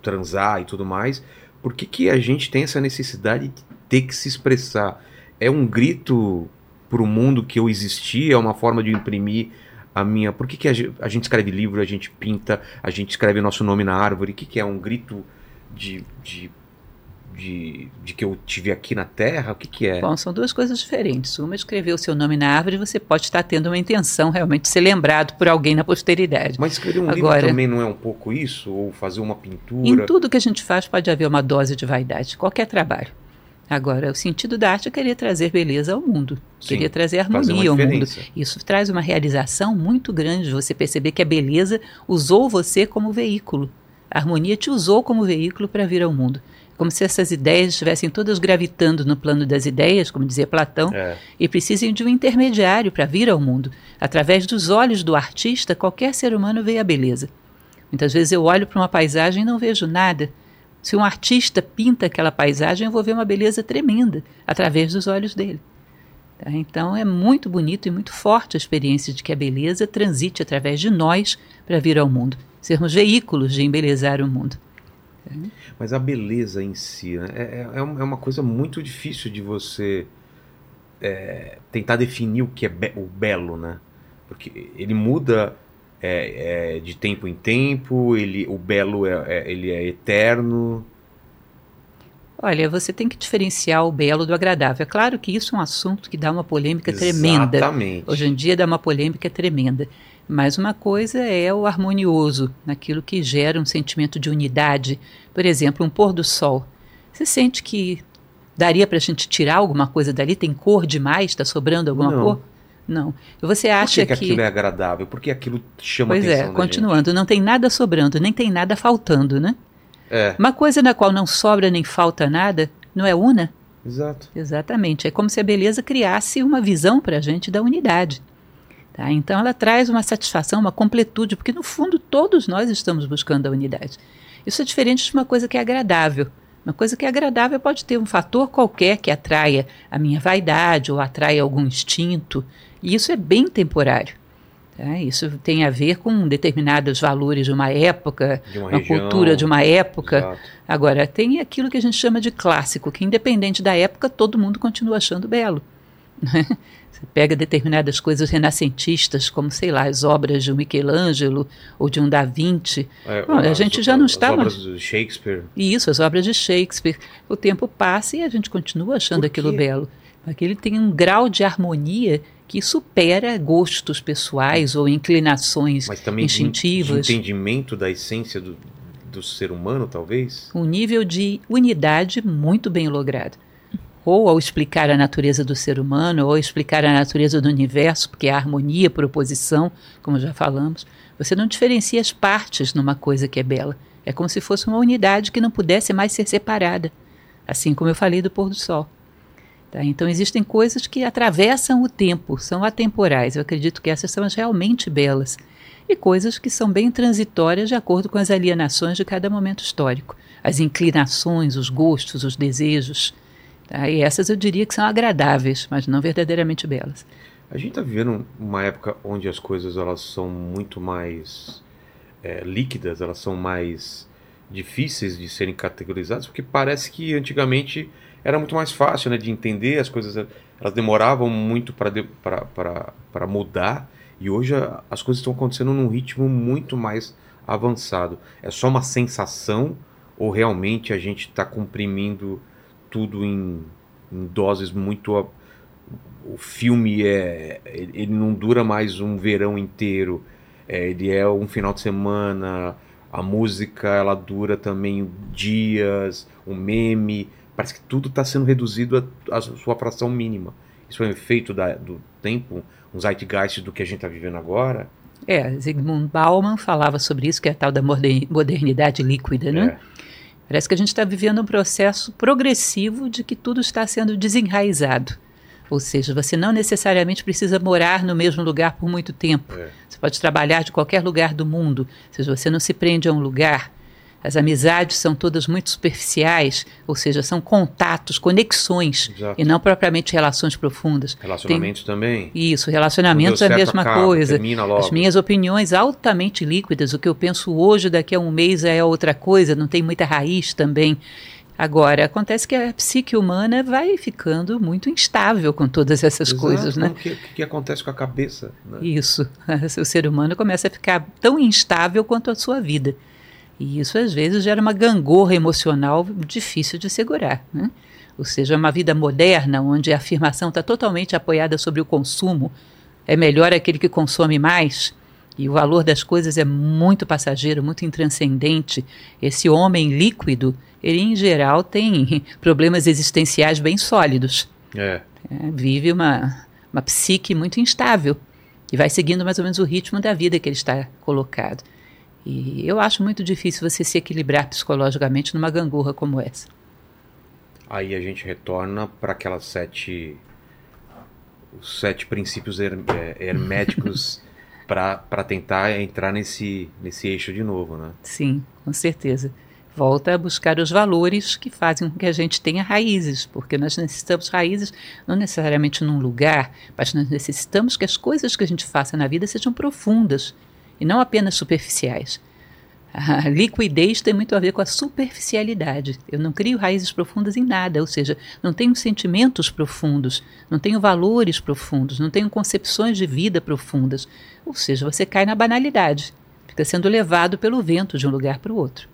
transar e tudo mais. Por que, que a gente tem essa necessidade de ter que se expressar? É um grito para o mundo que eu existi? É uma forma de imprimir a minha. Por que, que a gente escreve livro, a gente pinta, a gente escreve nosso nome na árvore? O que, que é um grito de, de, de, de que eu tive aqui na Terra? O que, que é? Bom, são duas coisas diferentes. Uma é escrever o seu nome na árvore, você pode estar tendo uma intenção realmente de ser lembrado por alguém na posteridade. Mas escrever um Agora- livro também não é um pouco isso? Ou fazer uma pintura? Em tudo que a gente faz pode haver uma dose de vaidade, qualquer trabalho. Agora, o sentido da arte é querer trazer beleza ao mundo, Sim, querer trazer harmonia ao mundo. Isso traz uma realização muito grande, você perceber que a beleza usou você como veículo. A harmonia te usou como veículo para vir ao mundo. Como se essas ideias estivessem todas gravitando no plano das ideias, como dizia Platão, É. e precisem de um intermediário para vir ao mundo. Através dos olhos do artista, qualquer ser humano vê a beleza. Muitas vezes eu olho para uma paisagem e não vejo nada. Se um artista pinta aquela paisagem, eu vou ver uma beleza tremenda através dos olhos dele. Tá? Então é muito bonito e muito forte a experiência de que a beleza transite através de nós para vir ao mundo. Sermos veículos de embelezar o mundo. Mas a beleza em si, né? é, é, é é uma coisa muito difícil de você é, tentar definir o que é be- o belo, né? Porque ele muda é, é, de tempo em tempo, ele, o belo é, é- ele é eterno. Olha, você tem que diferenciar o belo do agradável. É claro que isso é um assunto que dá uma polêmica tremenda. Exatamente. Hoje em dia dá uma polêmica tremenda. Mas uma coisa é o harmonioso, naquilo que gera um sentimento de unidade. Por exemplo, um pôr do sol. Você sente que daria para a gente tirar alguma coisa dali? Tem cor demais? Está sobrando alguma Não. cor? Não. Você Por acha que, que aquilo é agradável? Por que aquilo chama Pois atenção é, da continuando, não tem nada sobrando, nem tem nada faltando, né? gente? É, Uma coisa na qual não sobra nem falta nada, não é una? exato. Exatamente. É como se a beleza criasse uma visão para a gente da unidade. Tá? Então ela traz uma satisfação, uma completude, porque no fundo todos nós estamos buscando a unidade. Isso é diferente de uma coisa que é agradável. Uma coisa que é agradável pode ter um fator qualquer que atraia a minha vaidade ou atraia algum instinto, e isso é bem temporário. tá? Isso tem a ver com determinados valores de uma época, De uma, uma região. cultura de uma época. Exato. Agora, tem aquilo que a gente chama de clássico, que independente da época, todo mundo continua achando belo. né? Você pega determinadas coisas renascentistas, como, sei lá, as obras de um Michelangelo ou de um Da Vinci, É, Bom, a gente já não está As obras do Shakespeare. isso, as obras de Shakespeare. O tempo passa e a gente continua achando aquilo belo. Porque ele tem um grau de harmonia que supera gostos pessoais ou inclinações Mas também de, de instintivas. entendimento da essência do, do ser humano, talvez? um nível de unidade muito bem logrado. Ou ao explicar a natureza do ser humano, ou ao explicar a natureza do universo, porque a harmonia por oposição, como já falamos, você não diferencia as partes numa coisa que é bela. É como se fosse uma unidade que não pudesse mais ser separada. Assim como eu falei do pôr do sol. Tá? Então, existem coisas que atravessam o tempo, são atemporais. Eu acredito que essas são as realmente belas. E coisas que são bem transitórias de acordo com as alienações de cada momento histórico. As inclinações, os gostos, os desejos. Tá? E essas eu diria que são agradáveis, mas não verdadeiramente belas. A gente está vivendo uma época onde as coisas elas são muito mais é, líquidas, elas são mais difíceis de serem categorizadas, porque parece que antigamente era muito mais fácil né, de entender, as coisas elas demoravam muito para mudar, e hoje as coisas estão acontecendo num ritmo muito mais avançado. É só uma sensação ou realmente a gente está comprimindo tudo em, em doses muito. O filme é. Ele não dura mais um verão inteiro, é, ele é um final de semana a música ela dura também dias, o meme, parece que tudo está sendo reduzido à sua fração mínima. Isso é um efeito da, do tempo, um zeitgeist do que a gente está vivendo agora. É, Zygmunt Bauman falava sobre isso, que é a tal da modernidade líquida, né? É. Parece que a gente está vivendo um processo progressivo de que tudo está sendo desenraizado. Ou seja, você não necessariamente precisa morar no mesmo lugar por muito tempo. É. Você pode trabalhar de qualquer lugar do mundo. Ou seja, você não se prende a um lugar. As amizades são todas muito superficiais, ou seja, são contatos, conexões, Exato. e não propriamente relações profundas. Relacionamentos Tem... também? Isso, relacionamentos é a mesma acaba, coisa. As minhas opiniões altamente líquidas, o que eu penso hoje, daqui a um mês é outra coisa, não tem muita raiz também. Agora, acontece que a psique humana vai ficando muito instável com todas essas Exato, coisas, né? O que, que, acontece com a cabeça? Né? Isso. O ser humano começa a ficar tão instável quanto a sua vida. E isso, às vezes, gera uma gangorra emocional difícil de segurar, né? Ou seja, uma vida moderna, onde a afirmação está totalmente apoiada sobre o consumo, é melhor aquele que consome mais, e o valor das coisas é muito passageiro, muito intranscendente. Esse homem líquido, ele em geral tem problemas existenciais bem sólidos. É. É, vive uma, uma psique muito instável e vai seguindo mais ou menos o ritmo da vida que ele está colocado. E eu acho muito difícil você se equilibrar psicologicamente numa gangorra como essa. Aí a gente retorna para aquelas sete os sete princípios her, é, herméticos para tentar entrar nesse, nesse eixo de novo, né? Sim, com certeza. Volta a buscar os valores que fazem com que a gente tenha raízes, porque nós necessitamos raízes não necessariamente num lugar, mas nós necessitamos que as coisas que a gente faça na vida sejam profundas e não apenas superficiais. A liquidez tem muito a ver com a superficialidade. Eu não crio raízes profundas em nada, ou seja, não tenho sentimentos profundos, não tenho valores profundos, não tenho concepções de vida profundas. Ou seja, você cai na banalidade, fica sendo levado pelo vento de um lugar para o outro.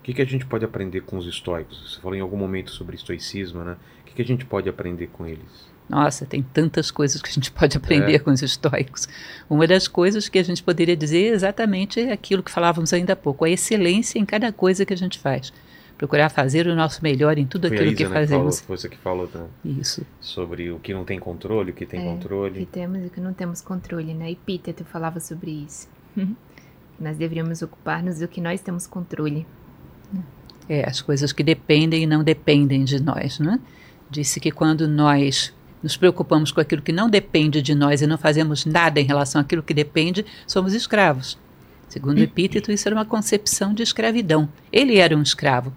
O que, que a gente pode aprender com os estoicos? Você falou em algum momento sobre estoicismo, né? O que, que a gente pode aprender com eles? Nossa, tem tantas coisas que a gente pode aprender é. com os estoicos. Uma das coisas que a gente poderia dizer é exatamente aquilo que falávamos ainda há pouco, a excelência em cada coisa que a gente faz. Procurar fazer o nosso melhor em tudo foi aquilo Isa, que né, fazemos. Falou, foi você que falou né? Isso. sobre o que não tem controle, o que tem é, controle. O que temos e o que não temos controle, né? Epíteto falava sobre isso. nós deveríamos ocupar-nos do que nós temos controle. É, as coisas que dependem e não dependem de nós, né? Disse que quando nós nos preocupamos com aquilo que não depende de nós e não fazemos nada em relação àquilo que depende, somos escravos. Segundo o Epíteto, isso era uma concepção de escravidão. Ele era um escravo.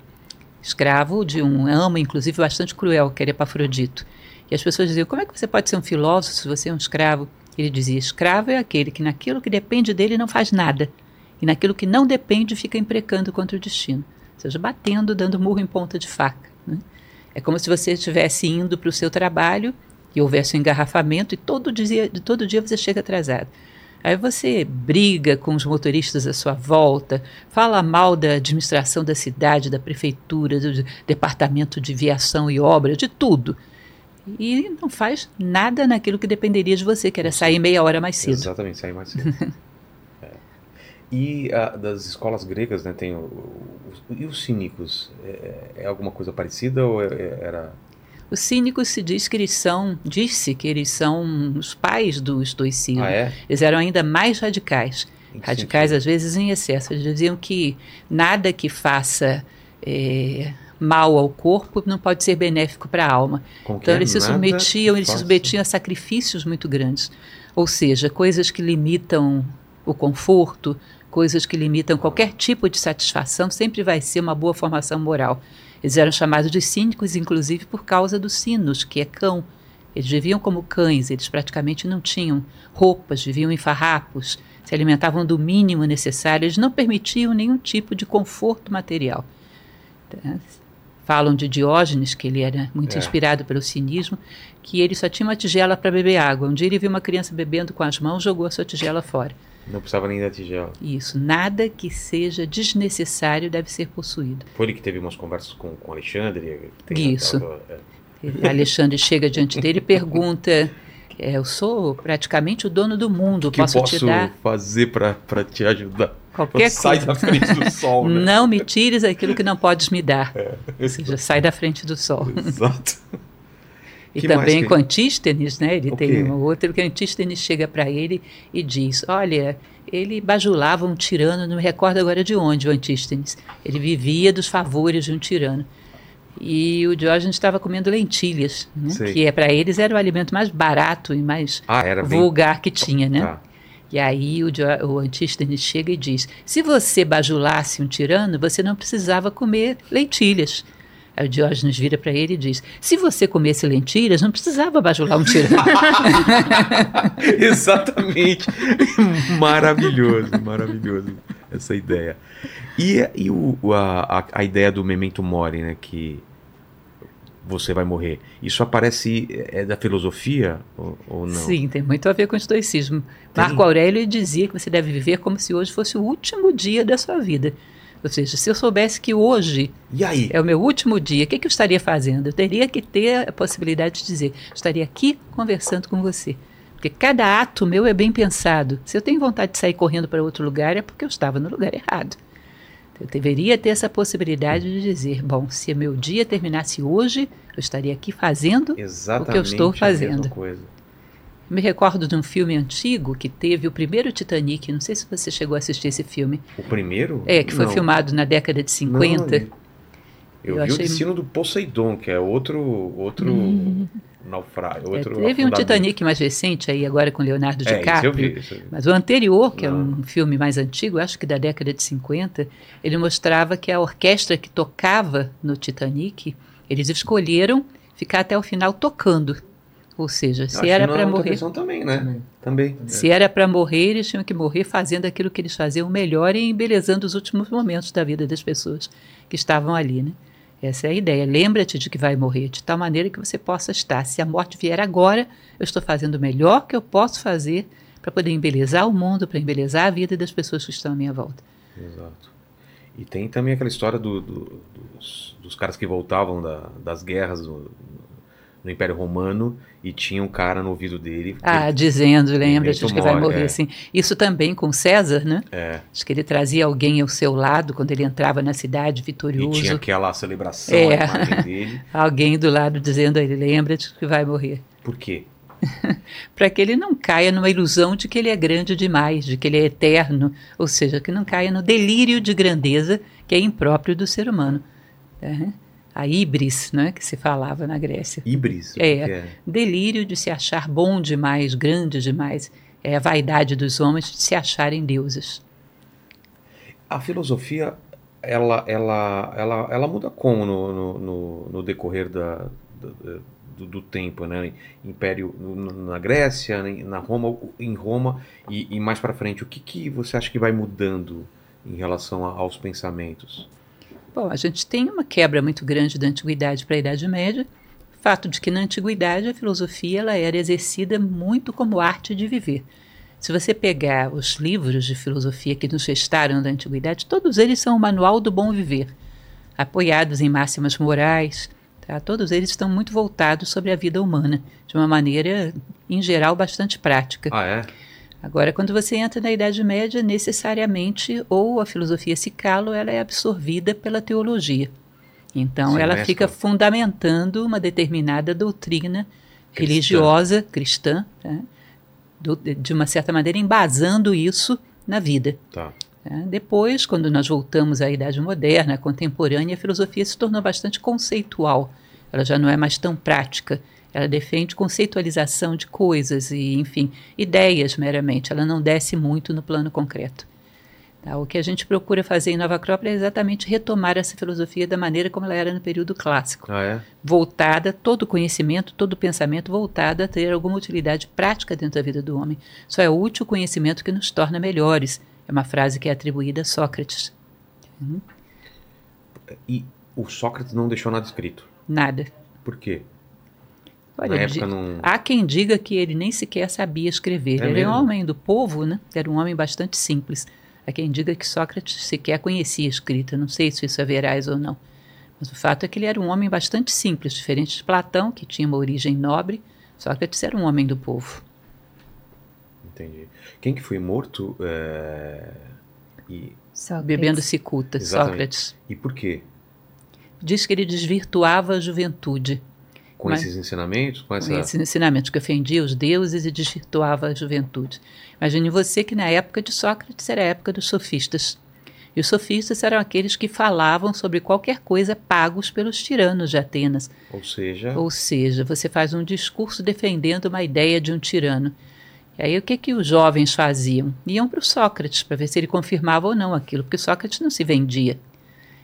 Escravo de um amo, inclusive, bastante cruel, que era Epafrodito. E as pessoas diziam: como é que você pode ser um filósofo se você é um escravo? Ele dizia: escravo é aquele que naquilo que depende dele não faz nada. E naquilo que não depende fica imprecando contra o destino. Ou seja, batendo, dando murro em ponta de faca. Né? É como se você estivesse indo para o seu trabalho e houvesse um engarrafamento e todo dia, todo dia você chega atrasado. Aí você briga com os motoristas à sua volta, fala mal da administração da cidade, da prefeitura, do departamento de viação e obra, de tudo. E não faz nada naquilo que dependeria de você, que era sair meia hora mais cedo. Exatamente, sair mais cedo. é. E uh, das escolas gregas, né, tem o, o, e os cínicos? É, é alguma coisa parecida ou é, é, era os cínicos se diz que eles são, disse que eles são os pais do estoicismo. Ah, é? Eles eram ainda mais radicais. Radicais, sentido? às vezes, em excesso. Eles diziam que nada que faça é, mal ao corpo não pode ser benéfico para a alma. Então é? eles se submetiam, eles se submetiam a sacrifícios muito grandes. Ou seja, coisas que limitam o conforto, coisas que limitam qualquer tipo de satisfação, sempre vai ser uma boa formação moral. Eles eram chamados de cínicos, inclusive, por causa dos sinos, que é cão. Eles viviam como cães, eles praticamente não tinham roupas, viviam em farrapos, se alimentavam do mínimo necessário, eles não permitiam nenhum tipo de conforto material. Falam de Diógenes, que ele era muito É. inspirado pelo cinismo, que ele só tinha uma tigela para beber água. Um dia ele viu uma criança bebendo com as mãos, jogou a sua tigela fora. Não precisava nem da tigela. Isso, nada que seja desnecessário deve ser possuído. Foi ele que teve umas conversas com, com o Alexandre? tem Isso. aquela- é. Alexandre chega diante dele e pergunta: é, Eu sou praticamente o dono do mundo, O que eu posso, posso te dar fazer pra te ajudar? qualquer Sai coisa. da frente do sol, né? Não me tires aquilo que não podes me dar. Ou seja, sai da frente do sol. Exato. E Que também que- com Antístenes, né? Ele O tem quê? uma outra que Antístenes chega para ele e diz: Olha, ele bajulava um tirano, não me recordo agora de onde o Antístenes. Ele vivia dos favores de um tirano. E o Diógenes estava comendo lentilhas, né? Que é para eles era o alimento mais barato e mais Ah, era bem... vulgar que tinha, né? Tá. E aí o, o Antístenes chega e diz: se você bajulasse um tirano, você não precisava comer lentilhas. Aí o Diógenes vira para ele e diz: se você comesse lentilhas, não precisava bajular um tirano. Exatamente. maravilhoso, maravilhoso essa ideia. E, e o, a, a, ideia do memento mori, né? Que você vai morrer. Isso aparece é da filosofia ou, ou não? Sim, tem muito a ver com o estoicismo. Marco Aurélio dizia que você deve viver como se hoje fosse o último dia da sua vida. Ou seja, se eu soubesse que hoje é o meu último dia, o que, que eu estaria fazendo? Eu teria que ter a possibilidade de dizer: estaria aqui conversando com você. Porque cada ato meu é bem pensado. Se eu tenho vontade de sair correndo para outro lugar, é porque eu estava no lugar errado. Eu deveria ter essa possibilidade de dizer: bom, se meu dia terminasse hoje, eu estaria aqui fazendo. Exatamente o que eu estou fazendo. Me recordo de um filme antigo que teve o primeiro Titanic. Não sei se você chegou a assistir esse filme. O primeiro? É, que foi Não. filmado na década de 50. Não, eu, Eu vi o achei- destino do Poseidon, que é outro outro naufrágio, É, outro teve um. Titanic mais recente aí agora com Leonardo É, isso eu DiCaprio. vi, isso. Mas o anterior, que é Não. um filme mais antigo, acho que da década de 50, ele mostrava que a orquestra que tocava no Titanic, eles escolheram ficar até o final tocando. Ou seja, se era para morrer, também, né? Também. se era para morrer, eles tinham que morrer fazendo aquilo que eles faziam melhor e embelezando os últimos momentos da vida das pessoas que estavam ali, né? Essa é a ideia. Lembra-te de que vai morrer, de tal maneira que você possa estar. Se a morte vier agora, eu estou fazendo o melhor que eu posso fazer para poder embelezar o mundo, para embelezar a vida das pessoas que estão à minha volta. Exato. E tem também aquela história do- do- dos, dos caras que voltavam da- das guerras do- no Império Romano e tinha um cara no ouvido dele. Ah, dizendo, lembra-te que vai morrer, é. assim. Isso também com César, né? É, Diz que ele trazia alguém ao seu lado quando ele entrava na cidade e vitorioso. tinha aquela celebração, É. a imagem dele. Alguém do lado dizendo a ele, lembra-te que vai morrer. Por quê? para que ele não caia numa ilusão de que ele é grande demais, de que ele é eterno, ou seja, que não caia no delírio de grandeza que é impróprio do ser humano. né? A ibris, né, que se falava na Grécia. Ibris? É. é? Delírio de se achar bom demais, grande demais. É a vaidade dos homens de se acharem deuses. A filosofia, ela, ela, ela, ela muda como no, no, no- decorrer da, da- do, do tempo, né? Império na Grécia, na Roma, em Roma e, e mais para frente. O que, que você acha que vai mudando em relação a- aos pensamentos? Bom, a gente tem uma quebra muito grande da antiguidade para a Idade Média. Fato de que na antiguidade a filosofia ela era exercida muito como arte de viver. Se você pegar os livros de filosofia que nos restaram da antiguidade, todos eles são o manual do bom viver, apoiados em máximas morais. Tá? Todos eles estão muito voltados sobre a vida humana, de uma maneira, em geral, bastante prática. Ah, é? Agora, quando você entra na Idade Média, necessariamente ou a filosofia se cala ou ela é absorvida pela teologia. Então, Se ela mescla. fica fundamentando uma determinada doutrina Cristã. religiosa, cristã, tá? Do- de uma certa maneira embasando isso na vida. Tá. Né? Depois, quando nós voltamos à Idade Moderna, contemporânea, a filosofia se tornou bastante conceitual. Ela já não é mais tão prática. Ela defende conceitualização de coisas e, enfim, ideias meramente. Ela não desce muito no plano concreto. Tá? O que a gente procura fazer em Nova Acrópole é exatamente retomar essa filosofia da maneira como ela era no período clássico. Ah, é? Voltada, todo conhecimento, todo pensamento voltado a ter alguma utilidade prática dentro da vida do homem. Só é útil o conhecimento que nos torna melhores. É uma frase que é atribuída a Sócrates. Uhum. E o Sócrates não deixou nada escrito. Nada. Por quê? Olha, época não... Há quem diga que ele nem sequer sabia escrever. É ele mesmo? era um homem do povo, né? Era um homem bastante simples. Há quem diga que Sócrates sequer conhecia a escrita. Não sei se isso é veraz ou não. Mas o fato é que ele era um homem bastante simples, diferente de Platão, que tinha uma origem nobre. Sócrates era um homem do povo. Entendi. Quem que foi morto? É... E... Bebendo cicuta, Sócrates. E por quê? Diz que ele desvirtuava a juventude. Com Mas, esses ensinamentos? Com, essa... com esses ensinamentos, que ofendia os deuses e desvirtuava a juventude. Imagine você que na época de Sócrates era a época dos sofistas. E os sofistas eram aqueles que falavam sobre qualquer coisa pagos pelos tiranos de Atenas. Ou seja. Ou seja, você faz um discurso defendendo uma ideia de um tirano. E aí o que, que os jovens faziam? Iam para o Sócrates para ver se ele confirmava ou não aquilo, porque Sócrates não se vendia.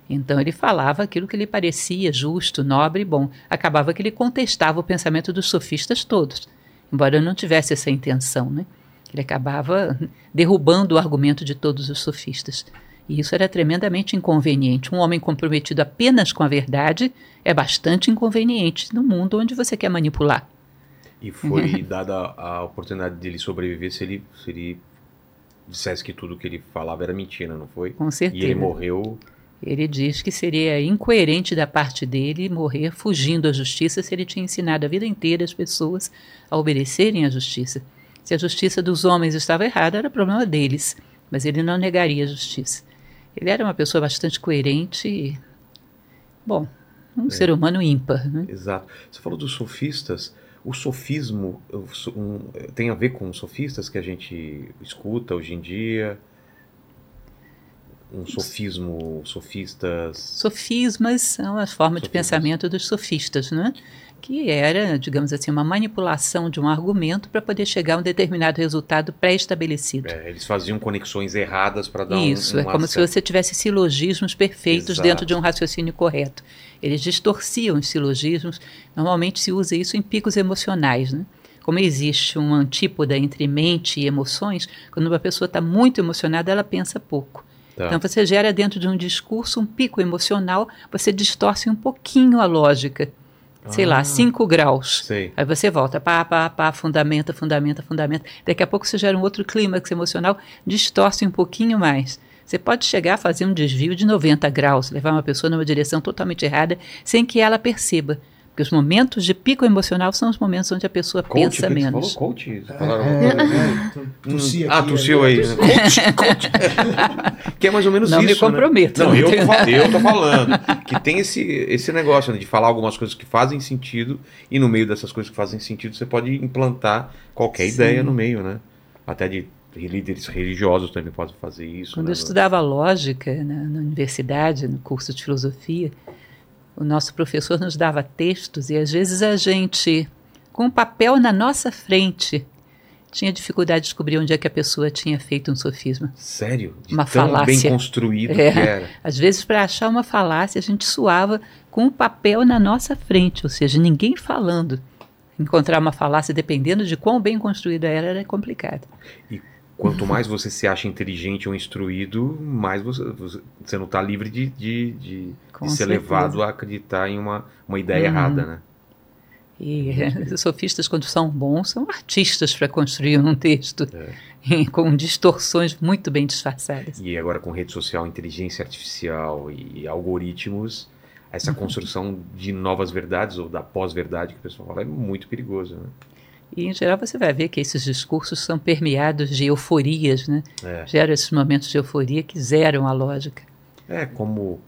Então ele falava aquilo que lhe parecia justo, nobre e bom. Acabava que ele contestava o pensamento dos sofistas todos, embora não tivesse essa intenção, né? Ele acabava derrubando o argumento de todos os sofistas. E isso era tremendamente inconveniente. Um homem comprometido apenas com a verdade é bastante inconveniente no mundo onde você quer manipular. E foi dada a oportunidade dele sobreviver se ele, se ele dissesse que tudo que ele falava era mentira, não foi? Com certeza. E ele morreu ele diz que seria incoerente da parte dele morrer fugindo à justiça se ele tinha ensinado a vida inteira as pessoas a obedecerem à justiça. Se a justiça dos homens estava errada, era problema deles, mas ele não negaria a justiça. Ele era uma pessoa bastante coerente e, bom, um é. ser humano ímpar. Né? Exato. Você falou dos sofistas. O sofismo um, tem a ver com os sofistas que a gente escuta hoje em dia? Um sofismo, sofistas. Sofismas são as formas de pensamento dos sofistas, né? que era, digamos assim, uma manipulação de um argumento para poder chegar a um determinado resultado pré-estabelecido. É, eles faziam conexões erradas para dar Isso, um, é como se você tivesse silogismos perfeitos Exato. dentro de um raciocínio correto. Eles distorciam os silogismos, normalmente se usa isso em picos emocionais, né? Como existe uma antípoda entre mente e emoções, quando uma pessoa está muito emocionada, ela pensa pouco. Tá. Então você gera dentro de um discurso um pico emocional, você distorce um pouquinho a lógica. Sei ah, lá, 5 graus. Sei. Aí você volta, pá, pá, pá, fundamenta, fundamenta, fundamenta. Daqui a pouco você gera um outro clímax emocional, distorce um pouquinho mais. Você pode chegar a fazer um desvio de 90 graus, levar uma pessoa numa direção totalmente errada, sem que ela perceba. Porque os momentos de pico emocional são os momentos onde a pessoa coach, pensa menos. Falou coach? Falaram, é, é, é, ah, tossiu aí. Né? coach, coach. que é mais ou menos não isso. Não me comprometo. Né? Não, eu, eu tô falando. Que tem esse, esse negócio né, de falar algumas coisas que fazem sentido e no meio dessas coisas que fazem sentido você pode implantar qualquer Sim. ideia no meio, né? Até de líderes religiosos também podem fazer isso. Quando né? eu estudava lógica né, na universidade, no curso de filosofia, o nosso professor nos dava textos e às vezes a gente, com o papel na nossa frente, tinha dificuldade de descobrir onde é que a pessoa tinha feito um sofisma. Sério? De uma falácia. bem construído é. que era. Às vezes, para achar uma falácia, a gente suava com o papel na nossa frente, ou seja, ninguém falando. Encontrar uma falácia, dependendo de quão bem construída era, era complicado. E quanto mais você se acha inteligente ou instruído, mais você, você não está livre de, de, de, de ser levado a acreditar em uma, uma ideia uhum. errada, né? E os sofistas, quando são bons, são artistas para construir um texto é. com distorções muito bem disfarçadas. E agora com rede social, inteligência artificial e algoritmos, essa uhum. construção de novas verdades ou da pós-verdade que o pessoal fala é muito perigoso, né? E, em geral, você vai ver que esses discursos são permeados de euforias, né? É. Geram esses momentos de euforia que zeram a lógica. É, como,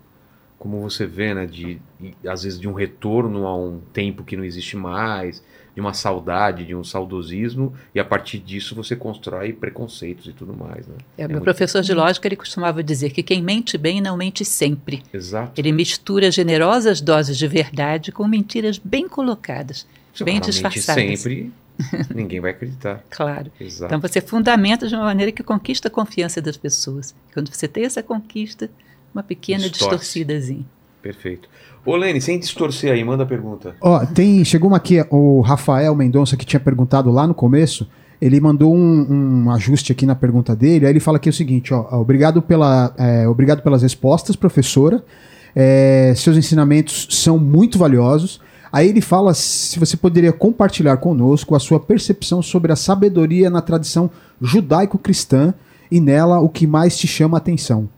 como você vê, né? De, às vezes de um retorno a um tempo que não existe mais. de uma saudade, de um saudosismo, e a partir disso você constrói preconceitos e tudo mais. Né? É, meu muito... professor de lógica ele costumava dizer que quem mente bem não mente sempre. Exato. Ele mistura generosas doses de verdade com mentiras bem colocadas, Se bem disfarçadas. sempre, ninguém vai acreditar. claro. Exato. Então você fundamenta de uma maneira que conquista a confiança das pessoas. Quando você tem essa conquista, uma pequena Distorce. distorcidazinha. Perfeito. Ô, Lene, sem distorcer aí, manda a pergunta. Ó, tem, chegou uma aqui, o Rafael Mendonça, que tinha perguntado lá no começo, ele mandou um, um, ajuste aqui na pergunta dele, aí ele fala aqui o seguinte, ó, obrigado, pela, é, obrigado pelas respostas, professora, é, seus ensinamentos são muito valiosos, Aí ele fala se você poderia compartilhar conosco a sua percepção sobre a sabedoria na tradição judaico-cristã e nela o que mais te chama a atenção.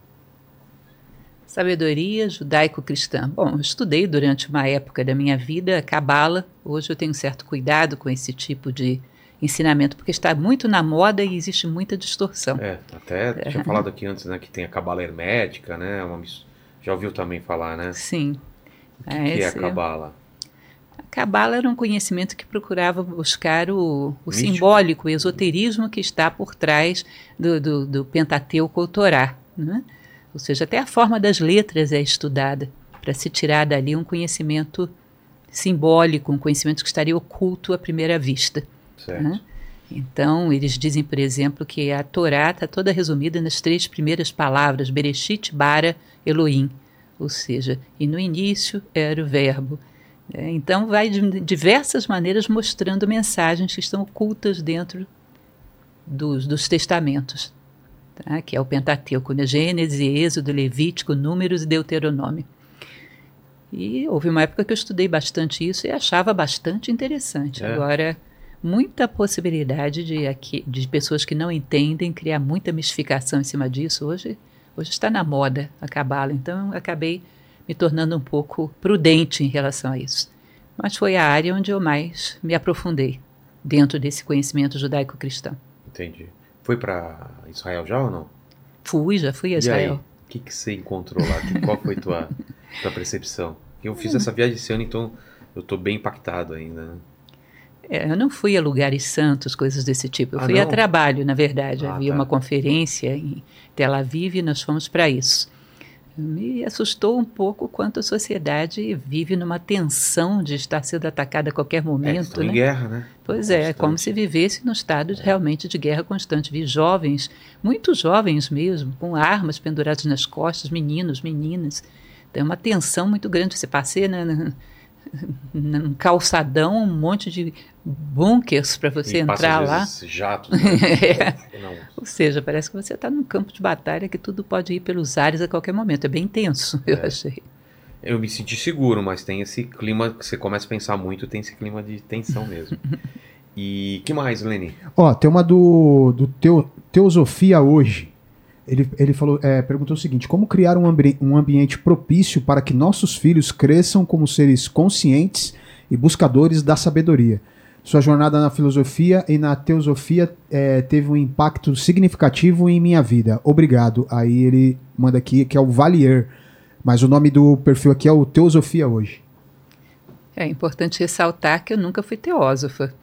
Sabedoria judaico-cristã. Bom, eu estudei durante uma época da minha vida a Cabala. Hoje eu tenho certo cuidado com esse tipo de ensinamento, porque está muito na moda e existe muita distorção. É, até é. tinha falado aqui antes, né, que tem a Cabala hermética, né? Uma, já ouviu também falar, né? Sim. O que é, que é a Cabala? A Cabala era um conhecimento que procurava buscar o, o simbólico, o esoterismo que está por trás do, do, do Pentateuco ou Torá. Né? Ou seja, até a forma das letras é estudada para se tirar dali um conhecimento simbólico, um conhecimento que estaria oculto à primeira vista. Né? Então, eles dizem, por exemplo, que a Torá está toda resumida nas três primeiras palavras, Bereshit, Bara, Elohim. Ou seja, e no início era o verbo. É, então, vai de diversas maneiras mostrando mensagens que estão ocultas dentro dos, dos testamentos tá? que é o Pentateuco, né? Gênesis, Êxodo, Levítico, Números e Deuteronômio. E houve uma época que eu estudei bastante isso e achava bastante interessante. É. Agora, muita possibilidade de, aqui, de pessoas que não entendem criar muita mistificação em cima disso. Hoje, hoje está na moda a cabala, então acabei me tornando um pouco prudente em relação a isso. Mas foi a área onde eu mais me aprofundei dentro desse conhecimento judaico-cristão. Entendi. Foi para Israel já ou não? Fui, já fui a Israel. O que, que você encontrou lá? Qual foi tua, tua percepção? Eu fiz essa viagem esse ano, então eu estou bem impactado ainda. Né? É, eu não fui a lugares santos, coisas desse tipo. Eu ah, fui não? a trabalho, na verdade. Ah, Havia tá. uma conferência em Tel Aviv e nós fomos para isso. Me assustou um pouco quanto a sociedade vive numa tensão de estar sendo atacada a qualquer momento. É, né? em guerra, né? Pois é, é como se vivesse num estado de, realmente de guerra constante. Vi jovens, muito jovens mesmo, com armas penduradas nas costas, meninos, meninas. Tem uma tensão muito grande. Você passeia na, num calçadão, um monte de bunkers para você e entrar passa, lá. Às vezes, jatos. Né? é. Ou seja, parece que você está num campo de batalha que tudo pode ir pelos ares a qualquer momento. É bem tenso, eu É. achei. Eu me senti seguro, mas tem esse clima que você começa a pensar muito, tem esse clima de tensão mesmo. E que mais, Leni? Ó, tem uma do, do teo, Teosofia Hoje. Ele, ele falou, é, perguntou o seguinte: como criar um, ambi um ambiente propício para que nossos filhos cresçam como seres conscientes e buscadores da sabedoria? Sua jornada na filosofia e na teosofia é, teve um impacto significativo em minha vida. Obrigado. Aí ele manda aqui que é o Valier. Mas o nome do perfil aqui é o Teosofia Hoje. É importante ressaltar que eu nunca fui teósofa.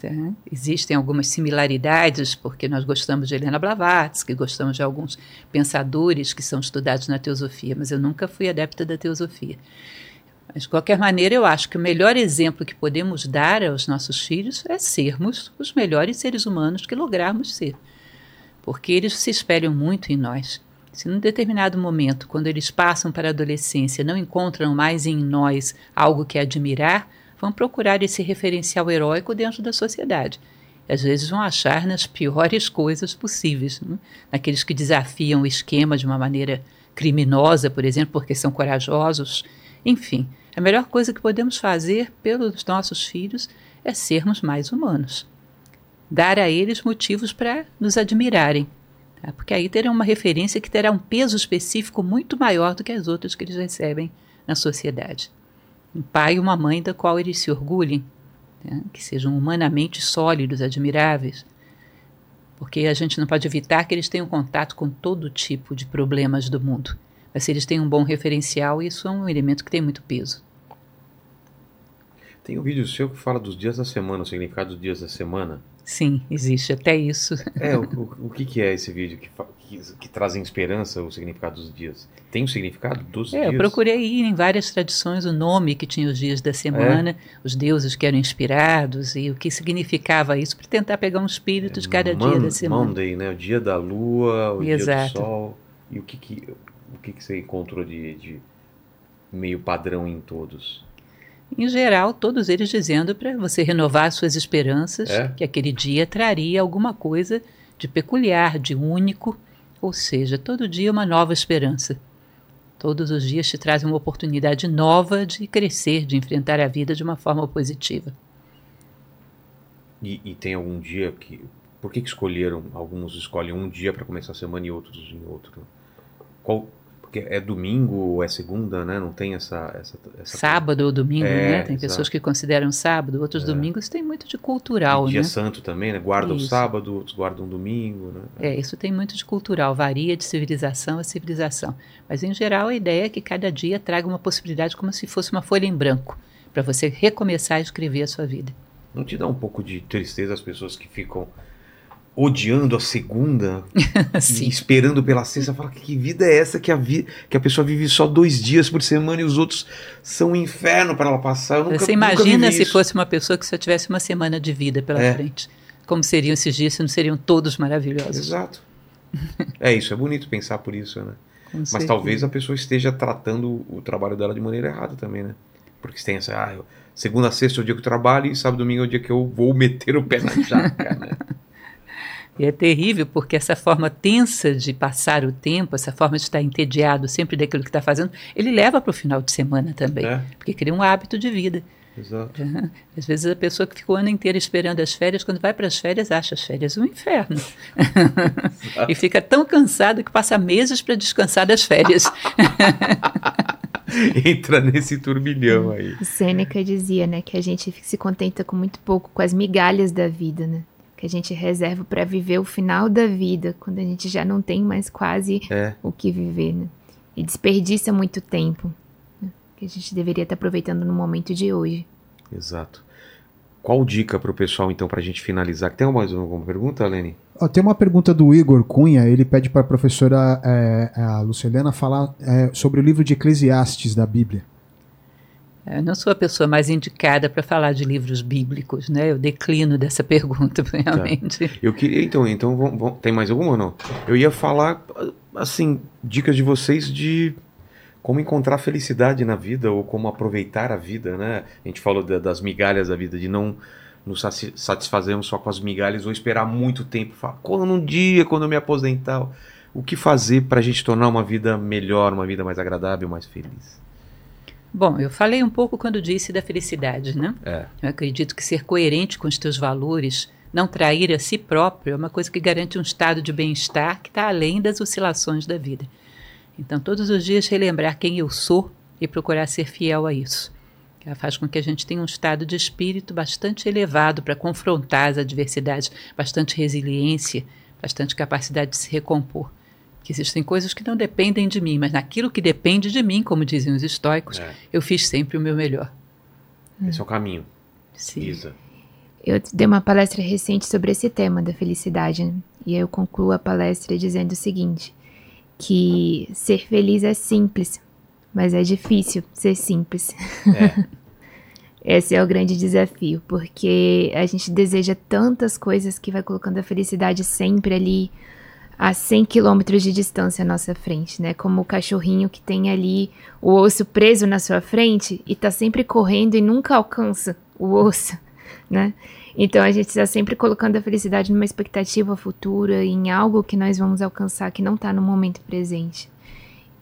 Tá? Existem algumas similaridades, porque nós gostamos de Helena Blavatsky, gostamos de alguns pensadores que são estudados na teosofia, mas eu nunca fui adepta da teosofia. Mas, de qualquer maneira, eu acho que o melhor exemplo que podemos dar aos nossos filhos é sermos os melhores seres humanos que lograrmos ser. Porque eles se espelham muito em nós. Se num determinado momento, quando eles passam para a adolescência, não encontram mais em nós algo que admirar, vão procurar esse referencial heróico dentro da sociedade. E às vezes vão achar nas piores coisas possíveis, né? naqueles que desafiam o esquema de uma maneira criminosa, por exemplo, porque são corajosos. Enfim, a melhor coisa que podemos fazer pelos nossos filhos é sermos mais humanos. Dar a eles motivos para nos admirarem, tá? porque aí terão uma referência que terá um peso específico muito maior do que as outras que eles recebem na sociedade. Um pai e uma mãe da qual eles se orgulhem, tá? que sejam humanamente sólidos, admiráveis, porque a gente não pode evitar que eles tenham contato com todo tipo de problemas do mundo. Mas se eles têm um bom referencial, isso é um elemento que tem muito peso. Tem um vídeo seu que fala dos dias da semana, o significado dos dias da semana. Sim, existe até isso. É, o, o, o que, que é esse vídeo que, que, que trazem esperança, o significado dos dias? Tem o significado dos É, dias? eu procurei ir em várias tradições o nome que tinha os dias da semana, os deuses que eram inspirados e o que significava isso, para tentar pegar um espírito de cada dia Mon- da semana. Monday, né? O dia da lua, o dia Exato. do sol. E o que que, o que, que você encontrou de, de meio padrão em todos? Em geral, todos eles dizendo para você renovar suas esperanças, É? que aquele dia traria alguma coisa de peculiar, de único, ou seja, todo dia uma nova esperança. Todos os dias te trazem uma oportunidade nova de crescer, de enfrentar a vida de uma forma positiva. E, e tem algum dia que. Por que, que escolheram? Alguns escolhem um dia para começar a semana e outros em outro. Qual? Porque é domingo ou é segunda, né? Não tem essa. essa, essa Sábado ou domingo, É, né? Tem pessoas exato. que consideram sábado, outros É. domingos tem muito de E cultural, dia né? santo também, né? Guarda o Isso. sábado, outros guardam o domingo, né? É, isso tem muito de cultural, varia de civilização a civilização. Mas, em geral, a ideia é que cada dia traga uma possibilidade como se fosse uma folha em branco, para você recomeçar a escrever a sua vida. Não te dá um pouco de tristeza as pessoas que ficam odiando a segunda esperando pela sexta? Fala que vida é essa que a, vi que a pessoa vive só dois dias por semana e os outros são um inferno para ela passar? Nunca, Você imagina se isso. fosse uma pessoa que só tivesse uma semana de vida pela É. frente. Como seriam esses dias se não seriam todos maravilhosos? Exato. É isso, é bonito pensar por isso, né? Com Mas certeza. talvez a pessoa esteja tratando o trabalho dela de maneira errada também, né? Porque tem essa, ah, segunda a sexta é o dia que eu trabalho e sábado e domingo é o dia que eu vou meter o pé na jaca, né? E é terrível porque essa forma tensa de passar o tempo, essa forma de estar entediado sempre daquilo que está fazendo, ele leva para o final de semana também, É, porque cria um hábito de vida. exato. Às vezes a pessoa que ficou o ano inteiro esperando as férias, quando vai para as férias, acha as férias um inferno. e fica tão cansado que passa meses para descansar das férias. Entra nesse turbilhão aí. O Sêneca dizia, né, que a gente se contenta com muito pouco, com as migalhas da vida, né? Que a gente reserva para viver o final da vida, quando a gente já não tem mais quase É. o que viver, né? E desperdiça muito tempo, né? que a gente deveria estar aproveitando no momento de hoje. Exato. Qual dica pro pessoal, então, pra gente finalizar? Tem mais alguma pergunta, Lene? Tem uma pergunta do Igor Cunha, ele pede para a professora é, a Lucilena falar é, sobre o livro de Eclesiastes da Bíblia. Eu não sou a pessoa mais indicada para falar de livros bíblicos, né? Eu declino dessa pergunta, realmente. Eu queria, então, então vamos- vamos- tem mais alguma ou não? Eu ia falar, assim, dicas de vocês de como encontrar felicidade na vida ou como aproveitar a vida, né? A gente falou da- das migalhas da vida, de não nos satisfazermos só com as migalhas ou esperar muito tempo. Falar, quando um dia, quando eu me aposentar, o que fazer para a gente tornar uma vida melhor, uma vida mais agradável, mais feliz? Bom, eu falei um pouco quando disse da felicidade, né? É. Eu acredito que ser coerente com os teus valores, não trair a si próprio, é uma coisa que garante um estado de bem-estar que está além das oscilações da vida. Então, todos os dias relembrar quem eu sou e procurar ser fiel a isso. Ela faz com que a gente tenha um estado de espírito bastante elevado para confrontar as adversidades, bastante resiliência, bastante capacidade de se recompor. Que existem coisas que não dependem de mim, mas naquilo que depende de mim, como dizem os estoicos, É. eu fiz sempre o meu melhor. Esse é o caminho, Sim. Isa. Eu dei uma palestra recente sobre esse tema da felicidade, né? e eu concluo a palestra dizendo o seguinte: que ser feliz é simples, mas é difícil ser simples. É. Esse é o grande desafio, porque a gente deseja tantas coisas que vai colocando a felicidade sempre ali a 100 quilômetros de distância à nossa frente, né? Como o cachorrinho que tem ali o osso preso na sua frente e tá sempre correndo e nunca alcança o osso, né? Então a gente está sempre colocando a felicidade numa expectativa futura, em algo que nós vamos alcançar que não está no momento presente.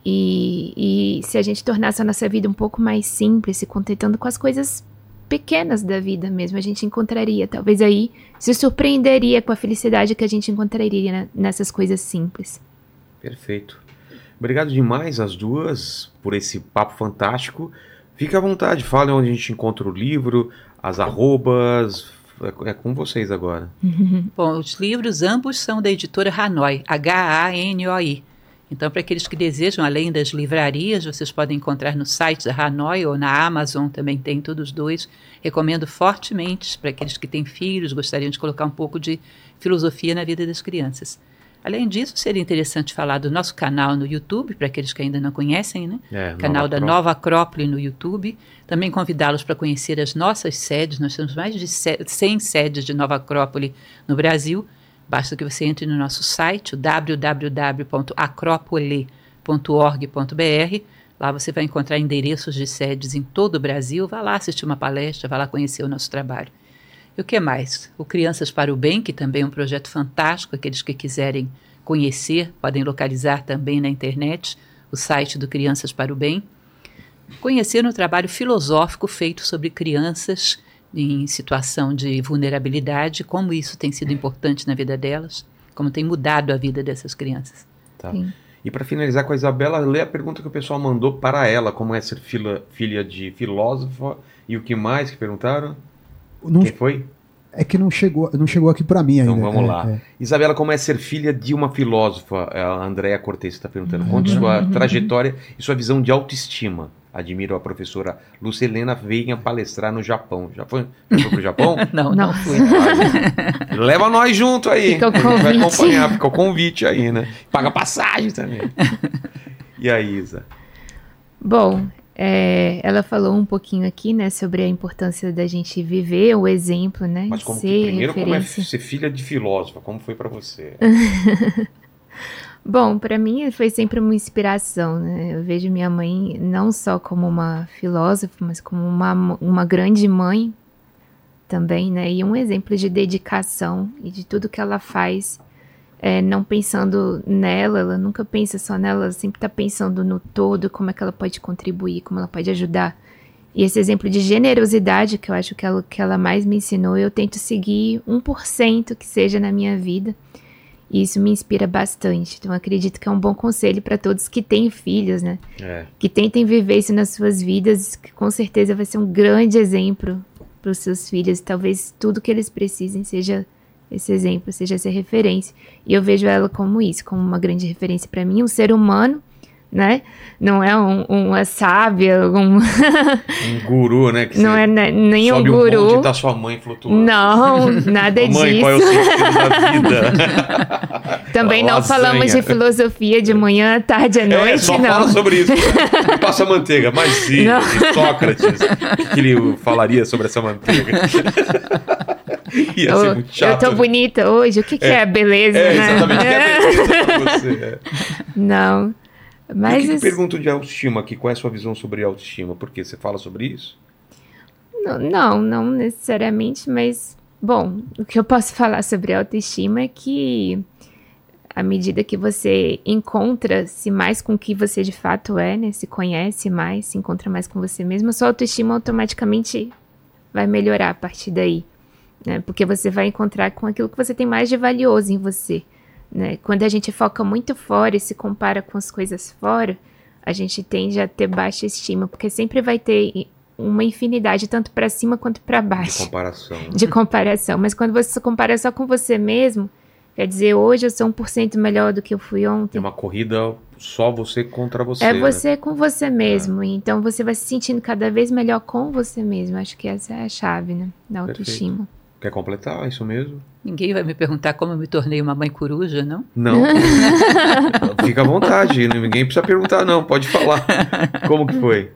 E, e se a gente tornasse a nossa vida um pouco mais simples, se contentando com as coisas pequenas da vida mesmo, a gente encontraria, talvez aí se surpreenderia com a felicidade que a gente encontraria nessas coisas simples. Perfeito. Obrigado demais às duas por esse papo fantástico. Fique à vontade, falem onde a gente encontra o livro, as arrobas. É, é com vocês agora. Bom, os livros ambos são da editora Hanoi, H-A-N-O-I. Então, para aqueles que desejam, além das livrarias, vocês podem encontrar no site da Hanoi ou na Amazon, também tem todos dois. Recomendo fortemente para aqueles que têm filhos, gostariam de colocar um pouco de filosofia na vida das crianças. Além disso, seria interessante falar do nosso canal no YouTube, para aqueles que ainda não conhecem, né? É, canal Nova da Acrópole. Nova Acrópole no YouTube. Também convidá-los para conhecer as nossas sedes. Nós temos mais de se- 100 sedes de Nova Acrópole no Brasil. Basta que você entre no nosso site, www.acropole.org.br. Lá você vai encontrar endereços de sedes em todo o Brasil. Vá lá assistir uma palestra, vá lá conhecer o nosso trabalho. E o que mais? O Crianças para o Bem, que também é um projeto fantástico. Aqueles que quiserem conhecer podem localizar também na internet o site do Crianças para o Bem. Conhecer um trabalho filosófico feito sobre crianças em situação de vulnerabilidade, como isso tem sido importante na vida delas, como tem mudado a vida dessas crianças. Tá. Sim. E para finalizar com a Isabela, lê a pergunta que o pessoal mandou para ela, como é ser fila- filha de filósofa e o que mais que perguntaram? Não- Quem foi? É que não chegou, não chegou aqui pra mim ainda. Então vamos É, lá. é. Isabela, como é ser filha de uma filósofa? É, A Andréa Cortez está perguntando. Conte sua trajetória e sua visão de autoestima. Admiro a professora Lucelena venha palestrar no Japão. Já foi, já foi pro Japão? Não, Não. não fui. Leva nós junto aí. Fica o A gente vai convite. acompanhar, fica o convite aí, né? Paga passagem também. E aí, Isa? Bom, é, ela falou um pouquinho aqui, né, sobre a importância da gente viver o exemplo, né, Mas como ser primeiro, como é referência. ser filha de filósofa? Como foi pra você? Bom, para mim foi sempre uma inspiração, né? Eu vejo minha mãe não só como uma filósofa, mas como uma, uma grande mãe também, né? E um exemplo de dedicação e de tudo que ela faz, é, não pensando nela, ela nunca pensa só nela, ela sempre está pensando no todo, como é que ela pode contribuir, como ela pode ajudar. E esse exemplo de generosidade, que eu acho que ela, que ela mais me ensinou, eu tento seguir 1% que seja na minha vida. E isso me inspira bastante. Então, acredito que é um bom conselho para todos que têm filhos, né? É. Que tentem viver isso nas suas vidas, que com certeza vai ser um grande exemplo para os seus filhos. Talvez tudo que eles precisem seja esse exemplo, seja essa referência. E eu vejo ela como isso, como uma grande referência para mim, um ser humano, né? Não é um, uma sábia, um- Um guru, né? Que não é ne- nem um sobe guru. o monte e tá sua mãe flutuando. Não, nada Ô, mãe, disso. qual é o sentido da vida? Também não falamos de filosofia de manhã, à tarde, à noite, é, só não. fala sobre isso. Me passa manteiga. Mas sim, Sócrates. Que ele falaria sobre essa manteiga? Ia ser Eu, muito chato. eu tô né? bonita hoje, o que, que é, a beleza, É, né? exatamente. É beleza pra você. é. Não. Mas o que, que isso- perguntam de autoestima aqui? Qual é a sua visão sobre autoestima? Por quê? Você fala sobre isso? não, não, não necessariamente, mas bom, o que eu posso falar sobre autoestima é que à medida que você encontra-se mais com o que você de fato é, né? Se conhece mais, se encontra mais com você mesmo, a sua autoestima automaticamente vai melhorar a partir daí. Né? Porque você vai encontrar com aquilo que você tem mais de valioso em você. Né? Quando a gente foca muito fora e se compara com as coisas fora, a gente tende a ter baixa estima, porque sempre vai ter uma infinidade, tanto para cima quanto para De baixo comparação. né? de comparação. Mas quando você se compara só com você mesmo, quer dizer, hoje eu sou 1% melhor do que eu fui É ontem. uma corrida só você contra você. É né? você com você mesmo. Então você vai se sentindo cada vez melhor com você mesmo. Acho que essa é a chave, né? Da autoestima. Quer completar? É isso mesmo? Ninguém vai me perguntar como eu me tornei uma mãe coruja, não? Não. Fica à vontade. Ninguém precisa perguntar, não. Pode falar. Como que foi?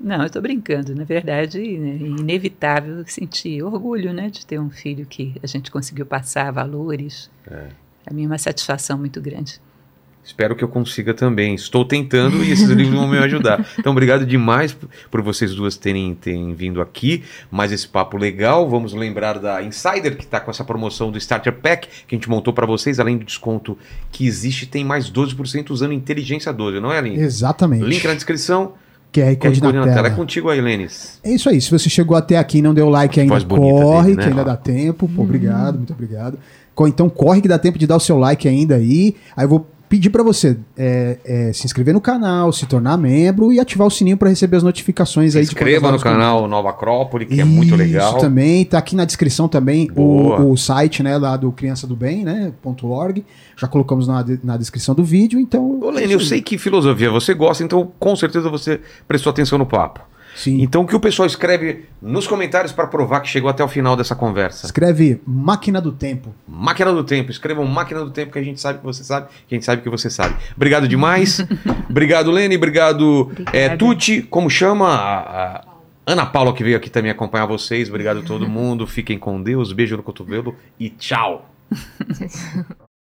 Não, eu estou brincando. Na verdade, é inevitável sentir orgulho, né, de ter um filho que a gente conseguiu passar valores. É. A mim é uma satisfação muito grande. Espero que eu consiga também. Estou tentando e esses livros vão me ajudar. Então, obrigado demais por vocês duas terem, terem vindo aqui. Mais esse papo legal. Vamos lembrar da Insider, que está com essa promoção do Starter Pack, que a gente montou para vocês. Além do desconto que existe, tem mais 12% usando Inteligência 12, não é, Aline? Exatamente. Link na descrição. QR Code na, na tela. tela. É contigo aí, Lênis. É isso aí. Se você chegou até aqui e não deu like ainda, corre, dele, né? que ainda dá tempo. Pô, obrigado, muito obrigado. Então corre que dá tempo de dar o seu like ainda aí. Aí eu vou pedir para você é, é, se inscrever no canal, se tornar membro e ativar o sininho para receber as notificações Se aí inscreva no canal Nova Acrópole, que é muito legal. Isso também, tá aqui na descrição também o, o site, né, lá do Criança do Bem, né, .org. Já colocamos na, na descrição do vídeo, então... Ô, Lene, eu sei que filosofia você gosta, então com certeza você prestou atenção no papo. Sim. Então o que o pessoal escreve nos comentários para provar que chegou até o final dessa conversa? Escreve Máquina do Tempo. Máquina do Tempo, escrevam Máquina do Tempo que a gente sabe que você sabe, que a gente sabe que você sabe. Obrigado demais. obrigado, Lene. Obrigado, Obrigada. é, Tuti. Como chama? A, a Ana Paula que veio aqui também acompanhar vocês. Obrigado a todo mundo. Fiquem com Deus. Beijo no cotovelo e tchau.